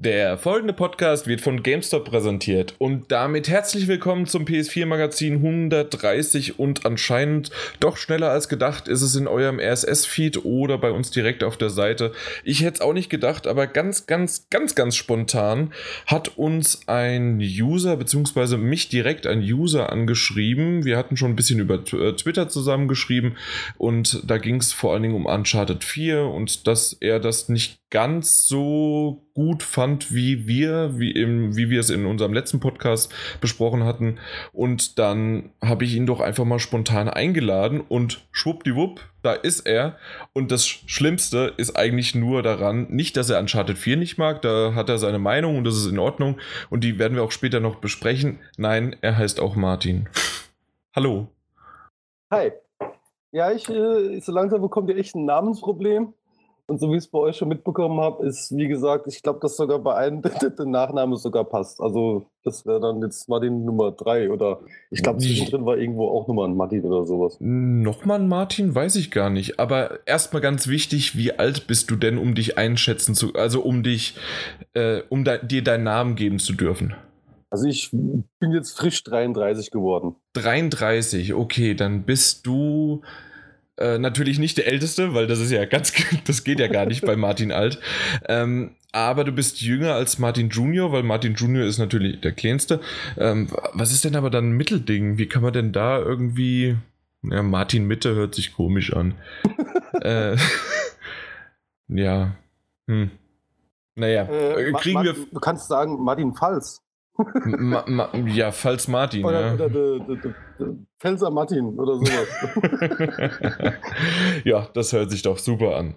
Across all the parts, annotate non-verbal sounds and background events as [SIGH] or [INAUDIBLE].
Der folgende Podcast wird von GameStop präsentiert und damit herzlich willkommen zum PS4 Magazin 130 und anscheinend doch schneller als gedacht ist es in eurem RSS-Feed oder bei uns direkt auf der Seite. Ich hätte es auch nicht gedacht, aber ganz, ganz, ganz, ganz spontan hat uns ein User beziehungsweise mich direkt ein User angeschrieben. Wir hatten schon ein bisschen über äh, Twitter zusammengeschrieben und da ging es vor allen Dingen um Uncharted 4 und dass er das nicht ganz so gut fand, wie wir, wie, im, wie wir es in unserem letzten Podcast besprochen hatten. Und dann habe ich ihn doch einfach mal spontan eingeladen und schwuppdiwupp, da ist er. Und das Schlimmste ist eigentlich nur daran, nicht, dass er Uncharted 4 nicht mag, da hat er seine Meinung und das ist in Ordnung. Und die werden wir auch später noch besprechen. Nein, er heißt auch Martin. Hallo. Hi. Ja, ich, äh, so langsam bekommt ihr echt ein Namensproblem. Und so wie ich es bei euch schon mitbekommen habe, ist, wie gesagt, ich glaube, dass sogar bei einem [LAUGHS] der Nachname sogar passt. Also das wäre dann jetzt Martin Nummer 3 oder ich glaube, zwischendrin war irgendwo auch nochmal ein Martin oder sowas. Nochmal ein Martin, weiß ich gar nicht. Aber erstmal ganz wichtig, wie alt bist du denn, um dich einschätzen zu, also um dich, äh, um de dir deinen Namen geben zu dürfen? Also ich bin jetzt frisch 33 geworden. 33, okay, dann bist du äh, natürlich nicht der Älteste, weil das ist ja ganz, [LAUGHS] das geht ja gar nicht bei Martin Alt. Ähm, aber du bist jünger als Martin Junior, weil Martin Junior ist natürlich der kleinste. Ähm, was ist denn aber dann ein Mittelding? Wie kann man denn da irgendwie. Ja, Martin Mitte hört sich komisch an. [LAUGHS] äh, [LAUGHS] ja. Hm. Naja, äh, kriegen wir. Du kannst sagen, Martin Pfalz. Ma, ma, ja, falls Martin. Oder, ja. oder de, de, de, Felser Martin oder sowas. [LAUGHS] ja, das hört sich doch super an.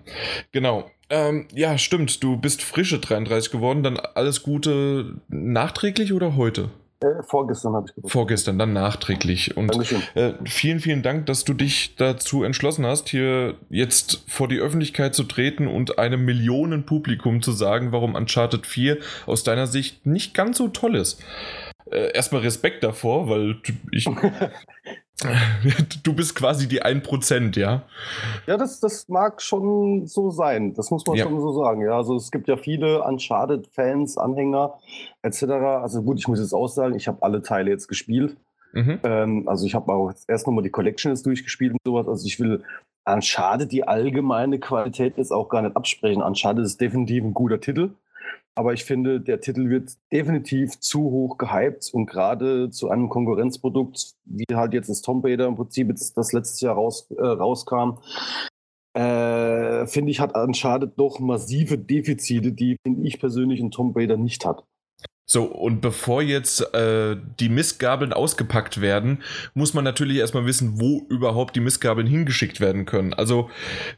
Genau. Ähm, ja, stimmt. Du bist frische 33 geworden. Dann alles Gute nachträglich oder heute? Äh, vorgestern habe ich gesagt. Vorgestern, dann nachträglich. Und äh, vielen, vielen Dank, dass du dich dazu entschlossen hast, hier jetzt vor die Öffentlichkeit zu treten und einem Millionenpublikum zu sagen, warum Uncharted 4 aus deiner Sicht nicht ganz so toll ist. Äh, erstmal Respekt davor, weil ich. [LAUGHS] du bist quasi die 1%, ja? Ja, das, das mag schon so sein. Das muss man ja. schon so sagen. Ja, also es gibt ja viele Uncharted-Fans, Anhänger etc. Also gut, ich muss jetzt auch sagen, ich habe alle Teile jetzt gespielt. Mhm. Ähm, also ich habe auch jetzt erst nochmal die Collection jetzt durchgespielt und sowas. Also ich will Uncharted die allgemeine Qualität jetzt auch gar nicht absprechen. Uncharted ist definitiv ein guter Titel. Aber ich finde, der Titel wird definitiv zu hoch gehypt und gerade zu einem Konkurrenzprodukt, wie halt jetzt das Tomb Raider im Prinzip das letztes Jahr raus, äh, rauskam, äh, finde ich, hat Uncharted doch massive Defizite, die finde ich persönlich in Tomb Raider nicht hat. So, und bevor jetzt äh, die Missgabeln ausgepackt werden, muss man natürlich erstmal wissen, wo überhaupt die Missgabeln hingeschickt werden können. Also,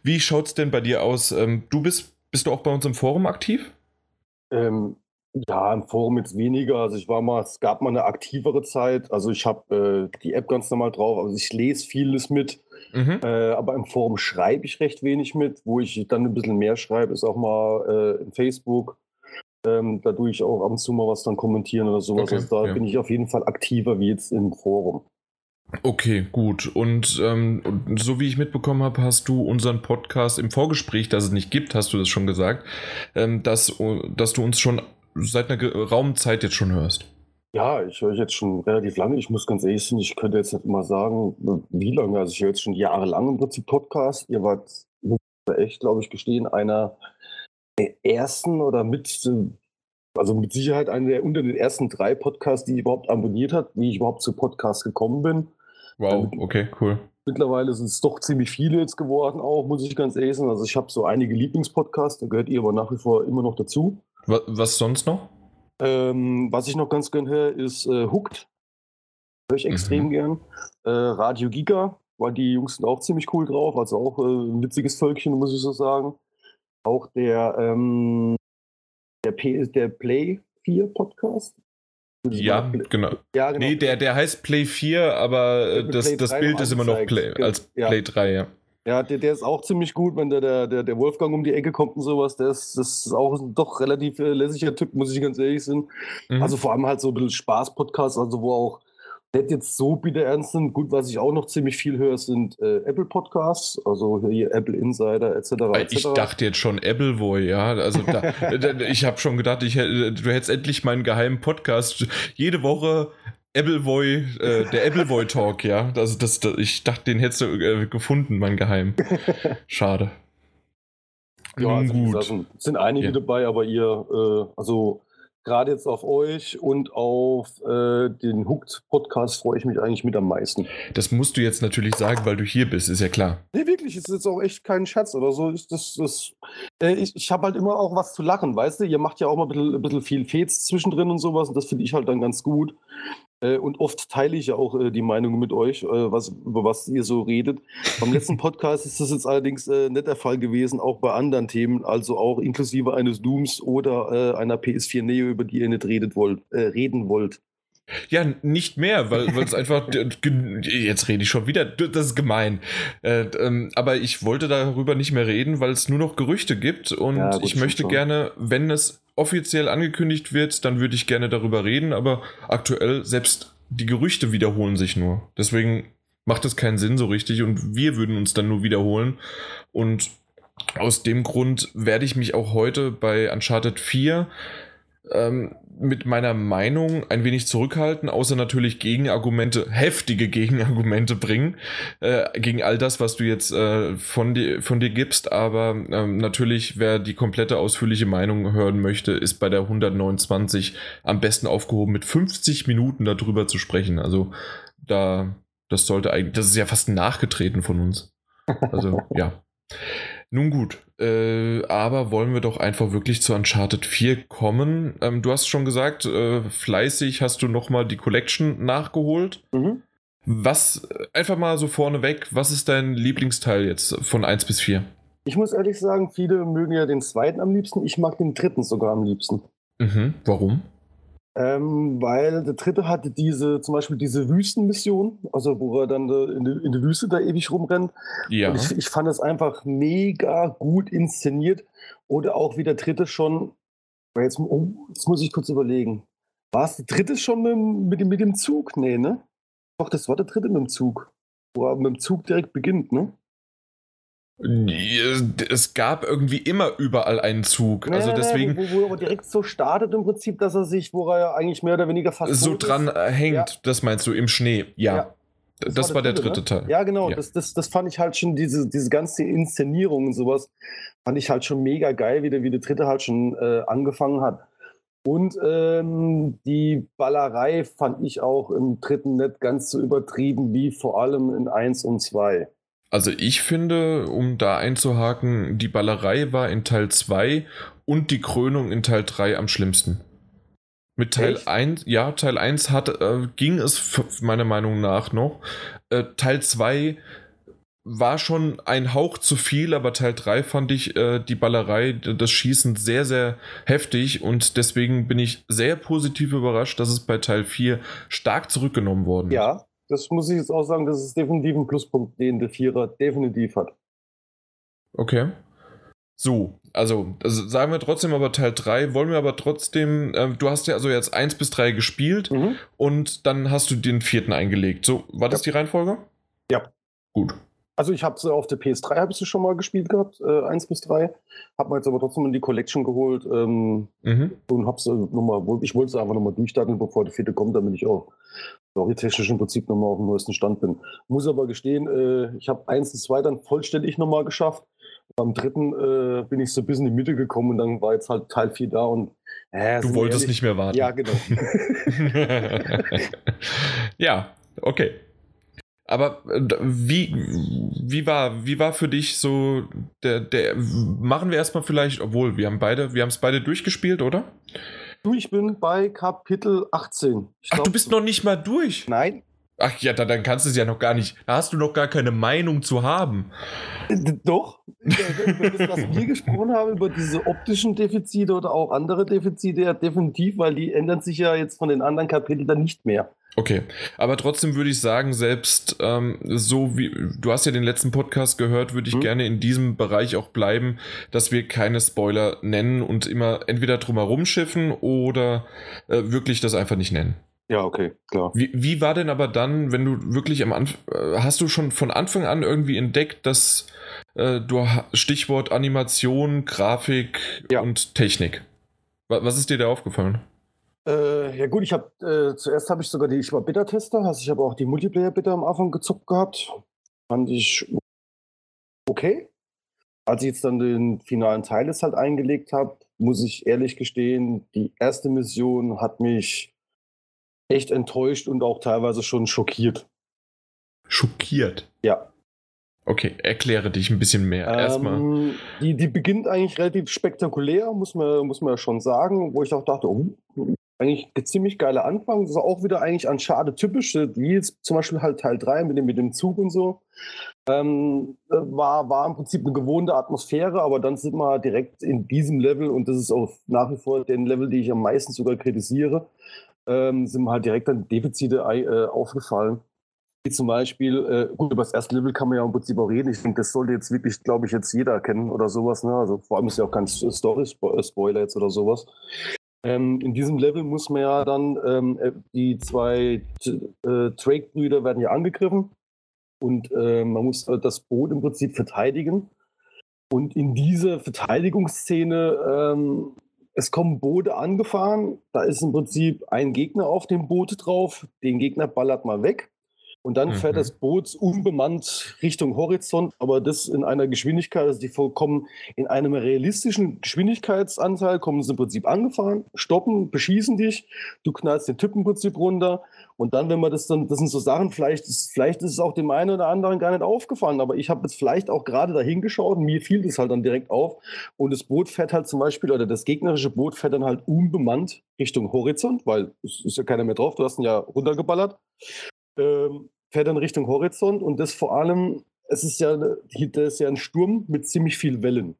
wie schaut es denn bei dir aus? Ähm, du bist, bist du auch bei uns im Forum aktiv? Ähm, ja, im Forum jetzt weniger. Also ich war mal, es gab mal eine aktivere Zeit. Also ich habe äh, die App ganz normal drauf. Also ich lese vieles mit. Mhm. Äh, aber im Forum schreibe ich recht wenig mit. Wo ich dann ein bisschen mehr schreibe, ist auch mal äh, in Facebook. Ähm, da tue ich auch ab und zu mal was dann kommentieren oder sowas. Okay, also da ja. bin ich auf jeden Fall aktiver wie jetzt im Forum. Okay, gut. Und ähm, so wie ich mitbekommen habe, hast du unseren Podcast im Vorgespräch, das es nicht gibt, hast du das schon gesagt, ähm, dass, dass du uns schon seit einer geraumen Zeit jetzt schon hörst. Ja, ich höre jetzt schon relativ lange. Ich muss ganz ehrlich sein, ich könnte jetzt nicht mal sagen, wie lange. Also ich höre jetzt schon jahrelang im Prinzip Podcast. Ihr wart echt, glaube ich, gestehen, einer der ersten oder mit, also mit Sicherheit einer der unter den ersten drei Podcasts, die ich überhaupt abonniert hat, wie ich überhaupt zu Podcasts gekommen bin. Wow, okay, cool. Mittlerweile sind es doch ziemlich viele jetzt geworden, auch, muss ich ganz ehrlich sagen. Also ich habe so einige Lieblingspodcasts, da gehört ihr aber nach wie vor immer noch dazu. Was, was sonst noch? Ähm, was ich noch ganz gern höre, ist äh, Hooked. Höre ich extrem mhm. gern. Äh, Radio Giga, weil die Jungs sind auch ziemlich cool drauf, also auch äh, ein witziges Völkchen, muss ich so sagen. Auch der, ähm, der, P der Play 4 Podcast. Ja, genau. ja, genau. Nee, der, der heißt Play 4, aber äh, das, das Bild ist immer noch Play, als Play 3, ja. Ja, der, der ist auch ziemlich gut, wenn der, der, der Wolfgang um die Ecke kommt und sowas. Der ist, das ist auch ein doch relativ äh, lässiger Typ, muss ich ganz ehrlich sein. Mhm. Also vor allem halt so ein bisschen Spaß-Podcast, also wo auch nicht jetzt so bitter ernst sind. Gut, was ich auch noch ziemlich viel höre, sind äh, Apple Podcasts, also hier Apple Insider etc. etc. Ich dachte jetzt schon Appleboy, ja. Also da, [LAUGHS] ich habe schon gedacht, ich, du hättest endlich meinen geheimen Podcast jede Woche. Appleboy, äh, der Appleboy Talk, ja. Also das, das, ich dachte, den hättest du äh, gefunden, mein Geheim. [LAUGHS] Schade. Ja, also, gut. Gesagt, sind einige ja. dabei, aber ihr, äh, also gerade jetzt auf euch und auf äh, den Hooked-Podcast freue ich mich eigentlich mit am meisten. Das musst du jetzt natürlich sagen, weil du hier bist, ist ja klar. Nee, wirklich, ist jetzt auch echt kein Scherz oder so. Ist das, das, äh, ich ich habe halt immer auch was zu lachen, weißt du? Ihr macht ja auch mal ein bisschen, ein bisschen viel Fets zwischendrin und sowas und das finde ich halt dann ganz gut. Äh, und oft teile ich ja auch äh, die Meinung mit euch, äh, was, über was ihr so redet. Beim letzten Podcast ist das jetzt allerdings äh, nicht der Fall gewesen, auch bei anderen Themen, also auch inklusive eines Dooms oder äh, einer PS4 Neo, über die ihr nicht redet wollt, äh, reden wollt. Ja, nicht mehr, weil es einfach. Jetzt rede ich schon wieder, das ist gemein. Äh, ähm, aber ich wollte darüber nicht mehr reden, weil es nur noch Gerüchte gibt und ja, gut, ich möchte gerne, wenn es offiziell angekündigt wird, dann würde ich gerne darüber reden, aber aktuell selbst die Gerüchte wiederholen sich nur. Deswegen macht es keinen Sinn so richtig und wir würden uns dann nur wiederholen. Und aus dem Grund werde ich mich auch heute bei Uncharted 4 ähm, mit meiner Meinung ein wenig zurückhalten, außer natürlich Gegenargumente, heftige Gegenargumente bringen, äh, gegen all das, was du jetzt äh, von, dir, von dir gibst. Aber ähm, natürlich, wer die komplette ausführliche Meinung hören möchte, ist bei der 129 am besten aufgehoben, mit 50 Minuten darüber zu sprechen. Also da, das sollte eigentlich, das ist ja fast nachgetreten von uns. Also [LAUGHS] ja. Nun gut, äh, aber wollen wir doch einfach wirklich zu Uncharted 4 kommen. Ähm, du hast schon gesagt, äh, fleißig hast du nochmal die Collection nachgeholt. Mhm. Was, einfach mal so vorneweg, was ist dein Lieblingsteil jetzt von 1 bis 4? Ich muss ehrlich sagen, viele mögen ja den zweiten am liebsten, ich mag den dritten sogar am liebsten. Mhm. Warum? Ähm, weil der dritte hatte diese, zum Beispiel diese Wüstenmission, also wo er dann in, die, in die Wüste da ewig rumrennt. Ja. Und ich, ich fand es einfach mega gut inszeniert. Oder auch wie der dritte schon, jetzt, oh, jetzt muss ich kurz überlegen. War es der dritte schon mit, mit, dem, mit dem Zug? Nee, ne? Doch, das war der dritte mit dem Zug. Wo er mit dem Zug direkt beginnt, ne? Es gab irgendwie immer überall einen Zug. Nee, also deswegen. Nee, wo, wo, er direkt so startet im Prinzip, dass er sich, wo er ja eigentlich mehr oder weniger fast. So dran ist. hängt, ja. das meinst du, im Schnee, ja. ja. Das, das war, der, der dritte ne? Teil. Ja, genau. Ja. Das, das, das fand ich halt schon, diese, diese ganze Inszenierung und sowas, fand ich halt schon mega geil, wie der, wie der dritte halt schon äh, angefangen hat. Und ähm, die Ballerei fand ich auch im dritten nicht ganz so übertrieben wie vor allem in 1 und 2. Also ich finde, um da einzuhaken, die Ballerei war in Teil 2 und die Krönung in Teil 3 am schlimmsten. Mit Teil Echt? 1, ja, Teil 1 hat, äh, ging es meiner Meinung nach noch. Äh, Teil 2 war schon ein Hauch zu viel, aber Teil 3 fand ich äh, die Ballerei, das Schießen sehr, sehr heftig und deswegen bin ich sehr positiv überrascht, dass es bei Teil 4 stark zurückgenommen worden ist. Ja, das muss ich jetzt auch sagen, das ist definitiv ein Pluspunkt, den der Vierer definitiv hat. Okay. So, also, also sagen wir trotzdem aber Teil 3, wollen wir aber trotzdem, äh, du hast ja also jetzt 1 bis 3 gespielt mhm. und dann hast du den vierten eingelegt. So, war das ja. die Reihenfolge? Ja. Gut. Also ich habe sie auf der PS3 habe ich sie schon mal gespielt gehabt, äh, 1 bis 3. Habe mir jetzt aber trotzdem in die Collection geholt ähm, mhm. und habe sie nochmal, ich wollte sie einfach nochmal durchstarten, bevor der vierte kommt, damit ich auch storytechnisch im Prinzip nochmal auf dem neuesten Stand bin. Muss aber gestehen, äh, ich habe 1 und 2 dann vollständig nochmal geschafft. Beim dritten äh, bin ich so ein bisschen in die Mitte gekommen und dann war jetzt halt Teil 4 da und äh, Du wolltest ehrlich, nicht mehr warten. Ja, genau. [LAUGHS] ja, okay. Aber äh, wie, wie, war, wie war für dich so der, der. Machen wir erstmal vielleicht, obwohl wir haben beide, wir haben es beide durchgespielt, oder? Du, ich bin bei Kapitel 18. Ich Ach, glaub, du bist noch nicht mal durch? Nein. Ach ja, dann kannst du es ja noch gar nicht. Da hast du noch gar keine Meinung zu haben. Doch. Über das, was wir gesprochen haben, über diese optischen Defizite oder auch andere Defizite, ja, definitiv, weil die ändern sich ja jetzt von den anderen Kapiteln dann nicht mehr. Okay, aber trotzdem würde ich sagen, selbst ähm, so wie du hast ja den letzten Podcast gehört, würde ich mhm. gerne in diesem Bereich auch bleiben, dass wir keine Spoiler nennen und immer entweder drumherum schiffen oder äh, wirklich das einfach nicht nennen. Ja, okay, klar. Wie, wie war denn aber dann, wenn du wirklich am Anfang, äh, hast du schon von Anfang an irgendwie entdeckt, dass äh, du Stichwort Animation, Grafik ja. und Technik. Was ist dir da aufgefallen? Äh, ja gut, ich habe äh, zuerst habe ich sogar die, ich war Beta-Tester, also ich habe auch die Multiplayer-Beta am Anfang gezockt gehabt. Fand ich okay. Als ich jetzt dann den finalen Teil jetzt halt eingelegt habe, muss ich ehrlich gestehen, die erste Mission hat mich echt enttäuscht und auch teilweise schon schockiert. Schockiert? Ja. Okay, erkläre dich ein bisschen mehr. Ähm, Erstmal. Die, die beginnt eigentlich relativ spektakulär, muss man, muss man ja schon sagen, wo ich auch dachte, oh, eigentlich ein ziemlich geiler Anfang. Das ist auch wieder eigentlich an Schade typisch, wie jetzt zum Beispiel halt Teil 3 mit dem, mit dem Zug und so. Ähm, war, war im Prinzip eine gewohnte Atmosphäre, aber dann sind wir direkt in diesem Level und das ist auch nach wie vor den Level, die ich am meisten sogar kritisiere, ähm, sind mir halt direkt dann Defizite äh, aufgefallen. Wie zum Beispiel, äh, gut, über das erste Level kann man ja im Prinzip auch reden. Ich denke, das sollte jetzt wirklich, glaube ich, jetzt jeder kennen oder sowas. Ne? Also vor allem ist ja auch kein Story-Spoiler jetzt oder sowas. Ähm, in diesem Level muss man ja dann, ähm, äh, die zwei äh, Drake-Brüder werden ja angegriffen und äh, man muss äh, das Boot im Prinzip verteidigen. Und in dieser Verteidigungsszene, ähm, es kommen Boote angefahren, da ist im Prinzip ein Gegner auf dem Boot drauf, den Gegner ballert mal weg. Und dann mhm. fährt das Boot unbemannt Richtung Horizont, aber das in einer Geschwindigkeit, also die vollkommen in einem realistischen Geschwindigkeitsanteil, kommen sie im Prinzip angefahren, stoppen, beschießen dich, du knallst den Typ im Prinzip runter. Und dann, wenn man das dann, das sind so Sachen, vielleicht ist, vielleicht ist es auch dem einen oder anderen gar nicht aufgefallen, aber ich habe jetzt vielleicht auch gerade dahin geschaut und mir fiel das halt dann direkt auf. Und das Boot fährt halt zum Beispiel, oder das gegnerische Boot fährt dann halt unbemannt Richtung Horizont, weil es ist ja keiner mehr drauf, du hast ihn ja runtergeballert ähm, fährt dann Richtung Horizont und das vor allem, es ist ja, das ist ja ein Sturm mit ziemlich viel Wellen.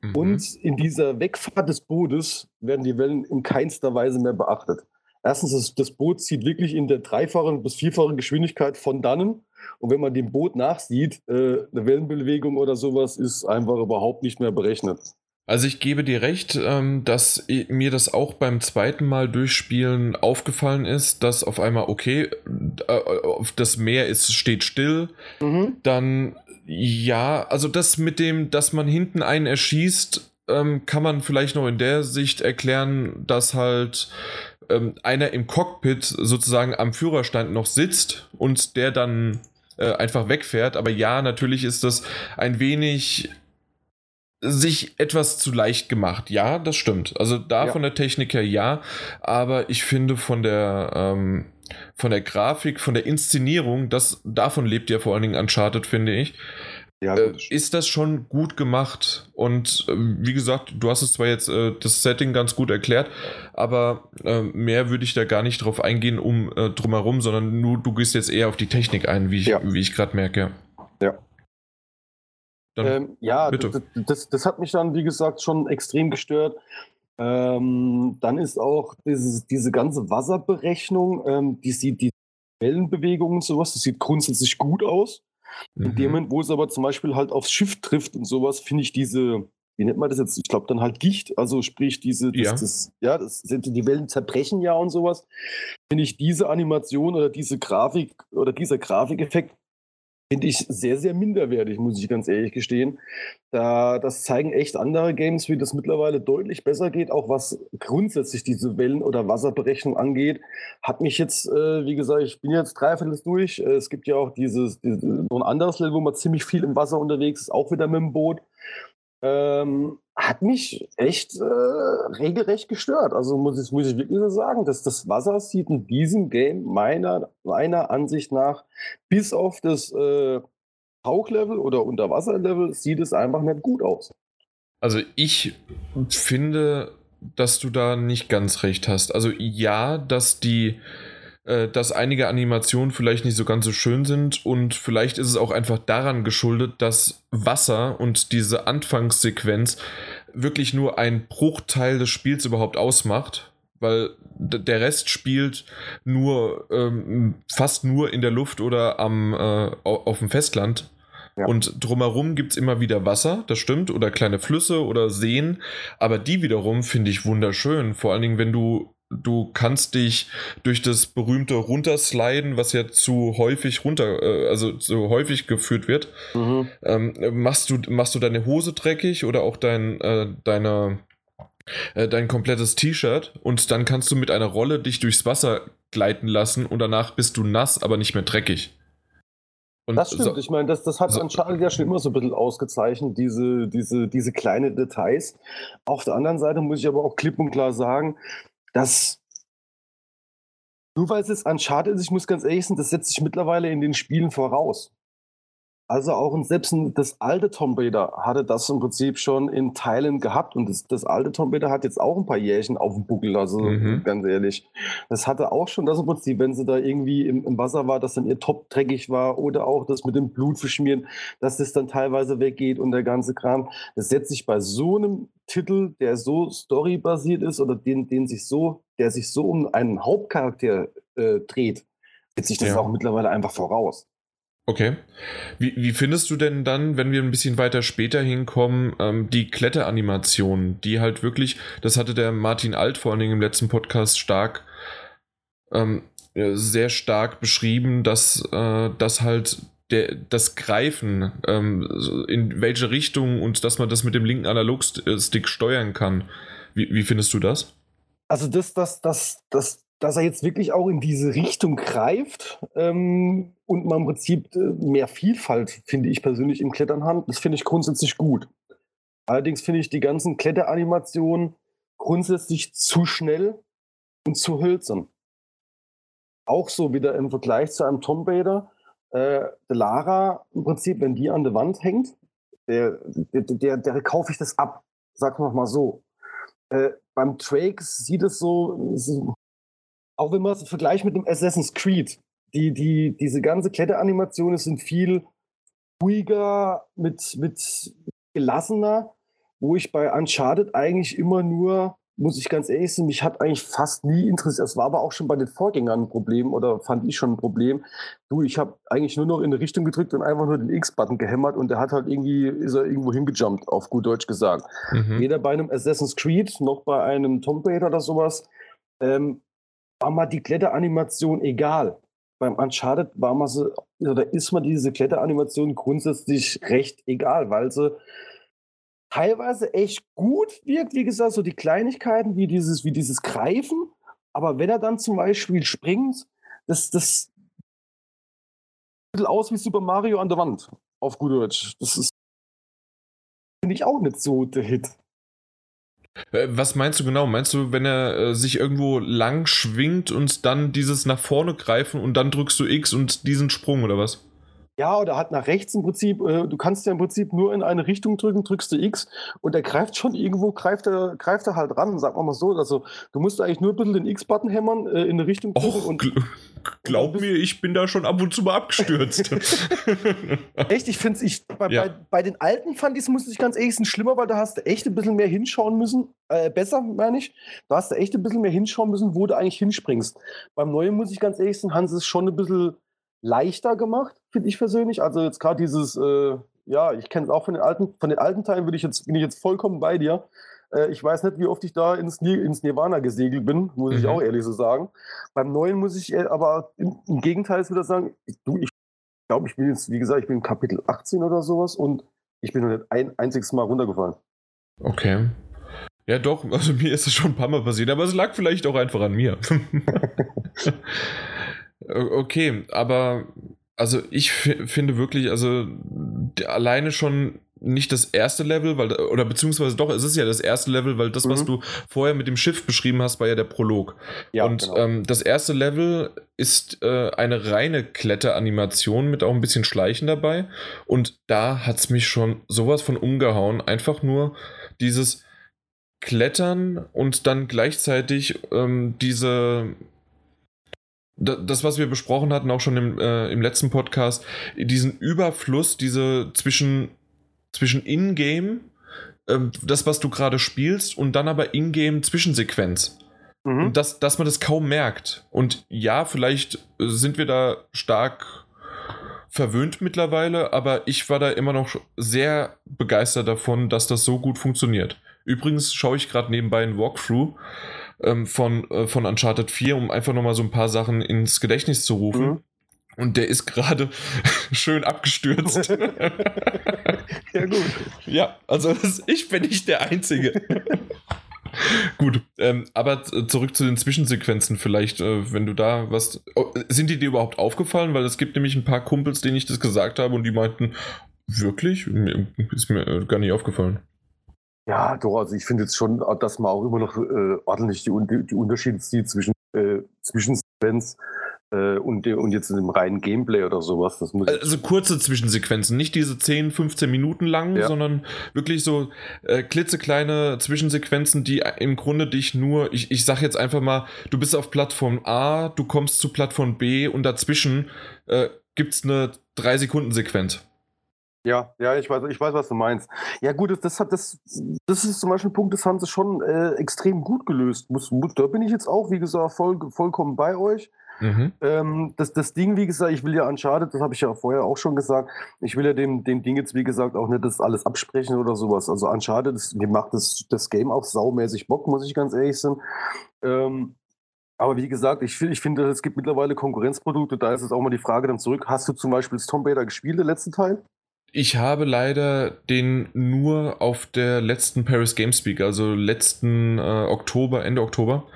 Mhm. Und in dieser Wegfahrt des Bootes werden die Wellen in keinster Weise mehr beachtet. Erstens, das, das Boot zieht wirklich in der dreifachen bis vierfachen Geschwindigkeit von dannen. Und wenn man dem Boot nachsieht, äh, eine Wellenbewegung oder sowas ist einfach überhaupt nicht mehr berechnet. Also ich gebe dir recht, ähm, dass mir das auch beim zweiten Mal durchspielen aufgefallen ist, dass auf einmal, okay, äh, das Meer ist, steht still. Mhm. Dann ja, also das mit dem, dass man hinten einen erschießt, ähm, kann man vielleicht noch in der Sicht erklären, dass halt ähm, einer im Cockpit sozusagen am Führerstand noch sitzt und der dann äh, einfach wegfährt. Aber ja, natürlich ist das ein wenig sich etwas zu leicht gemacht. Ja, das stimmt. Also da ja. von der Technik her ja, aber ich finde von der ähm, von der Grafik, von der Inszenierung, das davon lebt ja vor allen Dingen Uncharted, finde ich. Ja, äh, ist das schon gut gemacht und äh, wie gesagt, du hast es zwar jetzt äh, das Setting ganz gut erklärt, aber äh, mehr würde ich da gar nicht drauf eingehen um äh, drumherum, sondern nur du gehst jetzt eher auf die Technik ein, wie ich, ja. ich gerade merke. Ja, ähm, ja, das, das, das, hat mich dann, wie gesagt, schon extrem gestört. Ähm, dann ist auch dieses, diese ganze Wasserberechnung, ähm, die sieht die Wellenbewegungen und sowas, das sieht grundsätzlich gut aus. Mhm. In dem mhm. Moment, wo es aber zum Beispiel halt aufs Schiff trifft und sowas, finde ich diese, wie nennt man das jetzt? Ich glaube dann halt Gicht, also sprich diese, das, ja, das, ja das, die Wellen zerbrechen ja und sowas. Finde ich diese Animation oder diese Grafik oder dieser Grafikeffekt finde ich sehr, sehr minderwertig, muss ich ganz ehrlich gestehen. Da, das zeigen echt andere Games, wie das mittlerweile deutlich besser geht, auch was grundsätzlich diese Wellen- oder Wasserberechnung angeht. Hat mich jetzt, äh, wie gesagt, ich bin jetzt dreiviertel durch. Äh, es gibt ja auch dieses, dieses, so ein anderes Level, wo man ziemlich viel im Wasser unterwegs ist, auch wieder mit dem Boot. Ähm, hat mich echt äh, regelrecht gestört. Also muss ich, muss ich wirklich so sagen, dass das Wasser sieht in diesem Game meiner, meiner Ansicht nach bis auf das äh, Tauchlevel oder Unterwasserlevel sieht es einfach nicht gut aus. Also ich finde, dass du da nicht ganz recht hast. Also ja, dass die äh, dass einige Animationen vielleicht nicht so ganz so schön sind und vielleicht ist es auch einfach daran geschuldet, dass Wasser und diese Anfangssequenz wirklich nur ein Bruchteil des Spiels überhaupt ausmacht, weil der Rest spielt nur ähm, fast nur in der Luft oder am äh, auf dem Festland. Ja. Und drumherum gibt es immer wieder Wasser, das stimmt, oder kleine Flüsse oder Seen, aber die wiederum finde ich wunderschön. Vor allen Dingen, wenn du du kannst dich durch das berühmte Runtersliden, was ja zu häufig runter, äh, also zu häufig geführt wird, mhm. ähm, machst du machst du deine Hose dreckig oder auch dein äh, deine äh, dein komplettes T-Shirt und dann kannst du mit einer Rolle dich durchs Wasser gleiten lassen und danach bist du nass, aber nicht mehr dreckig. Und das stimmt. So, ich meine, das, das hat so, Uncharted ja schon immer so ein bisschen ausgezeichnet, diese, diese, diese kleinen Details. Auf der anderen Seite muss ich aber auch klipp und klar sagen, dass nur weil es jetzt Uncharted ist, ich muss ganz ehrlich sein, das setzt sich mittlerweile in den Spielen voraus. Also auch in, selbst das alte Tomb Raider hatte das im Prinzip schon in Teilen gehabt und das, das alte Tomb Raider hat jetzt auch ein paar Jährchen auf dem Buckel, also mhm. ganz ehrlich. Das hatte auch schon das im Prinzip, wenn sie da irgendwie im, im, Wasser war, dass dann ihr Top dreckig war oder auch das mit dem Blut verschmieren, dass das dann teilweise weggeht und der ganze Kram. Das setzt sich bei so einem Titel, der so storybasiert ist oder den, den sich so, der sich so um einen Hauptcharakter äh, dreht, setzt sich das ja. auch mittlerweile einfach voraus. Okay. Wie, wie findest du denn dann, wenn wir ein bisschen weiter später hinkommen, ähm, die Kletteranimation, die halt wirklich, das hatte der Martin Alt vor allen Dingen im letzten Podcast stark, ähm, sehr stark beschrieben, dass äh, das halt der, das Greifen, ähm, in welche Richtung und dass man das mit dem linken Analogstick steuern kann. Wie, wie findest du das? Also das, das, das, das dass er jetzt wirklich auch in diese Richtung greift ähm, und man im Prinzip äh, mehr Vielfalt, finde ich persönlich, im Klettern hat. Das finde ich grundsätzlich gut. Allerdings finde ich die ganzen Kletteranimationen grundsätzlich zu schnell und zu hölzern. Auch so wieder im Vergleich zu einem Tom Raider. Äh, Lara im Prinzip, wenn die an der Wand hängt, der, der, der, der kaufe ich das ab. Sag mal so. Äh, beim Drake sieht es so, auch wenn man es vergleicht mit dem Assassin's Creed, die, die, diese ganze Kletteranimationen sind viel ruhiger, mit, mit gelassener, wo ich bei Uncharted eigentlich immer nur, muss ich ganz ehrlich sein, mich hat eigentlich fast nie interessiert. Es war aber auch schon bei den Vorgängern ein Problem oder fand ich schon ein Problem. Du, ich habe eigentlich nur noch in eine Richtung gedrückt und einfach nur den X-Button gehämmert und der hat halt irgendwie, ist er irgendwo hingejumpt, auf gut Deutsch gesagt. Mhm. Weder bei einem Assassin's Creed noch bei einem Tomb Raider oder sowas ähm, war mal die Kletteranimation egal. Beim Uncharted war man so, oder ist man diese Kletteranimation grundsätzlich recht egal, weil sie teilweise echt gut wirkt, wie gesagt, so die Kleinigkeiten wie dieses, wie dieses Greifen. Aber wenn er dann zum Beispiel springt, das, das sieht aus wie Super Mario an der Wand, auf gut Deutsch. Das ist, finde ich, auch nicht so der Hit. Äh, was meinst du genau? Meinst du, wenn er äh, sich irgendwo lang schwingt und dann dieses nach vorne greifen und dann drückst du X und diesen Sprung oder was? Ja, oder hat nach rechts im Prinzip, äh, du kannst ja im Prinzip nur in eine Richtung drücken, drückst du X und er greift schon irgendwo, greift er, greift er halt ran, sagen wir mal so. Also du musst eigentlich nur ein bisschen den X-Button hämmern, äh, in eine Richtung drücken. Och, und, gl glaub und mir, ich bin da schon ab und zu mal abgestürzt. [LAUGHS] echt, ich finde es, bei, ja. bei, bei, den alten fand ich es, muss ich ganz ehrlich sagen, schlimmer, weil da hast du echt ein bisschen mehr hinschauen müssen. Äh, besser, meine ich. Da hast du echt ein bisschen mehr hinschauen müssen, wo du eigentlich hinspringst. Beim neuen muss ich ganz ehrlich sagen, haben sie es schon ein bisschen leichter gemacht, finde ich persönlich. Also jetzt gerade dieses, äh, ja, ich kenne es auch von den alten, von den alten Teilen würde ich jetzt, bin ich jetzt vollkommen bei dir. Äh, ich weiß nicht, wie oft ich da ins, ins Nirvana gesegelt bin, muss mhm. ich auch ehrlich so sagen. Beim neuen muss ich aber im, im Gegenteil wieder sagen, ich, du, ich glaube, ich bin jetzt, wie gesagt, ich bin Kapitel 18 oder sowas und ich bin noch nicht ein einziges Mal runtergefallen. Okay. Ja, doch, also mir ist es schon ein paar Mal passiert, aber es lag vielleicht auch einfach an mir. [LAUGHS] Okay, aber also ich finde wirklich, also alleine schon nicht das erste Level, weil oder beziehungsweise doch, es ist ja das erste Level, weil das, mhm. was du vorher mit dem Schiff beschrieben hast, war ja der Prolog. Ja, und genau. ähm, das erste Level ist äh, eine reine Kletteranimation mit auch ein bisschen Schleichen dabei. Und da hat es mich schon sowas von umgehauen. Einfach nur dieses Klettern und dann gleichzeitig ähm, diese das, was wir besprochen hatten, auch schon im, äh, im letzten Podcast, diesen Überfluss, diese zwischen, zwischen Ingame, äh, das, was du gerade spielst, und dann aber Ingame Zwischensequenz. Mhm. dass, dass man das kaum merkt. Und ja, vielleicht sind wir da stark verwöhnt mittlerweile, aber ich war da immer noch sehr begeistert davon, dass das so gut funktioniert. Übrigens schaue ich gerade nebenbei ein Walkthrough ähm, von, äh, von Uncharted 4, um einfach nochmal so ein paar Sachen ins Gedächtnis zu rufen. Mhm. Und der ist gerade [LAUGHS] schön abgestürzt. [LAUGHS] [LAUGHS] ja, gut. Ja, also das, ich bin nicht der Einzige. Gut, ähm, aber zurück zu den Zwischensequenzen vielleicht, äh, wenn du da was. Oh, sind die dir überhaupt aufgefallen? Weil es gibt nämlich ein paar Kumpels, denen ich das gesagt habe und die meinten, wirklich? Ist mir gar nicht aufgefallen. Ja, doch, also ich finde jetzt schon, dass man auch immer noch äh, ordentlich die, die Unterschiede sieht zwischen äh, Zwischensequenz äh, und, und jetzt in dem reinen Gameplay oder sowas. Das muss also kurze Zwischensequenzen, nicht diese 10, 15 Minuten lang, ja. sondern wirklich so äh, klitzekleine Zwischensequenzen, die im Grunde dich nur, ich, ich sag jetzt einfach mal, du bist auf Plattform A, du kommst zu Plattform B und dazwischen äh, gibt es eine 3-Sekunden-Sequenz. Ja, ja, ich weiß, ich weiß, was du meinst. Ja, gut, das, hat, das, das ist zum Beispiel ein Punkt, das haben sie schon äh, extrem gut gelöst. Muss, da bin ich jetzt auch, wie gesagt, voll, vollkommen bei euch. Mhm. Ähm, das, das Ding, wie gesagt, ich will ja Uncharted, das habe ich ja vorher auch schon gesagt, ich will ja dem, dem Ding jetzt, wie gesagt, auch nicht das alles absprechen oder sowas. Also Uncharted, das, mir macht das, das Game auch saumäßig Bock, muss ich ganz ehrlich sein. Ähm, aber wie gesagt, ich, ich finde, es gibt mittlerweile Konkurrenzprodukte, da ist es auch mal die Frage dann zurück. Hast du zum Beispiel das Tomb Raider gespielt, den letzten Teil? Ich habe leider den nur auf der letzten Paris Games Week, also letzten äh, Oktober, Ende Oktober,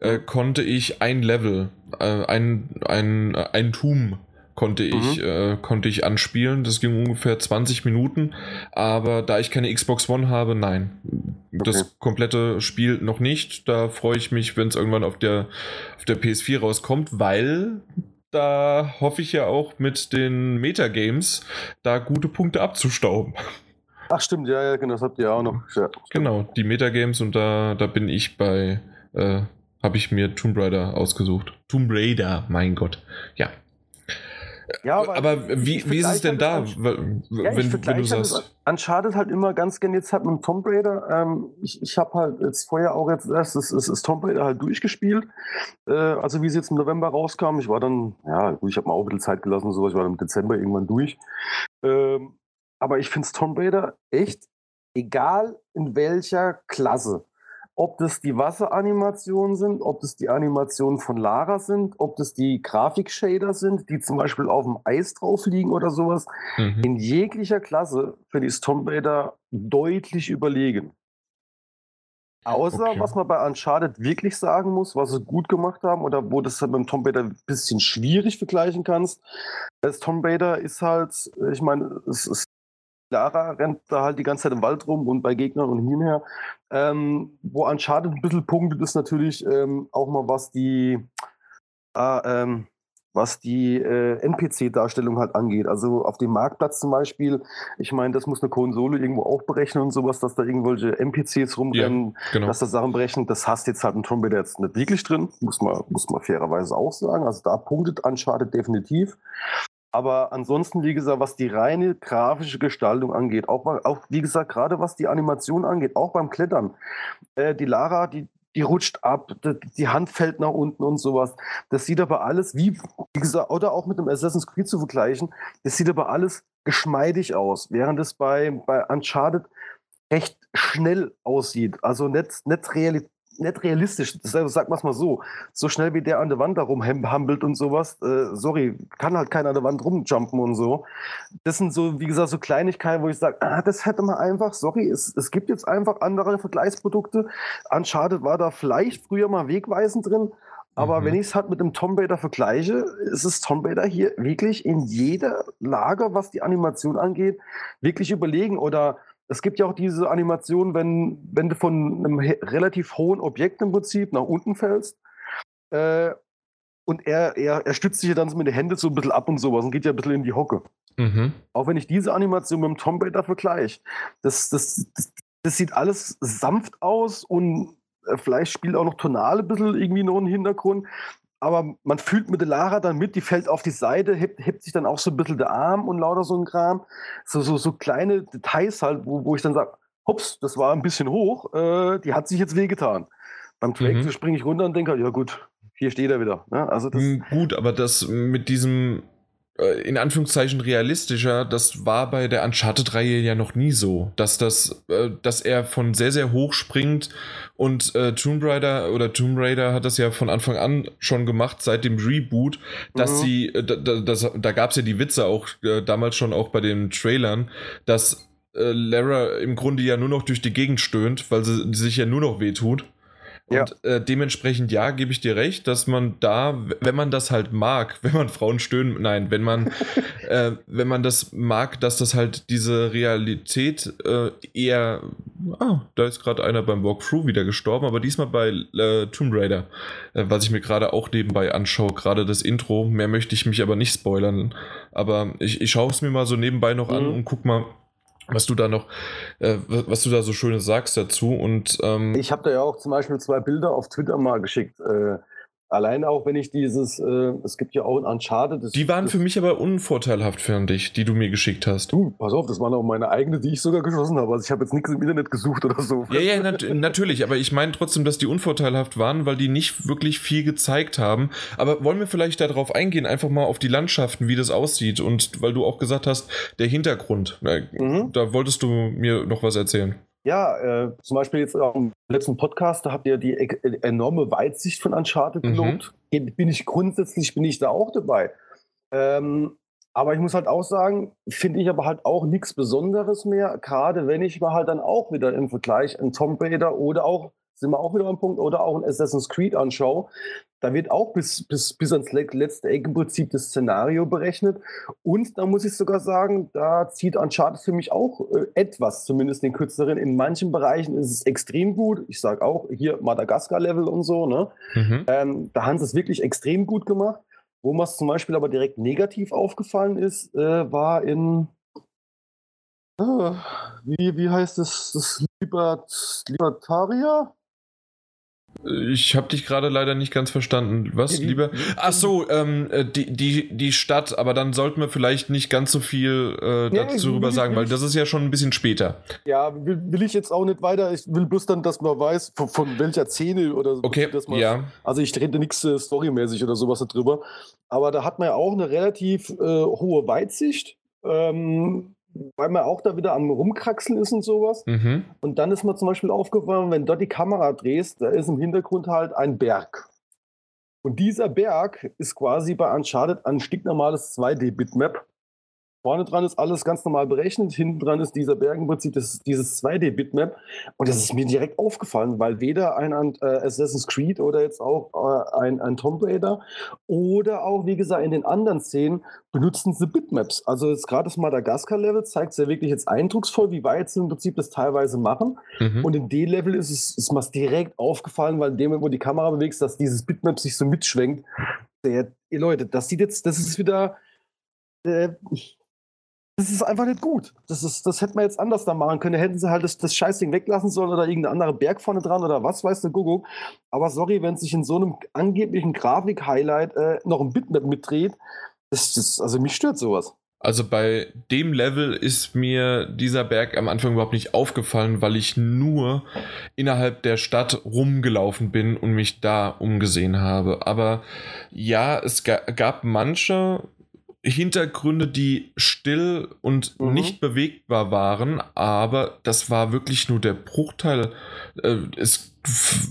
äh, konnte ich ein Level, äh, ein, ein, äh, ein Tum konnte ich, mhm. äh, konnte ich anspielen. Das ging ungefähr 20 Minuten. Aber da ich keine Xbox One habe, nein. Okay. Das komplette Spiel noch nicht. Da freue ich mich, wenn es irgendwann auf der, auf der PS4 rauskommt, weil da hoffe ich ja auch mit den Metagames da gute Punkte abzustauben. Ach stimmt, ja, ja, genau, das habt ihr auch noch. Ja, genau, die Metagames und da, da bin ich bei, äh, habe ich mir Tomb Raider ausgesucht. Tomb Raider, mein Gott. Ja, ja, aber, aber wie, wie ist es denn da, wenn, ja, wenn, wenn du sagst? Uncharted halt immer ganz gern jetzt halt mit Tomb Raider. Ähm, ich ich habe halt jetzt vorher auch jetzt erst das, das, das Tomb Raider halt durchgespielt. Äh, also wie es jetzt im November rauskam, ich war dann, ja gut, ich habe mir auch ein bisschen Zeit gelassen und sowas, ich war dann im Dezember irgendwann durch. Ähm, aber ich finde Tomb Raider echt, egal in welcher Klasse, ob das die Wasseranimationen sind, ob das die Animationen von Lara sind, ob das die Grafikshader sind, die zum Beispiel auf dem Eis drauf liegen oder sowas. Mhm. In jeglicher Klasse finde ich Tomb Raider deutlich überlegen. Außer, okay. was man bei Uncharted wirklich sagen muss, was sie gut gemacht haben oder wo das halt mit dem Tomb Raider ein bisschen schwierig vergleichen kannst. Das Tomb Raider ist halt, ich meine, es ist Lara rennt da halt die ganze Zeit im Wald rum und bei Gegnern und hin und her. Ähm, wo Uncharted ein bisschen punktet, ist natürlich ähm, auch mal, was die, äh, ähm, was die äh, NPC-Darstellung halt angeht. Also auf dem Marktplatz zum Beispiel, ich meine, das muss eine Konsole irgendwo auch berechnen und sowas, dass da irgendwelche NPCs rumrennen, ja, genau. dass da Sachen berechnen. Das hast jetzt halt ein Tomb Raider jetzt nicht wirklich drin, muss man, muss man fairerweise auch sagen. Also da punktet Uncharted definitiv. Aber ansonsten, wie gesagt, was die reine grafische Gestaltung angeht, auch, auch wie gesagt, gerade was die Animation angeht, auch beim Klettern, äh, die Lara, die, die rutscht ab, die, die, Hand fällt nach unten und sowas. Das sieht aber alles, wie, wie gesagt, oder auch mit dem Assassin's Creed zu vergleichen, das sieht aber alles geschmeidig aus, während es bei, bei Uncharted recht schnell aussieht. Also nicht, nicht reali nicht realistisch. Das, sag mal mal so. So schnell wie der an der Wand da rumhampelt und sowas, äh, sorry, kann halt keiner an der Wand rumjumpen und so. Das sind so, wie gesagt, so Kleinigkeiten, wo ich sage, ah, das hätte man einfach, sorry, es, es gibt jetzt einfach andere Vergleichsprodukte. Uncharted war da vielleicht früher mal wegweisend drin, aber mhm. wenn ich es halt mit dem Tomb Raider vergleiche, ist es Tomb Raider hier wirklich in jeder Lage, was die Animation angeht, wirklich überlegen. Oder es gibt ja auch diese Animation, wenn, wenn du von einem relativ hohen Objekt im Prinzip nach unten fällst. Äh, und er, er, er stützt sich ja dann mit den Händen so ein bisschen ab und sowas und geht ja ein bisschen in die Hocke. Mhm. Auch wenn ich diese Animation mit dem Tomb Raider vergleiche, das, das, das, das, sieht alles sanft aus und äh, vielleicht spielt auch noch tonal ein bisschen irgendwie noch einen Hintergrund aber man fühlt mit der Lara dann mit, die fällt auf die Seite, hebt, hebt sich dann auch so ein bisschen der Arm und lauter so ein Kram. So, so, so kleine Details halt, wo, wo ich dann sage, hops, das war ein bisschen hoch, äh, die hat sich jetzt wehgetan. Beim Track mhm. springe ich runter und denke, ja gut, hier steht er wieder. Ne? Also das hm, gut, aber das mit diesem in Anführungszeichen realistischer. Das war bei der Uncharted-Reihe ja noch nie so, dass das, äh, dass er von sehr, sehr hoch springt und äh, Tomb Raider oder Tomb Raider hat das ja von Anfang an schon gemacht, seit dem Reboot, dass mhm. sie, äh, da, da, da gab es ja die Witze auch äh, damals schon auch bei den Trailern, dass äh, Lara im Grunde ja nur noch durch die Gegend stöhnt, weil sie sich ja nur noch wehtut. Und ja. äh, dementsprechend, ja, gebe ich dir recht, dass man da, wenn man das halt mag, [LAUGHS] wenn man Frauen stöhnen, nein, wenn man, [LAUGHS] äh, wenn man das mag, dass das halt diese Realität äh, eher, ah, da ist gerade einer beim Walkthrough wieder gestorben, aber diesmal bei äh, Tomb Raider, äh, was ich mir gerade auch nebenbei anschaue, gerade das Intro, mehr möchte ich mich aber nicht spoilern, aber ich, ich schaue es mir mal so nebenbei noch mhm. an und guck mal, was du da noch, äh, was du da so Schönes sagst dazu. Und ähm ich habe da ja auch zum Beispiel zwei Bilder auf Twitter mal geschickt. Äh, Allein auch, wenn ich dieses, äh, es gibt ja auch ein Uncharted. Das, die waren für mich aber unvorteilhaft für dich, die du mir geschickt hast. Du, pass auf, das waren auch meine eigene, die ich sogar geschossen habe. Also ich habe jetzt nichts im Internet gesucht oder so. Ja, ja, nat natürlich, aber ich meine trotzdem, dass die unvorteilhaft waren, weil die nicht wirklich viel gezeigt haben. Aber wollen wir vielleicht darauf eingehen, einfach mal auf die Landschaften, wie das aussieht und weil du auch gesagt hast, der Hintergrund. Mhm. Da wolltest du mir noch was erzählen. Ja, äh, zum Beispiel jetzt im letzten Podcast, da habt ihr die e enorme Weitsicht von Uncharted mhm. gelobt. Bin ich grundsätzlich, bin ich da auch dabei. Ähm, aber ich muss halt auch sagen, finde ich aber halt auch nichts Besonderes mehr, gerade wenn ich mal halt dann auch wieder im Vergleich einen Tomb Raider oder auch sind wir auch wieder am Punkt, oder auch ein Assassin's Creed anschaue, da wird auch bis, bis, bis ans letzte Eck im Prinzip das Szenario berechnet. Und da muss ich sogar sagen, da zieht Uncharted für mich auch äh, etwas, zumindest den kürzeren. In manchen Bereichen ist es extrem gut. Ich sage auch hier Madagaskar-Level und so. Ne? Mhm. Ähm, da haben sie es wirklich extrem gut gemacht. Wo mir es zum Beispiel aber direkt negativ aufgefallen ist, äh, war in äh, wie, wie heißt es? Das Libert, Libertaria? Ich habe dich gerade leider nicht ganz verstanden. Was, lieber? Ach so, ähm, äh, die, die, die Stadt, aber dann sollten wir vielleicht nicht ganz so viel äh, dazu ja, rüber sagen, weil das ist ja schon ein bisschen später. Ja, will, will, ich jetzt auch nicht weiter. Ich will bloß dann, dass man weiß, von, von welcher Szene oder so. Okay, man, ja. Also ich rede nichts äh, storymäßig oder sowas darüber. Aber da hat man ja auch eine relativ äh, hohe Weitsicht. Ähm, weil man auch da wieder am Rumkraxeln ist und sowas. Mhm. Und dann ist mir zum Beispiel aufgefallen, wenn dort die Kamera drehst, da ist im Hintergrund halt ein Berg. Und dieser Berg ist quasi bei Uncharted ein stinknormales 2D-Bitmap. Vorne dran ist alles ganz normal berechnet, hinten dran ist dieser Berg im Prinzip das, dieses 2D-Bitmap. Und das ist mir direkt aufgefallen, weil weder ein äh, Assassin's Creed oder jetzt auch äh, ein, ein Tomb Raider oder auch, wie gesagt, in den anderen Szenen benutzen sie Bitmaps. Also jetzt gerade das Madagaskar-Level zeigt sehr wirklich jetzt eindrucksvoll, wie weit sie im Prinzip das teilweise machen. Mhm. Und in D-Level ist es ist mir direkt aufgefallen, weil in dem Moment, wo die Kamera bewegst, dass dieses Bitmap sich so mitschwenkt. Der, Leute, das sieht jetzt, das ist wieder. Äh, das ist einfach nicht gut. Das, ist, das hätte man jetzt anders da machen können. Hätten sie halt das, das Scheißding weglassen sollen oder irgendeine andere Berg vorne dran oder was weiß der Gugu. Aber sorry, wenn sich in so einem angeblichen Grafik-Highlight äh, noch ein Bitmap mitdreht, das, das, also mich stört sowas. Also bei dem Level ist mir dieser Berg am Anfang überhaupt nicht aufgefallen, weil ich nur innerhalb der Stadt rumgelaufen bin und mich da umgesehen habe. Aber ja, es gab manche Hintergründe, die still und mhm. nicht bewegbar waren, aber das war wirklich nur der Bruchteil. Äh, es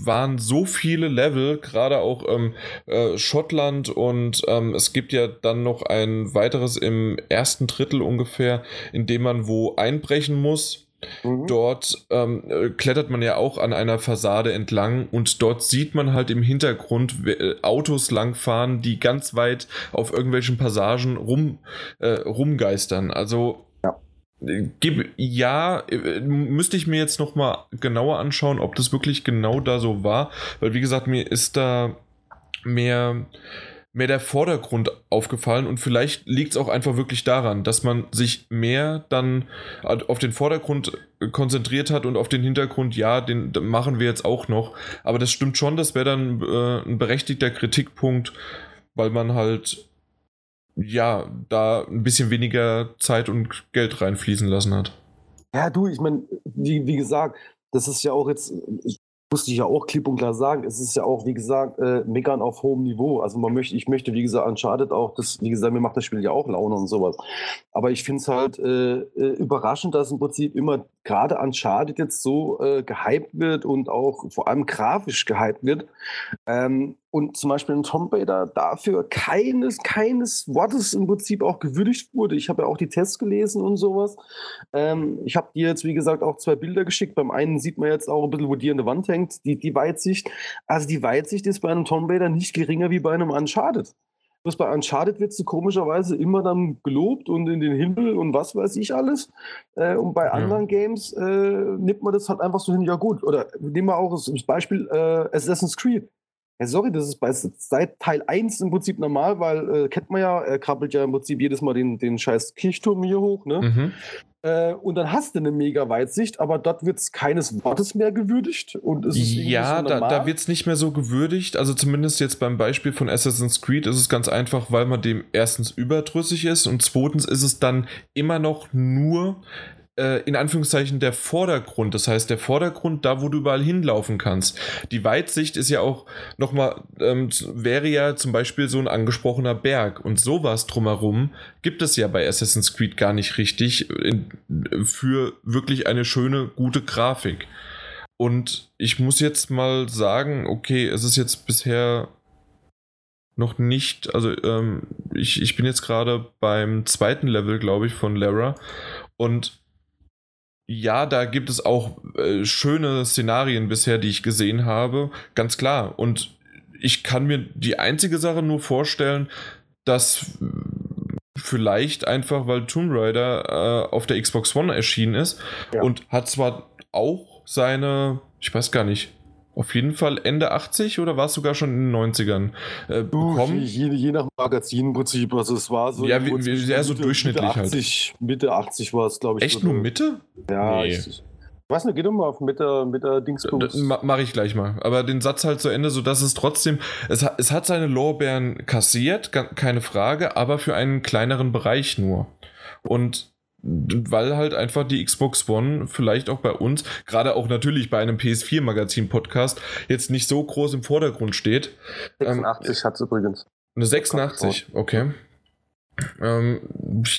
waren so viele Level, gerade auch ähm, äh, Schottland und ähm, es gibt ja dann noch ein weiteres im ersten Drittel ungefähr, in dem man wo einbrechen muss Mhm. Dort ähm, äh, klettert man ja auch an einer Fassade entlang und dort sieht man halt im Hintergrund äh, Autos langfahren, die ganz weit auf irgendwelchen Passagen rum, äh, rumgeistern. Also ja. Äh, gib, ja, müsste ich mir jetzt nochmal genauer anschauen, ob das wirklich genau da so war, weil wie gesagt, mir ist da mehr mehr der Vordergrund aufgefallen und vielleicht liegt es auch einfach wirklich daran, dass man sich mehr dann auf den Vordergrund konzentriert hat und auf den Hintergrund, ja, den machen wir jetzt auch noch. Aber das stimmt schon, das wäre dann äh, ein berechtigter Kritikpunkt, weil man halt ja da ein bisschen weniger Zeit und Geld reinfließen lassen hat. Ja, du, ich meine, wie, wie gesagt, das ist ja auch jetzt musste ich ja auch klipp und klar sagen, es ist ja auch, wie gesagt, äh, Meckern auf hohem Niveau. Also man möchte, ich möchte, wie gesagt, Uncharted auch, das, wie gesagt, mir macht das Spiel ja auch Laune und sowas. Aber ich finde es halt äh, äh, überraschend, dass im Prinzip immer gerade Uncharted jetzt so äh, gehypt wird und auch vor allem grafisch gehypt wird. Ähm, und zum Beispiel ein Tom Raider dafür keines, keines Wortes im Prinzip auch gewürdigt wurde. Ich habe ja auch die Tests gelesen und sowas. Ähm, ich habe dir jetzt, wie gesagt, auch zwei Bilder geschickt. Beim einen sieht man jetzt auch ein bisschen, wo die an der Wand hängt, die, die Weitsicht. Also die Weitsicht ist bei einem Tom Raider nicht geringer wie bei einem Uncharted. Bloß bei Uncharted wird sie komischerweise immer dann gelobt und in den Himmel und was weiß ich alles. Äh, und bei ja. anderen Games äh, nimmt man das halt einfach so hin, ja gut. Oder nehmen wir auch das Beispiel äh, Assassin's Creed. Ja, sorry, das ist bei, seit Teil 1 im Prinzip normal, weil äh, kennt man ja, er krabbelt ja im Prinzip jedes Mal den, den scheiß Kirchturm hier hoch, ne? Mhm. Äh, und dann hast du eine mega Weitsicht, aber dort wird es keines Wortes mehr gewürdigt. Und es ist ja, so da, da wird es nicht mehr so gewürdigt. Also zumindest jetzt beim Beispiel von Assassin's Creed ist es ganz einfach, weil man dem erstens überdrüssig ist und zweitens ist es dann immer noch nur äh, in Anführungszeichen der Vordergrund. Das heißt, der Vordergrund, da wo du überall hinlaufen kannst. Die Weitsicht ist ja auch nochmal, ähm, wäre ja zum Beispiel so ein angesprochener Berg. Und sowas drumherum gibt es ja bei Assassin's Creed gar nicht richtig in, für wirklich eine schöne, gute Grafik. Und ich muss jetzt mal sagen, okay, es ist jetzt bisher noch nicht, also ähm, ich, ich bin jetzt gerade beim zweiten Level, glaube ich, von Lara. Und ja, da gibt es auch äh, schöne Szenarien bisher, die ich gesehen habe. Ganz klar. Und ich kann mir die einzige Sache nur vorstellen, dass vielleicht einfach, weil Tomb Raider äh, auf der Xbox One erschienen ist ja. und hat zwar auch seine, ich weiß gar nicht, auf jeden Fall Ende 80 oder war es sogar schon in den 90ern äh, bekommen? Je, je, nach Magazinprinzip, also es war so. Ja, wie, wie, sehr so durchschnittlich Mitte 80, halt. Mitte 80 war es, glaube ich. Echt so nur Mitte? Ja, nee. ich, ich weiß nicht, geh doch mal auf Mitte, Mitte Dingsbums. Mache ich gleich mal. Aber den Satz halt zu Ende, sodass es trotzdem, es, es hat seine Lorbeeren kassiert, keine Frage, aber für einen kleineren Bereich nur. Und weil halt einfach die Xbox One vielleicht auch bei uns, gerade auch natürlich bei einem PS4-Magazin-Podcast, jetzt nicht so groß im Vordergrund steht. 86 ähm, hat es übrigens. Eine 86, okay. Ähm,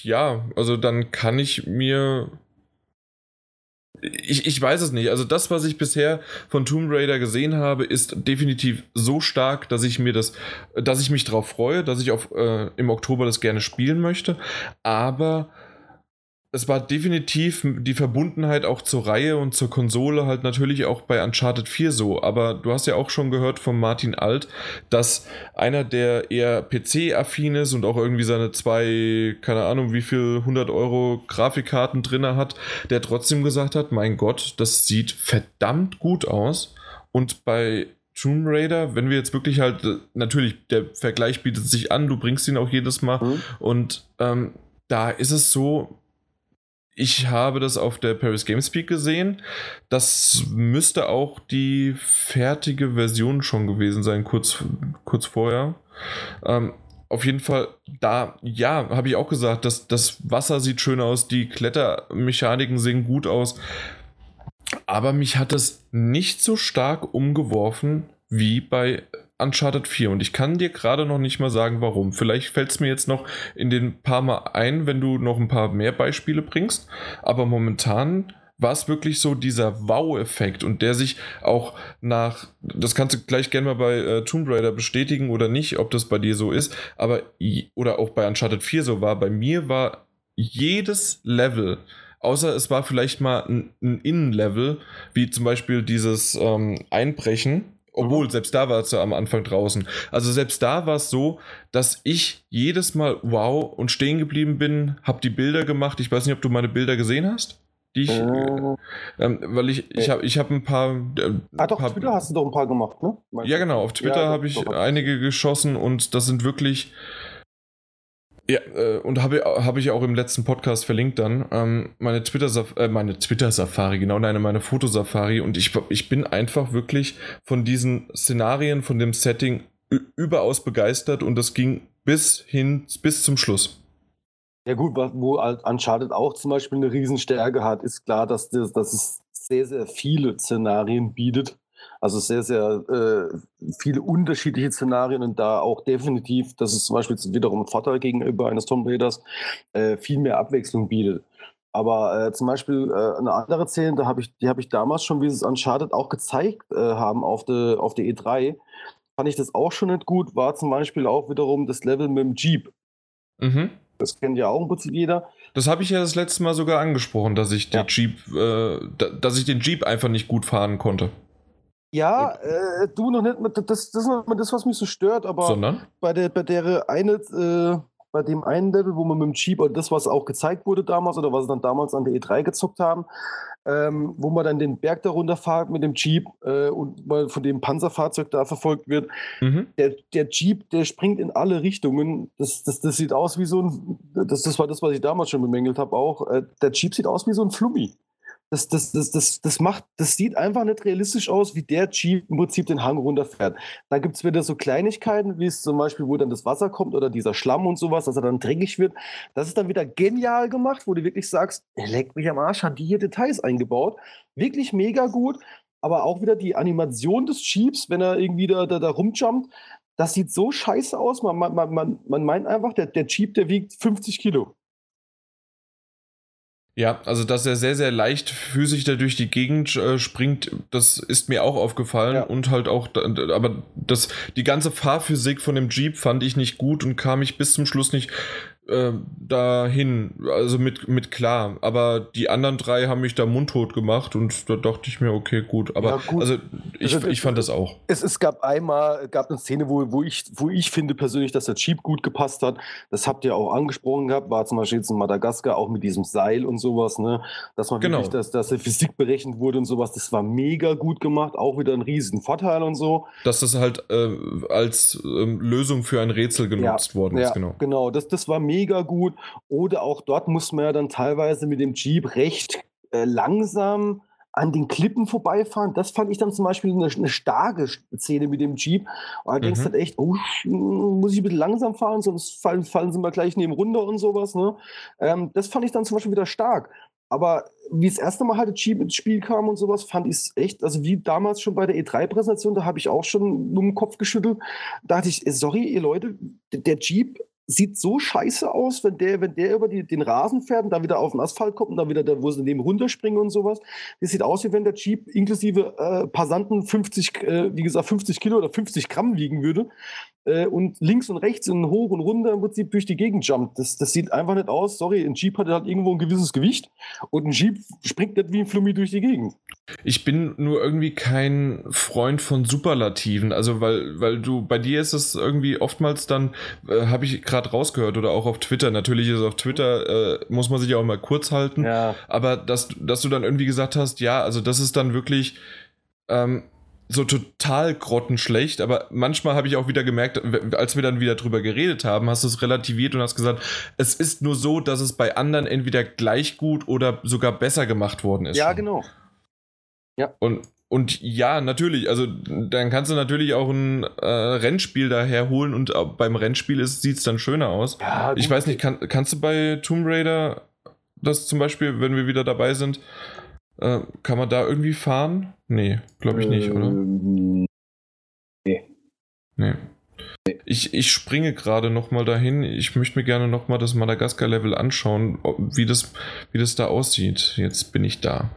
ja, also dann kann ich mir. Ich, ich weiß es nicht. Also das, was ich bisher von Tomb Raider gesehen habe, ist definitiv so stark, dass ich mir das, dass ich mich darauf freue, dass ich auf, äh, im Oktober das gerne spielen möchte. Aber es war definitiv die Verbundenheit auch zur Reihe und zur Konsole halt natürlich auch bei Uncharted 4 so. Aber du hast ja auch schon gehört von Martin Alt, dass einer, der eher PC-affin ist und auch irgendwie seine zwei, keine Ahnung, wie viel 100 Euro Grafikkarten drin hat, der trotzdem gesagt hat, mein Gott, das sieht verdammt gut aus. Und bei Tomb Raider, wenn wir jetzt wirklich halt, natürlich, der Vergleich bietet sich an, du bringst ihn auch jedes Mal. Mhm. Und ähm, da ist es so, ich habe das auf der Paris Gamespeak gesehen. Das müsste auch die fertige Version schon gewesen sein, kurz, kurz vorher. Ähm, auf jeden Fall, da, ja, habe ich auch gesagt, dass das Wasser sieht schön aus, die Klettermechaniken sehen gut aus. Aber mich hat es nicht so stark umgeworfen wie bei Uncharted 4 und ich kann dir gerade noch nicht mal sagen, warum. Vielleicht fällt es mir jetzt noch in den paar Mal ein, wenn du noch ein paar mehr Beispiele bringst, aber momentan war es wirklich so dieser Wow-Effekt und der sich auch nach, das kannst du gleich gerne mal bei äh, Tomb Raider bestätigen oder nicht, ob das bei dir so ist, aber oder auch bei Uncharted 4 so war, bei mir war jedes Level, außer es war vielleicht mal ein, Innenlevel, wie zum Beispiel dieses ähm, Einbrechen, obwohl, selbst da war es ja am Anfang draußen. Also selbst da war es so, dass ich jedes Mal wow und stehen geblieben bin, habe die Bilder gemacht. Ich weiß nicht, ob du meine Bilder gesehen hast. Die ich, äh, ähm, weil ich, ich habe ich hab ein paar. Äh, ah, doch, paar, Twitter hast du doch ein paar gemacht, ne? ja, genau. Auf Twitter ja, habe ich einige geschossen und das sind wirklich ja, äh, und habe hab ich auch im letzten Podcast verlinkt dann. Ähm, meine Twitter-Safari, äh, meine Twitter-Safari, genau, nein, meine Fotosafari. Und ich, ich bin einfach wirklich von diesen Szenarien, von dem Setting überaus begeistert und das ging bis hin, bis zum Schluss. Ja gut, wo Uncharted auch zum Beispiel eine Riesenstärke hat, ist klar, dass, das, dass es sehr, sehr viele Szenarien bietet Also sehr, sehr äh, viele unterschiedliche Szenarien und da auch definitiv, dass es zum Beispiel wiederum ein Vorteil gegenüber eines Tomb Raiders äh, viel mehr Abwechslung bietet. Aber äh, zum Beispiel äh, eine andere Szene, da hab ich, die habe ich damals schon, wie sie es Uncharted auch gezeigt äh, haben auf der auf de E3, fand ich das auch schon nicht gut, war zum Beispiel auch wiederum das Level mit dem Jeep. Mhm. Das kennt ja auch im Prinzip jeder. Das habe ich ja das letzte Mal sogar angesprochen, dass ich, ja. Jeep, äh, dass ich den Jeep einfach nicht gut fahren konnte. Ja, äh, du noch nicht, das, das ist noch das, was mich so stört, aber Sondern? bei der, bei der eine, äh, bei dem einen Level, wo man mit dem Jeep, oder das, was auch gezeigt wurde damals, oder was sie dann damals an der E3 gezockt haben, ähm, wo man dann den Berg da runterfahrt mit dem Jeep äh, und mal von dem Panzerfahrzeug da verfolgt wird. Mhm. Der, der Jeep, der springt in alle Richtungen. Das, das, das sieht aus wie so ein, das, das war das, was ich damals schon bemängelt habe auch. Äh, der Jeep sieht aus wie so ein Flummi das, das, das, das, das macht, das sieht einfach nicht realistisch aus, wie der Jeep im Prinzip den Hang runterfährt. Dann gibt es wieder so Kleinigkeiten, wie es zum Beispiel, wo dann das Wasser kommt oder dieser Schlamm und sowas, dass er dann dreckig wird. Das ist dann wieder genial gemacht, wo du wirklich sagst, leck mich am Arsch, hat die hier Details eingebaut. Wirklich mega gut. Aber auch wieder die Animation des Jeeps, wenn er irgendwie da, da, da rumjumpt, das sieht so scheiße aus. Man, man, man, man meint einfach, der, der Jeep, der wiegt 50 Kilo. Ja, also dass er sehr, sehr leicht physisch da durch die Gegend äh, springt, das ist mir auch aufgefallen. Ja. Und halt auch, aber das, die ganze Fahrphysik von dem Jeep fand ich nicht gut und kam ich bis zum Schluss nicht äh, dahin, also mit, mit klar. Aber die anderen drei haben mich da mundtot gemacht und da dachte ich mir, okay, gut. Aber ja, gut. also ich, also, ich fand das auch. Es, es gab einmal, gab eine Szene, wo, wo, ich, wo ich finde persönlich, dass der Jeep gut gepasst hat. Das habt ihr auch angesprochen gehabt, war zum Beispiel jetzt in Madagaskar auch mit diesem Seil und sowas, ne? Dass man genau. wirklich, dass, dass der Physik berechnet wurde und sowas, das war mega gut gemacht, auch wieder ein riesen Vorteil und so. Dass das halt äh, als äh, Lösung für ein Rätsel genutzt ja, worden ist, ja, genau. Genau, das, das war mega mega gut. Oder auch dort muss man ja dann teilweise mit dem Jeep recht äh, langsam an den Klippen vorbeifahren. Das fand ich dann zum Beispiel eine, eine starke Szene mit dem Jeep. Und da denkst du mhm. halt echt, oh, muss ich ein bisschen langsam fahren, sonst fallen, fallen sie mal gleich neben runter und sowas. Ne? Ähm, das fand ich dann zum Beispiel wieder stark. Aber wie das erste Mal halt das Jeep ins Spiel kam und sowas, fand ich es echt, also wie damals schon bei der E3-Präsentation, da habe ich auch schon nur den Kopf geschüttelt. Da dachte ich, sorry, ihr Leute, der Jeep sieht so scheiße aus, wenn der, wenn der über die, den Rasen fährt und dann wieder auf den Asphalt kommt und dann wieder, da, wo sie neben runterspringen und sowas. Das sieht aus, wie wenn der Jeep inklusive äh, Passanten 50, äh, wie gesagt, 50 Kilo oder 50 Gramm wiegen würde äh, und links und rechts und hoch und runter im Prinzip durch die Gegend jumpt. Das, das sieht einfach nicht aus. Sorry, ein Jeep hat halt irgendwo ein gewisses Gewicht und ein Jeep springt nicht wie ein Flummi durch die Gegend. Ich bin nur irgendwie kein Freund von Superlativen. Also, weil, weil du, bei dir ist es irgendwie oftmals dann, äh, habe ich gerade rausgehört oder auch auf Twitter. Natürlich ist auf Twitter, äh, muss man sich auch mal kurz halten. Ja. Aber dass, dass du dann irgendwie gesagt hast, ja, also das ist dann wirklich. Ähm, so total grottenschlecht, aber manchmal habe ich auch wieder gemerkt, als wir dann wieder drüber geredet haben, hast du es relativiert und hast gesagt, es ist nur so, dass es bei anderen entweder gleich gut oder sogar besser gemacht worden ist. Ja, schon. genau. Ja. Und, und ja, natürlich, also dann kannst du natürlich auch ein äh, Rennspiel daher holen und beim Rennspiel sieht es dann schöner aus. Ja, ich weiß nicht, kann, kannst du bei Tomb Raider das zum Beispiel, wenn wir wieder dabei sind, äh, kann man da irgendwie fahren? Nee, glaube ich nicht, oder? Ähm, nee. Nee. Ich, ich springe gerade nochmal dahin. Ich möchte mir gerne nochmal das Madagaskar-Level anschauen, wie das, wie das da aussieht. Jetzt bin ich da.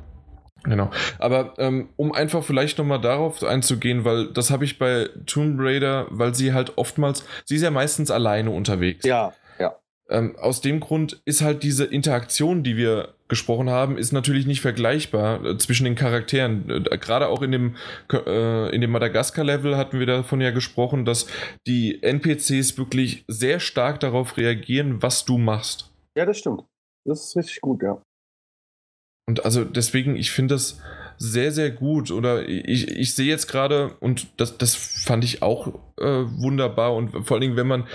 Genau. Aber ähm, um einfach vielleicht nochmal darauf einzugehen, weil das habe ich bei Tomb Raider, weil sie halt oftmals, sie ist ja meistens alleine unterwegs. Ja, ja. Ähm, aus dem Grund ist halt diese Interaktion, die wir gesprochen haben, ist natürlich nicht vergleichbar äh, zwischen den Charakteren. Äh, gerade auch in dem, äh, in dem Madagaskar-Level hatten wir davon ja gesprochen, dass die NPCs wirklich sehr stark darauf reagieren, was du machst. Ja, das stimmt. Das ist richtig gut, ja. Und also deswegen, ich finde das sehr, sehr gut. Oder ich, ich sehe jetzt gerade, und das, das fand ich auch äh, wunderbar. Und vor allen Dingen, wenn man,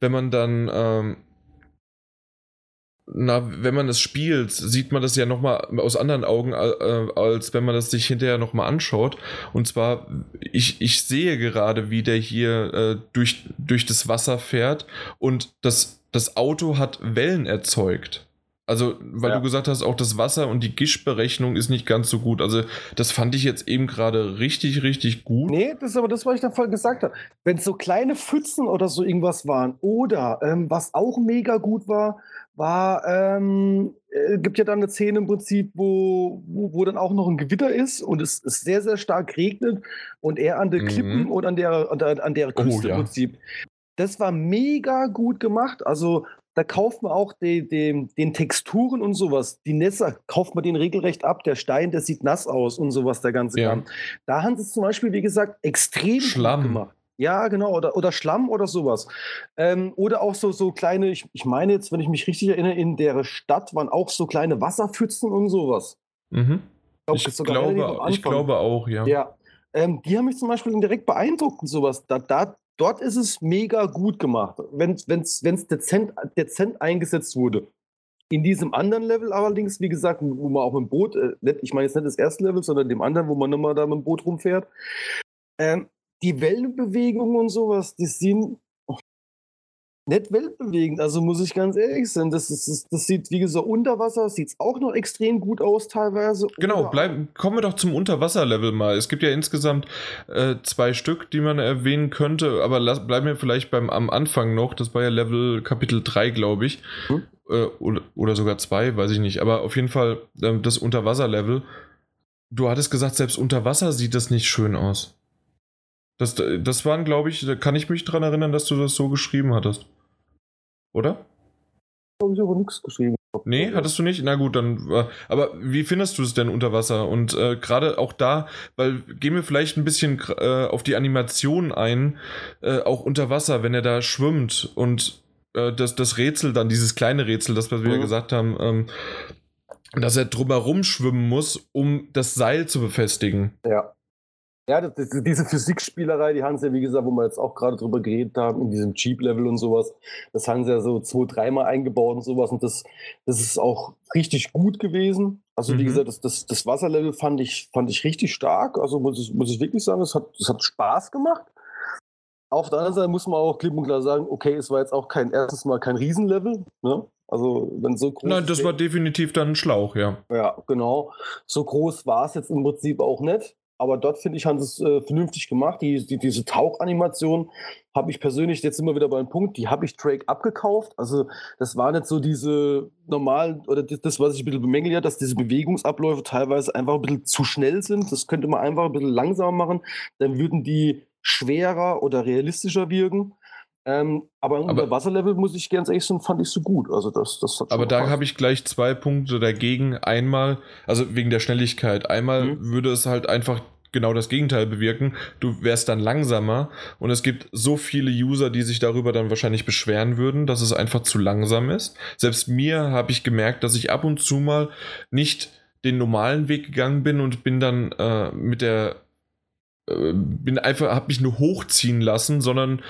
wenn man dann ähm, na, wenn man es spielt, sieht man das ja nochmal aus anderen Augen, äh, als wenn man das sich hinterher nochmal anschaut. Und zwar, ich, ich sehe gerade, wie der hier äh, durch, durch das Wasser fährt und das, das Auto hat Wellen erzeugt. Also, weil ja. du gesagt hast, auch das Wasser und die Gischberechnung ist nicht ganz so gut. Also, das fand ich jetzt eben gerade richtig, richtig gut. Nee, das ist aber das, was ich da vorhin gesagt habe. Wenn es so kleine Pfützen oder so irgendwas waren, oder ähm, was auch mega gut war, war, ähm, äh, gibt ja dann eine Szene im Prinzip, wo, wo, wo, dann auch noch ein Gewitter ist und es, es sehr, sehr stark regnet und er an den Klippen mhm. und an der, an der, an der oh, Küste oh, ja. im Prinzip. Das war mega gut gemacht. Also da kauft man auch die, die, den Texturen und sowas. Die Nässe kauft man den regelrecht ab. Der Stein, der sieht nass aus und sowas, der ganze ja. Kram. Da haben sie es zum Beispiel, wie gesagt, extrem Schlamm. gemacht. Ja, genau, oder, oder Schlamm oder sowas. Ähm, oder auch so, so kleine, ich, ich meine jetzt, wenn ich mich richtig erinnere, in der Stadt waren auch so kleine Wasserpfützen und sowas. Mhm. Ich, glaub, ich glaube, ich glaube auch, ja. Ja, ähm, die haben mich zum Beispiel direkt beeindruckt und sowas. Da, da, dort ist es mega gut gemacht, wenn es dezent, dezent eingesetzt wurde. In diesem anderen Level allerdings, wie gesagt, wo man auch mit dem Boot, äh, ich meine jetzt nicht das erste Level, sondern dem anderen, wo man nochmal da mit dem Boot rumfährt, ähm, die Wellenbewegungen und sowas, die sind nicht weltbewegend, also muss ich ganz ehrlich sein. Das, ist, das sieht, wie gesagt, unter Wasser sieht es auch noch extrem gut aus teilweise. Genau, bleib, kommen wir doch zum Unterwasserlevel mal. Es gibt ja insgesamt äh, zwei Stück, die man erwähnen könnte, aber lass, bleiben wir vielleicht beim am Anfang noch. Das war ja Level Kapitel 3, glaube ich. Hm? Äh, oder, oder, sogar 2, weiß ich nicht. Aber auf jeden Fall äh, das Unterwasserlevel. Du hattest gesagt, selbst unter Wasser sieht das nicht schön aus. Das, das waren, glaube ich, da kann ich mich daran erinnern, dass du das so geschrieben hattest. Oder? Habe ich aber nichts geschrieben. Nee, hattest du nicht? Na gut, dann. Äh, aber wie findest du es denn unter Wasser? Und äh, gerade auch da, weil gehen wir vielleicht ein bisschen äh, auf die Animation ein, äh, auch unter Wasser, wenn er da schwimmt und äh, das, das Rätsel dann, dieses kleine Rätsel, das, was wir mhm. ja gesagt haben, ähm, dass er drumherum schwimmen muss, um das Seil zu befestigen. Ja. Ja, das, das, diese Physikspielerei, die haben sie ja, wie gesagt, wo wir jetzt auch gerade drüber geredet haben, in diesem Cheap-Level und sowas, das haben sie ja so zwei, dreimal eingebaut und sowas und das, das ist auch richtig gut gewesen. Also, mhm. wie gesagt, das, das, das Wasserlevel fand ich, fand ich richtig stark. Also, muss ich, muss ich wirklich sagen, es hat, es hat Spaß gemacht. Auf der anderen Seite muss man auch klipp und klar sagen, okay, es war jetzt auch kein, erstens mal kein Riesenlevel, ne? Also, wenn so groß. Nein, das war definitiv dann ein Schlauch, ja. Ja, genau. So groß war es jetzt im Prinzip auch nicht. Aber dort finde ich, haben sie es äh, vernünftig gemacht. Die, die, diese Tauchanimation habe ich persönlich, jetzt immer wieder beim Punkt, die habe ich Drake abgekauft. Also das war nicht so diese normalen, oder das, was ich ein bisschen bemängel, ja, dass diese Bewegungsabläufe teilweise einfach ein bisschen zu schnell sind. Das könnte man einfach ein bisschen langsamer machen. Dann würden die schwerer oder realistischer wirken. Ähm, aber unter Wasserlevel, muss ich ganz ehrlich sagen, fand ich so gut. Also das, das aber da habe ich gleich zwei Punkte dagegen. Einmal, also wegen der Schnelligkeit. Einmal mhm. würde es halt einfach genau das Gegenteil bewirken. Du wärst dann langsamer und es gibt so viele User, die sich darüber dann wahrscheinlich beschweren würden, dass es einfach zu langsam ist. Selbst mir habe ich gemerkt, dass ich ab und zu mal nicht den normalen Weg gegangen bin und bin dann äh, mit der äh, bin einfach habe mich nur hochziehen lassen, sondern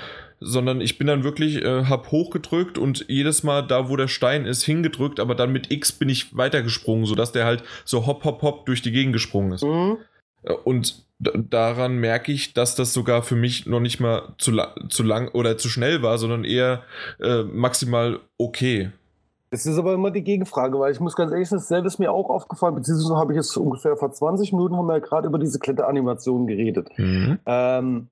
sondern ich bin dann wirklich, äh, hab hochgedrückt und jedes Mal da, wo der Stein ist, hingedrückt, aber dann mit X bin ich weitergesprungen, sodass der halt so hopp, hopp, hopp durch die Gegend gesprungen ist. Mhm. Äh, und daran merke ich, dass das sogar für mich noch nicht mal zu, la zu lang oder zu schnell war, sondern eher äh, maximal okay. Das ist aber immer die Gegenfrage, weil ich muss ganz ehrlich sagen, dasselbe ist mir auch aufgefallen, beziehungsweise habe ich jetzt ungefähr vor 20 Minuten haben wir ja gerade über diese Kletteranimation geredet. Mhm. Ähm,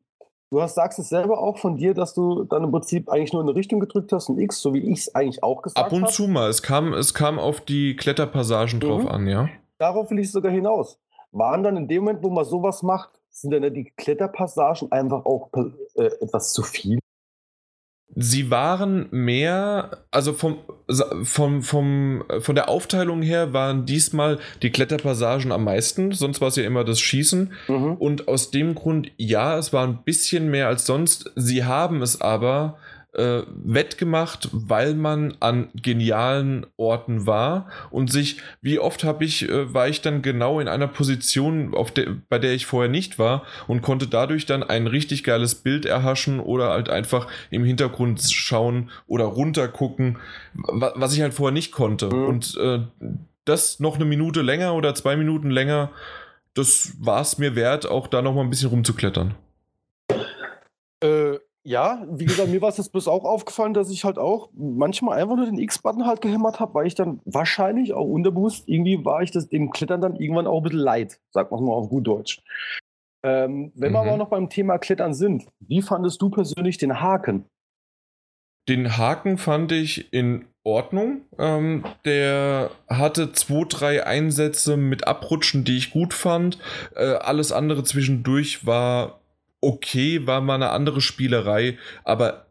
du hast, sagst es selber auch von dir, dass du dann im Prinzip eigentlich nur in eine Richtung gedrückt hast, ein X, so wie ich es eigentlich auch gesagt habe. Ab und hab. zu mal. Es kam, es kam auf die Kletterpassagen mhm. drauf an, ja. Darauf will ich sogar hinaus waren dann in dem Moment, wo man sowas macht, sind dann die Kletterpassagen einfach auch äh, etwas zu viel? Sie waren mehr, also vom, vom, vom, von der Aufteilung her waren diesmal die Kletterpassagen am meisten, sonst war es ja immer das Schießen. Mhm. Und aus dem Grund, ja, es war ein bisschen mehr als sonst. Sie haben es aber äh, wettgemacht, weil man an genialen Orten war und sich, wie oft habe ich, äh, war ich dann genau in einer Position, auf der, bei der ich vorher nicht war und konnte dadurch dann ein richtig geiles Bild erhaschen oder halt einfach im Hintergrund schauen oder runtergucken, was ich halt vorher nicht konnte. Mhm. Und äh, das noch eine Minute länger oder zwei Minuten länger, das war es mir wert, auch da noch mal ein bisschen rumzuklettern. Ja, wie gesagt, mir war es jetzt bloß auch aufgefallen, dass ich halt auch manchmal einfach nur den X-Button halt gehämmert habe, weil ich dann wahrscheinlich auch unterbewusst irgendwie war ich das dem Klettern dann irgendwann auch ein bisschen leid, sagt man mal auf gut Deutsch. Ähm, wenn mhm. wir aber noch beim Thema Klettern sind, wie fandest du persönlich den Haken? Den Haken fand ich in Ordnung. Ähm, der hatte zwei, drei Einsätze mit Abrutschen, die ich gut fand. Äh, alles andere zwischendurch war okay, war mal eine andere Spielerei, aber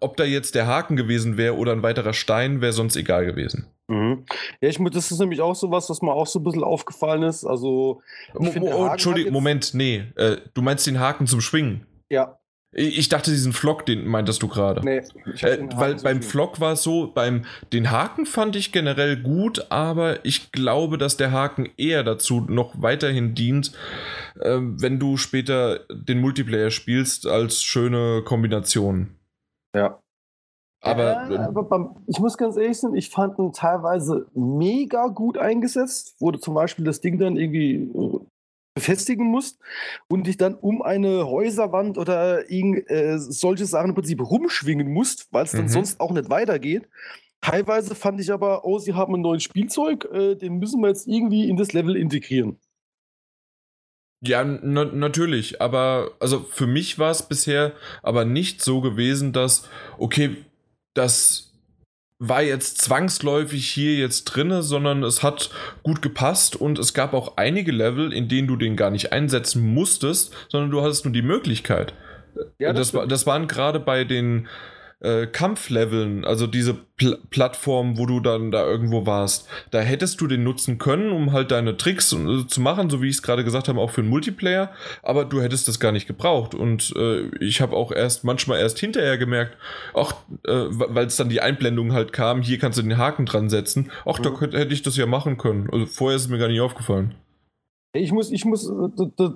ob da jetzt der Haken gewesen wäre oder ein weiterer Stein, wäre sonst egal gewesen. Mhm. Ja, ich, das ist nämlich auch so was, was mir auch so ein bisschen aufgefallen ist. Also, Mo oh, Entschuldigung, Moment, nee. Äh, du meinst den Haken zum Schwingen? Ja. Ich dachte, diesen Flock, den meintest du gerade. Nee, äh, weil beim Flock war es so, beim den Haken fand ich generell gut, aber ich glaube, dass der Haken eher dazu noch weiterhin dient, äh, wenn du später den Multiplayer spielst, als schöne Kombination. Ja. Aber, ja, aber beim, ich muss ganz ehrlich sein, ich fand ihn teilweise mega gut eingesetzt, du zum Beispiel das Ding dann irgendwie äh, befestigen musst und dich dann um eine Häuserwand oder irgend, äh, solche Sachen im Prinzip rumschwingen musst, weil es dann mhm. sonst auch nicht weitergeht. Teilweise fand ich aber, oh, sie haben ein neues Spielzeug, äh, den müssen wir jetzt irgendwie in das Level integrieren. Ja, na natürlich, aber also für mich war es bisher aber nicht so gewesen, dass, okay, das war jetzt zwangsläufig hier jetzt drinne, sondern es hat gut gepasst und es gab auch einige Level, in denen du den gar nicht einsetzen musstest, sondern du hattest nur die Möglichkeit. Ja, das, das, das waren gerade bei den äh, Kampfleveln, also diese Pl Plattform, wo du dann da irgendwo warst, da hättest du den nutzen können, um halt deine Tricks äh, zu machen, so wie ich es gerade gesagt habe, auch für einen Multiplayer, aber du hättest das gar nicht gebraucht. Und äh, ich habe auch erst manchmal erst hinterher gemerkt, auch äh, weil es dann die Einblendung halt kam, hier kannst du den Haken dran setzen, ach, mhm. da hätte ich das ja machen können. Also vorher ist es mir gar nicht aufgefallen. Ich muss, ich muss, äh,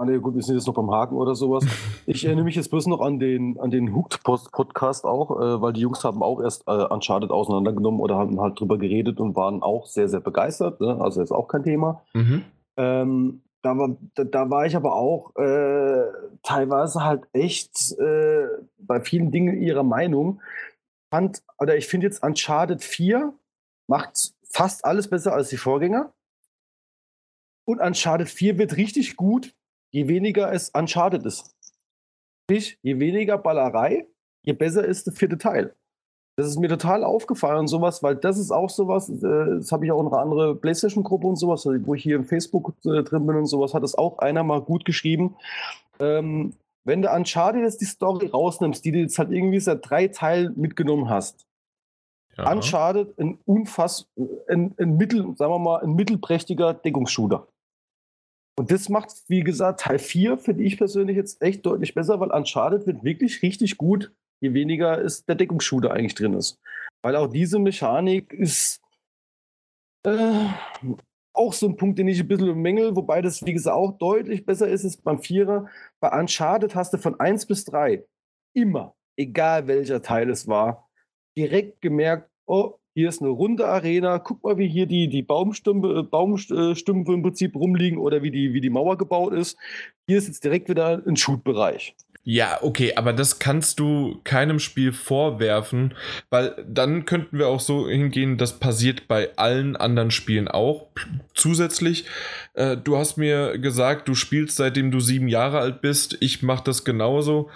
Ah, nee, gut, wir sind jetzt noch beim Haken oder sowas. Ich erinnere mich jetzt bloß noch an den, an den Hooked Podcast auch, äh, weil die Jungs haben auch erst äh, Uncharted auseinandergenommen oder haben halt drüber geredet und waren auch sehr, sehr begeistert. Ne? Also ist auch kein Thema. Mhm. Ähm, da, war, da, da, war ich aber auch äh, teilweise halt echt äh, bei vielen Dingen ihrer Meinung. Fand, oder ich finde jetzt Uncharted 4 macht fast alles besser als die Vorgänger. Und Uncharted 4 wird richtig gut, je weniger es uncharted ist. Sprich, je weniger Ballerei, je besser ist der vierte Teil. Das ist mir total aufgefallen und sowas, weil das ist auch sowas, äh, das habe ich auch in einer anderen Playstation-Gruppe und sowas, wo ich hier im Facebook äh, drin bin und sowas, hat es auch einer mal gut geschrieben. Ähm, wenn du Uncharted jetzt die Story rausnimmst, die du jetzt halt irgendwie seit drei Teilen mitgenommen hast, ja. Uncharted ein unfass, ein, ein mittel, sagen wir mal, ein mittelprächtiger Deckungsshooter. Und das macht, wie gesagt, Teil 4 finde ich persönlich jetzt echt deutlich besser, weil Uncharted wird wirklich richtig gut, je weniger ist der Deckungsshooter eigentlich drin ist. Weil auch diese Mechanik ist äh, auch so ein Punkt, den ich ein bisschen bemängel, wobei das, wie gesagt, auch deutlich besser ist, ist beim Vierer. Bei Uncharted hast du von 1 bis 3 immer, egal welcher Teil es war, direkt gemerkt, oh, hier ist eine runde Arena, guck mal, wie hier die, die Baumstümpfe, äh, Baumstümpfe im Prinzip rumliegen oder wie die, wie die Mauer gebaut ist. Hier ist jetzt direkt wieder ein Shoot-Bereich. Ja, okay, aber das kannst du keinem Spiel vorwerfen, weil dann könnten wir auch so hingehen, das passiert bei allen anderen Spielen auch. Zusätzlich, äh, du hast mir gesagt, du spielst seitdem du sieben Jahre alt bist. Ich mache das genauso.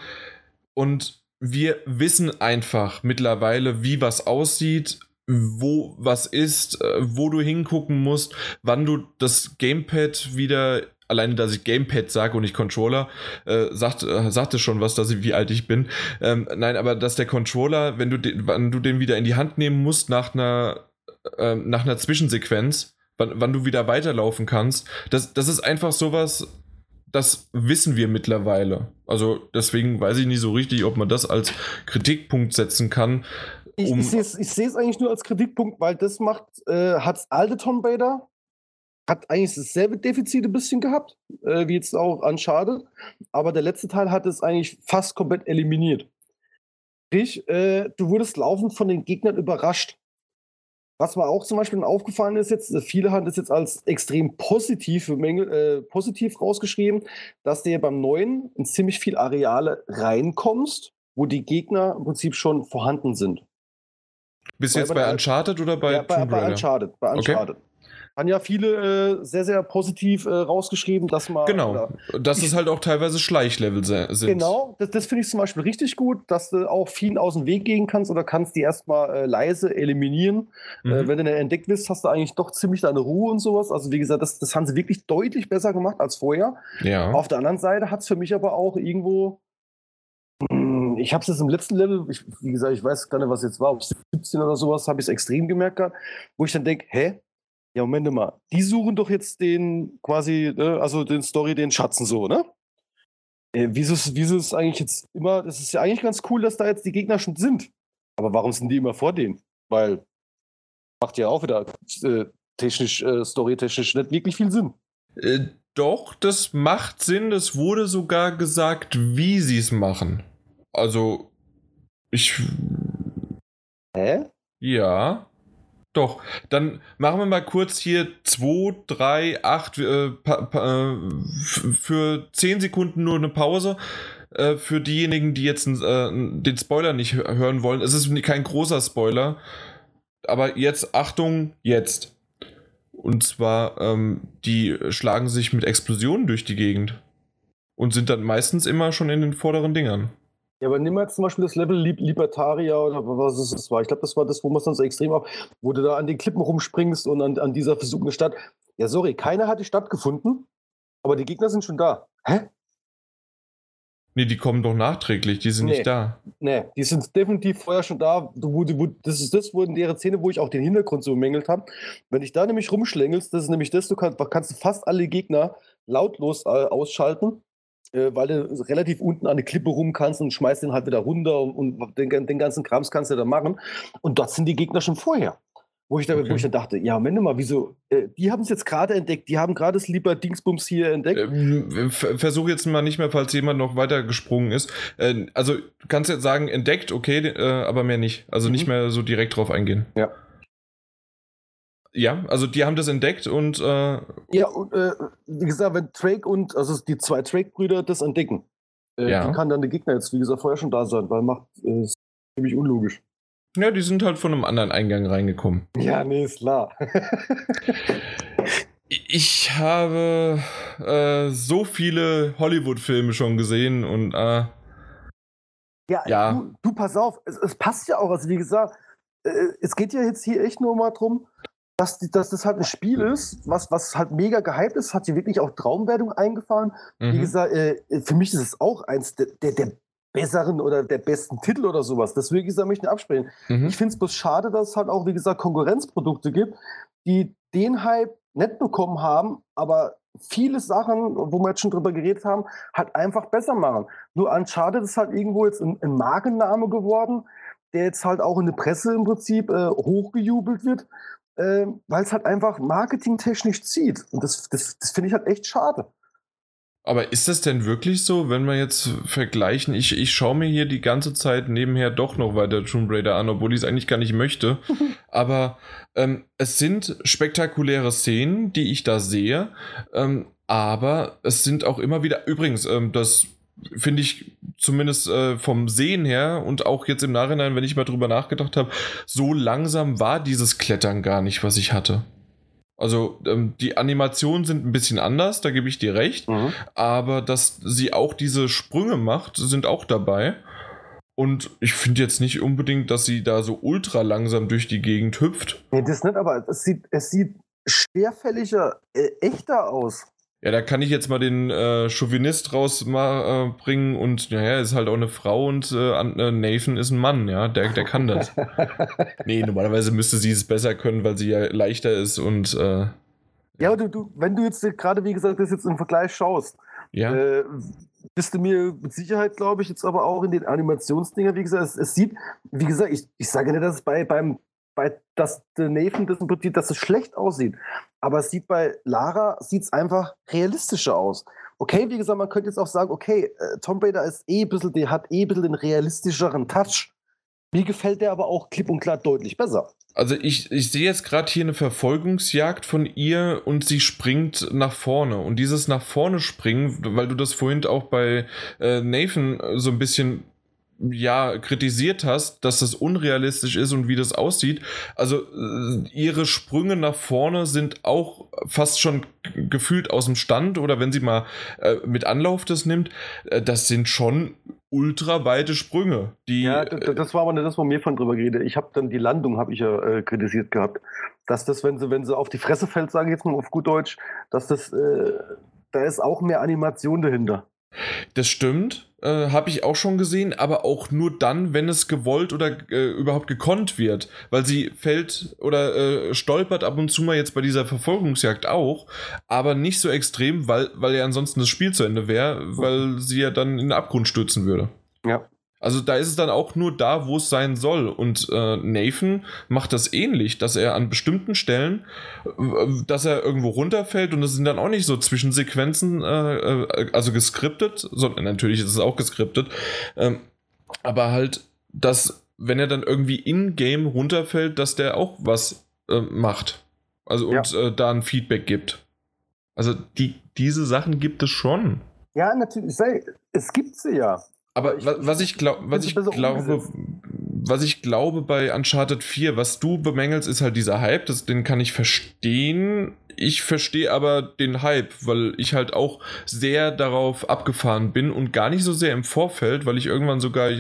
Und wir wissen einfach mittlerweile, wie was aussieht wo was ist, äh, wo du hingucken musst, wann du das Gamepad wieder alleine, dass ich Gamepad sage und nicht Controller, äh, sagt, äh, sagte schon was, dass ich, wie alt ich bin. Ähm, nein, aber dass der Controller, wenn du den, wann du den wieder in die Hand nehmen musst nach einer, äh, nach einer Zwischensequenz, wann, wann du wieder weiterlaufen kannst, das, das ist einfach sowas, das wissen wir mittlerweile. Also deswegen weiß ich nicht so richtig, ob man das als Kritikpunkt setzen kann. Ich, um ich sehe es eigentlich nur als Kritikpunkt, weil das macht, äh, hat alte Tom Raider, hat eigentlich dasselbe Defizit ein bisschen gehabt, äh, wie jetzt auch Uncharted, aber der letzte Teil hat es eigentlich fast komplett eliminiert. Sprich, äh, du wurdest laufend von den Gegnern überrascht. Was mir auch zum Beispiel aufgefallen ist jetzt, viele haben das jetzt als extrem positiv, äh, positiv rausgeschrieben, dass du ja beim neuen in ziemlich viel Areale reinkommst wo die Gegner im Prinzip schon vorhanden sind. Bist du jetzt bei Uncharted oder bei ja, bei, bei Uncharted? Bei Uncharted. Okay. Haben ja viele äh, sehr, sehr positiv äh, rausgeschrieben, dass man. Genau. Oder, dass es halt auch teilweise Schleichlevel sind. Genau, das, das finde ich zum Beispiel richtig gut, dass du auch vielen aus dem Weg gehen kannst oder kannst die erstmal äh, leise eliminieren. Äh, mhm. wenn du dann entdeckt wirst, hast du eigentlich doch ziemlich deine Ruhe und sowas. Also, wie gesagt, das, das haben sie wirklich deutlich besser gemacht als vorher. Ja. Auf der anderen Seite hat es für mich aber auch irgendwo ich habe es jetzt im letzten Level, ich, wie gesagt, ich weiß gar nicht, was jetzt war, ob 17 oder sowas, habe ich es extrem gemerkt gehabt, wo ich dann denke, hä, ja, Moment mal, die suchen doch jetzt den quasi, ne, also den Story, den Schatzen so, ne? Äh, wieso, wieso ist eigentlich jetzt immer, das ist ja eigentlich ganz cool, dass da jetzt die Gegner schon sind. Aber warum sind die immer vor denen? Weil macht ja auch wieder äh, technisch, äh, storytechnisch nicht wirklich viel Sinn. Äh, doch, das macht Sinn. Es wurde sogar gesagt, wie sie es machen. Also, ich. Hä? Ja. Doch, dann machen wir mal kurz hier 2, 3, 8 äh, für 10 Sekunden nur eine Pause. Äh, für diejenigen, die jetzt äh, den Spoiler nicht hören wollen. Es ist kein großer Spoiler. Aber jetzt, Achtung, jetzt. Und zwar, ähm, die schlagen sich mit Explosionen durch die Gegend. Und sind dann meistens immer schon in den vorderen Dingern. Ja, aber nimm mal jetzt zum Beispiel das Level Lib Libertaria oder was es das war. Ich glaube, das war das, wo man es dann so extrem auf, wo du da an den Klippen rumspringst und an, an dieser versuchten Stadt. Ja, sorry, keiner hat die Stadt gefunden, aber die Gegner sind schon da. Hä? Nee, die kommen doch nachträglich, die sind nee, nicht da. Nee, die sind definitiv vorher schon da. Wo, wo, das ist das, wo in der Szene, wo ich auch den Hintergrund so bemängelt habe. Wenn ich da nämlich rumschlängelst, das ist nämlich das, du kannst, kannst fast alle Gegner lautlos äh, ausschalten weil du relativ unten an der Klippe rum kannst und schmeißt den halt wieder runter und, und den, den, ganzen Krams kannst du da machen. Und dort sind die Gegner schon vorher. Wo ich, da, okay. wo ich dann dachte, ja, Moment mal, wieso? Äh, die haben es jetzt gerade entdeckt, die haben gerade das lieber Dingsbums hier entdeckt. Ähm, versuche jetzt mal nicht mehr, falls jemand noch weiter gesprungen ist. Äh, also, du kannst jetzt sagen, entdeckt, okay, äh, aber mehr nicht. Also mhm. nicht mehr so direkt drauf eingehen. Ja. Ja, also die haben das entdeckt und. Äh, ja, und äh, wie gesagt, wenn Drake und, also die zwei Drake-Brüder das entdecken, äh, ja. kann dann der Gegner jetzt, wie gesagt, vorher schon da sein, weil macht äh, ziemlich unlogisch. Ja, die sind halt von einem anderen Eingang reingekommen. Ja, nee, ist klar. [LAUGHS] [LAUGHS] ich habe äh, so viele Hollywood-Filme schon gesehen und. Äh, ja, ja. Du, du, pass auf, es, es passt ja auch, also wie gesagt, äh, es geht ja jetzt hier echt nur mal drum, dass, dass das halt ein Spiel ist, was, was halt mega gehypt ist, hat hier wirklich auch Traumwertung eingefahren. Mhm. Wie gesagt, äh, für mich ist es auch eins der, der, der, besseren oder der besten Titel oder sowas. Deswegen gesagt, möchte ich nicht absprechen. Mhm. Ich finde es bloß schade, dass es halt auch, wie gesagt, Konkurrenzprodukte gibt, die den Hype nicht bekommen haben, aber viele Sachen, wo wir jetzt schon drüber geredet haben, halt einfach besser machen. Nur Uncharted ist halt irgendwo jetzt ein, ein Markenname geworden, der jetzt halt auch in der Presse im Prinzip äh, hochgejubelt wird äh, weil es halt einfach marketingtechnisch zieht. Und das, das, das finde ich halt echt schade. Aber ist das denn wirklich so, wenn wir jetzt vergleichen? Ich, ich schaue mir hier die ganze Zeit nebenher doch noch weiter Tomb Raider an, obwohl ich es eigentlich gar nicht möchte. [LAUGHS] Aber ähm, es sind spektakuläre Szenen, die ich da sehe. Ähm, aber es sind auch immer wieder, übrigens, ähm, das finde ich zumindest äh, vom Sehen her und auch jetzt im Nachhinein, wenn ich mal drüber nachgedacht habe, so langsam war dieses Klettern gar nicht, was ich hatte. Also ähm, die Animationen sind ein bisschen anders, da gebe ich dir recht, mhm. aber dass sie auch diese Sprünge macht, sind auch dabei. Und ich finde jetzt nicht unbedingt, dass sie da so ultra langsam durch die Gegend hüpft. Nee, das nicht, aber es sieht, es sieht schwerfälliger, äh, echter aus. Ja, da kann ich jetzt mal den äh, Chauvinist rausbringen äh, und naja, ist halt auch eine Frau und äh, äh, Nathan ist ein Mann, ja, der, der kann das. [LAUGHS] nee, normalerweise müsste sie es besser können, weil sie ja leichter ist und. Äh, ja, aber du, du, wenn du jetzt gerade, wie gesagt, das jetzt im Vergleich schaust, ja. Äh, bist du mir mit Sicherheit, glaube ich, jetzt aber auch in den Animationsdinger, wie gesagt, es, es, sieht, wie gesagt, ich, ich sage nicht, dass es bei, beim bei dass der Nathan das interpretiert, dass es schlecht aussieht. Aber es sieht bei Lara sieht's einfach realistischer aus. Okay, wie gesagt, man könnte jetzt auch sagen, okay, äh, Tom Raider ist eh ein bisschen, der hat eh ein bisschen den realistischeren Touch. Mir gefällt der aber auch klipp und klar deutlich besser. Also ich, ich sehe jetzt gerade hier eine Verfolgungsjagd von ihr und sie springt nach vorne. Und dieses nach vorne springen, weil du das vorhin auch bei äh, Nathan so ein bisschen ja, kritisiert hast, dass das unrealistisch ist und wie das aussieht. Also äh, ihre Sprünge nach vorne sind auch fast schon gefühlt aus dem Stand oder wenn sie mal äh, mit Anlauf das nimmt, äh, das sind schon ultra weite Sprünge. Die, ja, das, das war aber nicht das, wo mir von drüber geredet. Ich habe dann die Landung, habe ich ja äh, kritisiert gehabt, dass das, wenn sie, wenn sie auf die Fresse fällt, sage ich jetzt mal auf gut Deutsch, dass das, äh, da ist auch mehr Animation dahinter. Das stimmt, äh, habe ich auch schon gesehen, aber auch nur dann, wenn es gewollt oder äh, überhaupt gekonnt wird, weil sie fällt oder äh, stolpert ab und zu mal jetzt bei dieser Verfolgungsjagd auch, aber nicht so extrem, weil, weil ja ansonsten das Spiel zu Ende wäre, weil sie ja dann in den Abgrund stürzen würde. Ja. Also da ist es dann auch nur da, wo es sein soll. Und äh, Nathan macht das ähnlich, dass er an bestimmten Stellen, äh, dass er irgendwo runterfällt und das sind dann auch nicht so Zwischensequenzen, äh, äh also geskriptet, sondern natürlich ist es auch geskriptet, ähm, aber halt, dass wenn er dann irgendwie in-game runterfällt, dass der auch was äh, macht. Also und ja. Äh, da ein Feedback gibt. Also die, diese Sachen gibt es schon. Ja, natürlich. Es gibt sie ja. Aber ich, was ich, glaub, was ich glaube, was ich glaube bei Uncharted 4, was du bemängelst, ist halt dieser Hype, das, den kann ich verstehen. Ich verstehe aber den Hype, weil ich halt auch sehr darauf abgefahren bin und gar nicht so sehr im Vorfeld, weil ich irgendwann sogar,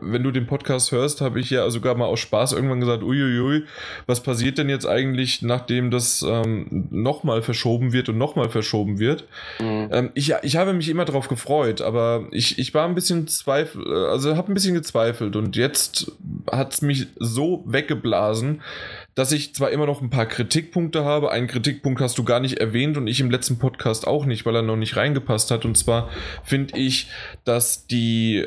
wenn du den Podcast hörst, habe ich ja sogar mal aus Spaß irgendwann gesagt, uiuiui, was passiert denn jetzt eigentlich, nachdem das ähm, nochmal verschoben wird und nochmal verschoben wird? Mhm. Ähm, ich, ich habe mich immer darauf gefreut, aber ich, ich war ein bisschen zweifel, also habe ein bisschen gezweifelt und jetzt hat es mich so weggeblasen, dass ich zwar immer noch ein paar Kritikpunkte habe. Einen Kritikpunkt hast du gar nicht erwähnt und ich im letzten Podcast auch nicht, weil er noch nicht reingepasst hat. Und zwar finde ich, dass die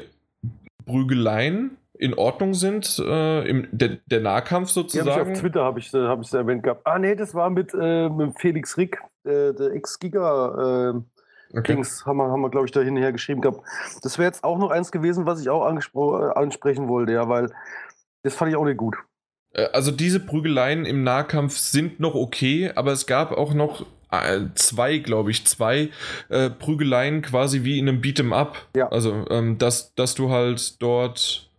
Prügeleien in Ordnung sind, äh, im, der, der, Nahkampf sozusagen. Ja, hab ich auf Twitter habe ich, hab ich erwähnt gehabt. Ah, nee, das war mit, äh, mit Felix Rick, äh, der Ex-Giga. Okay. Dings haben wir, haben wir glaube ich, da hinterher geschrieben gehabt. Das wäre jetzt auch noch eins gewesen, was ich auch äh, ansprechen wollte, ja, weil das fand ich auch nicht gut. Äh, also diese Prügeleien im Nahkampf sind noch okay, aber es gab auch noch äh, zwei, glaube ich, zwei äh, Prügeleien quasi wie in einem Beat'em Up. Ja. Also, ähm, dass, dass du halt dort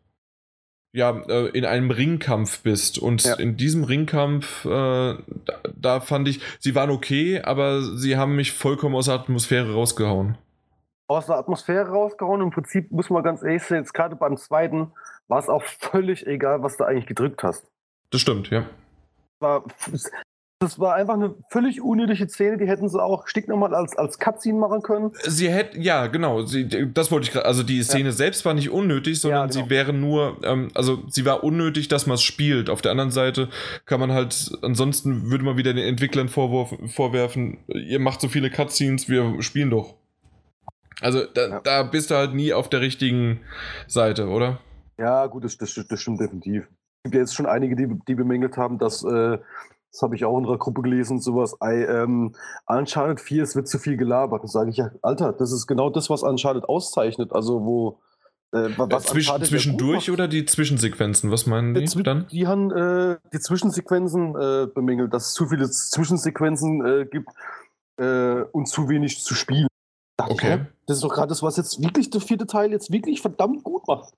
ja, äh, in einem Ringkampf bist. Und ja. in diesem Ringkampf, äh, da, da, fand ich, sie waren okay, aber sie haben mich vollkommen aus der Atmosphäre rausgehauen. Aus der Atmosphäre rausgehauen. Im Prinzip muss man ganz ehrlich sein, jetzt gerade beim zweiten war es auch [LAUGHS] völlig egal, was du eigentlich gedrückt hast. Das stimmt, ja. War, das war einfach eine völlig unnötige Szene, die hätten sie auch sticknormal als, als Cutscene machen können. Sie hätten, ja, genau, sie, das wollte ich gerade, also die Szene ja. selbst war nicht unnötig, sondern ja, genau. sie wäre nur, ähm, also sie war unnötig, dass man es spielt. Auf der anderen Seite kann man halt, ansonsten würde man wieder den Entwicklern vorwurf, vorwerfen, ihr macht so viele Cutscenes, wir spielen doch. Also da, ja. da bist du halt nie auf der richtigen Seite, oder? Ja, gut, das, das, das stimmt definitiv. Es gibt ja jetzt schon einige, die, die bemängelt haben, dass äh, das habe ich auch in unserer Gruppe gelesen, sowas, I, ähm, Uncharted 4, es wird zu viel gelabert. Da sage ich ja, Alter, das ist genau das, was Uncharted auszeichnet. Also wo äh, was Zwischen, zwischendurch oder die Zwischensequenzen? Was meinen die Zwi dann? Die haben äh, die Zwischensequenzen äh, bemängelt, dass es zu viele Zwischensequenzen äh, gibt äh, und zu wenig zu spielen. Okay. Ich, das ist doch gerade das, was jetzt wirklich der vierte Teil jetzt wirklich verdammt gut macht.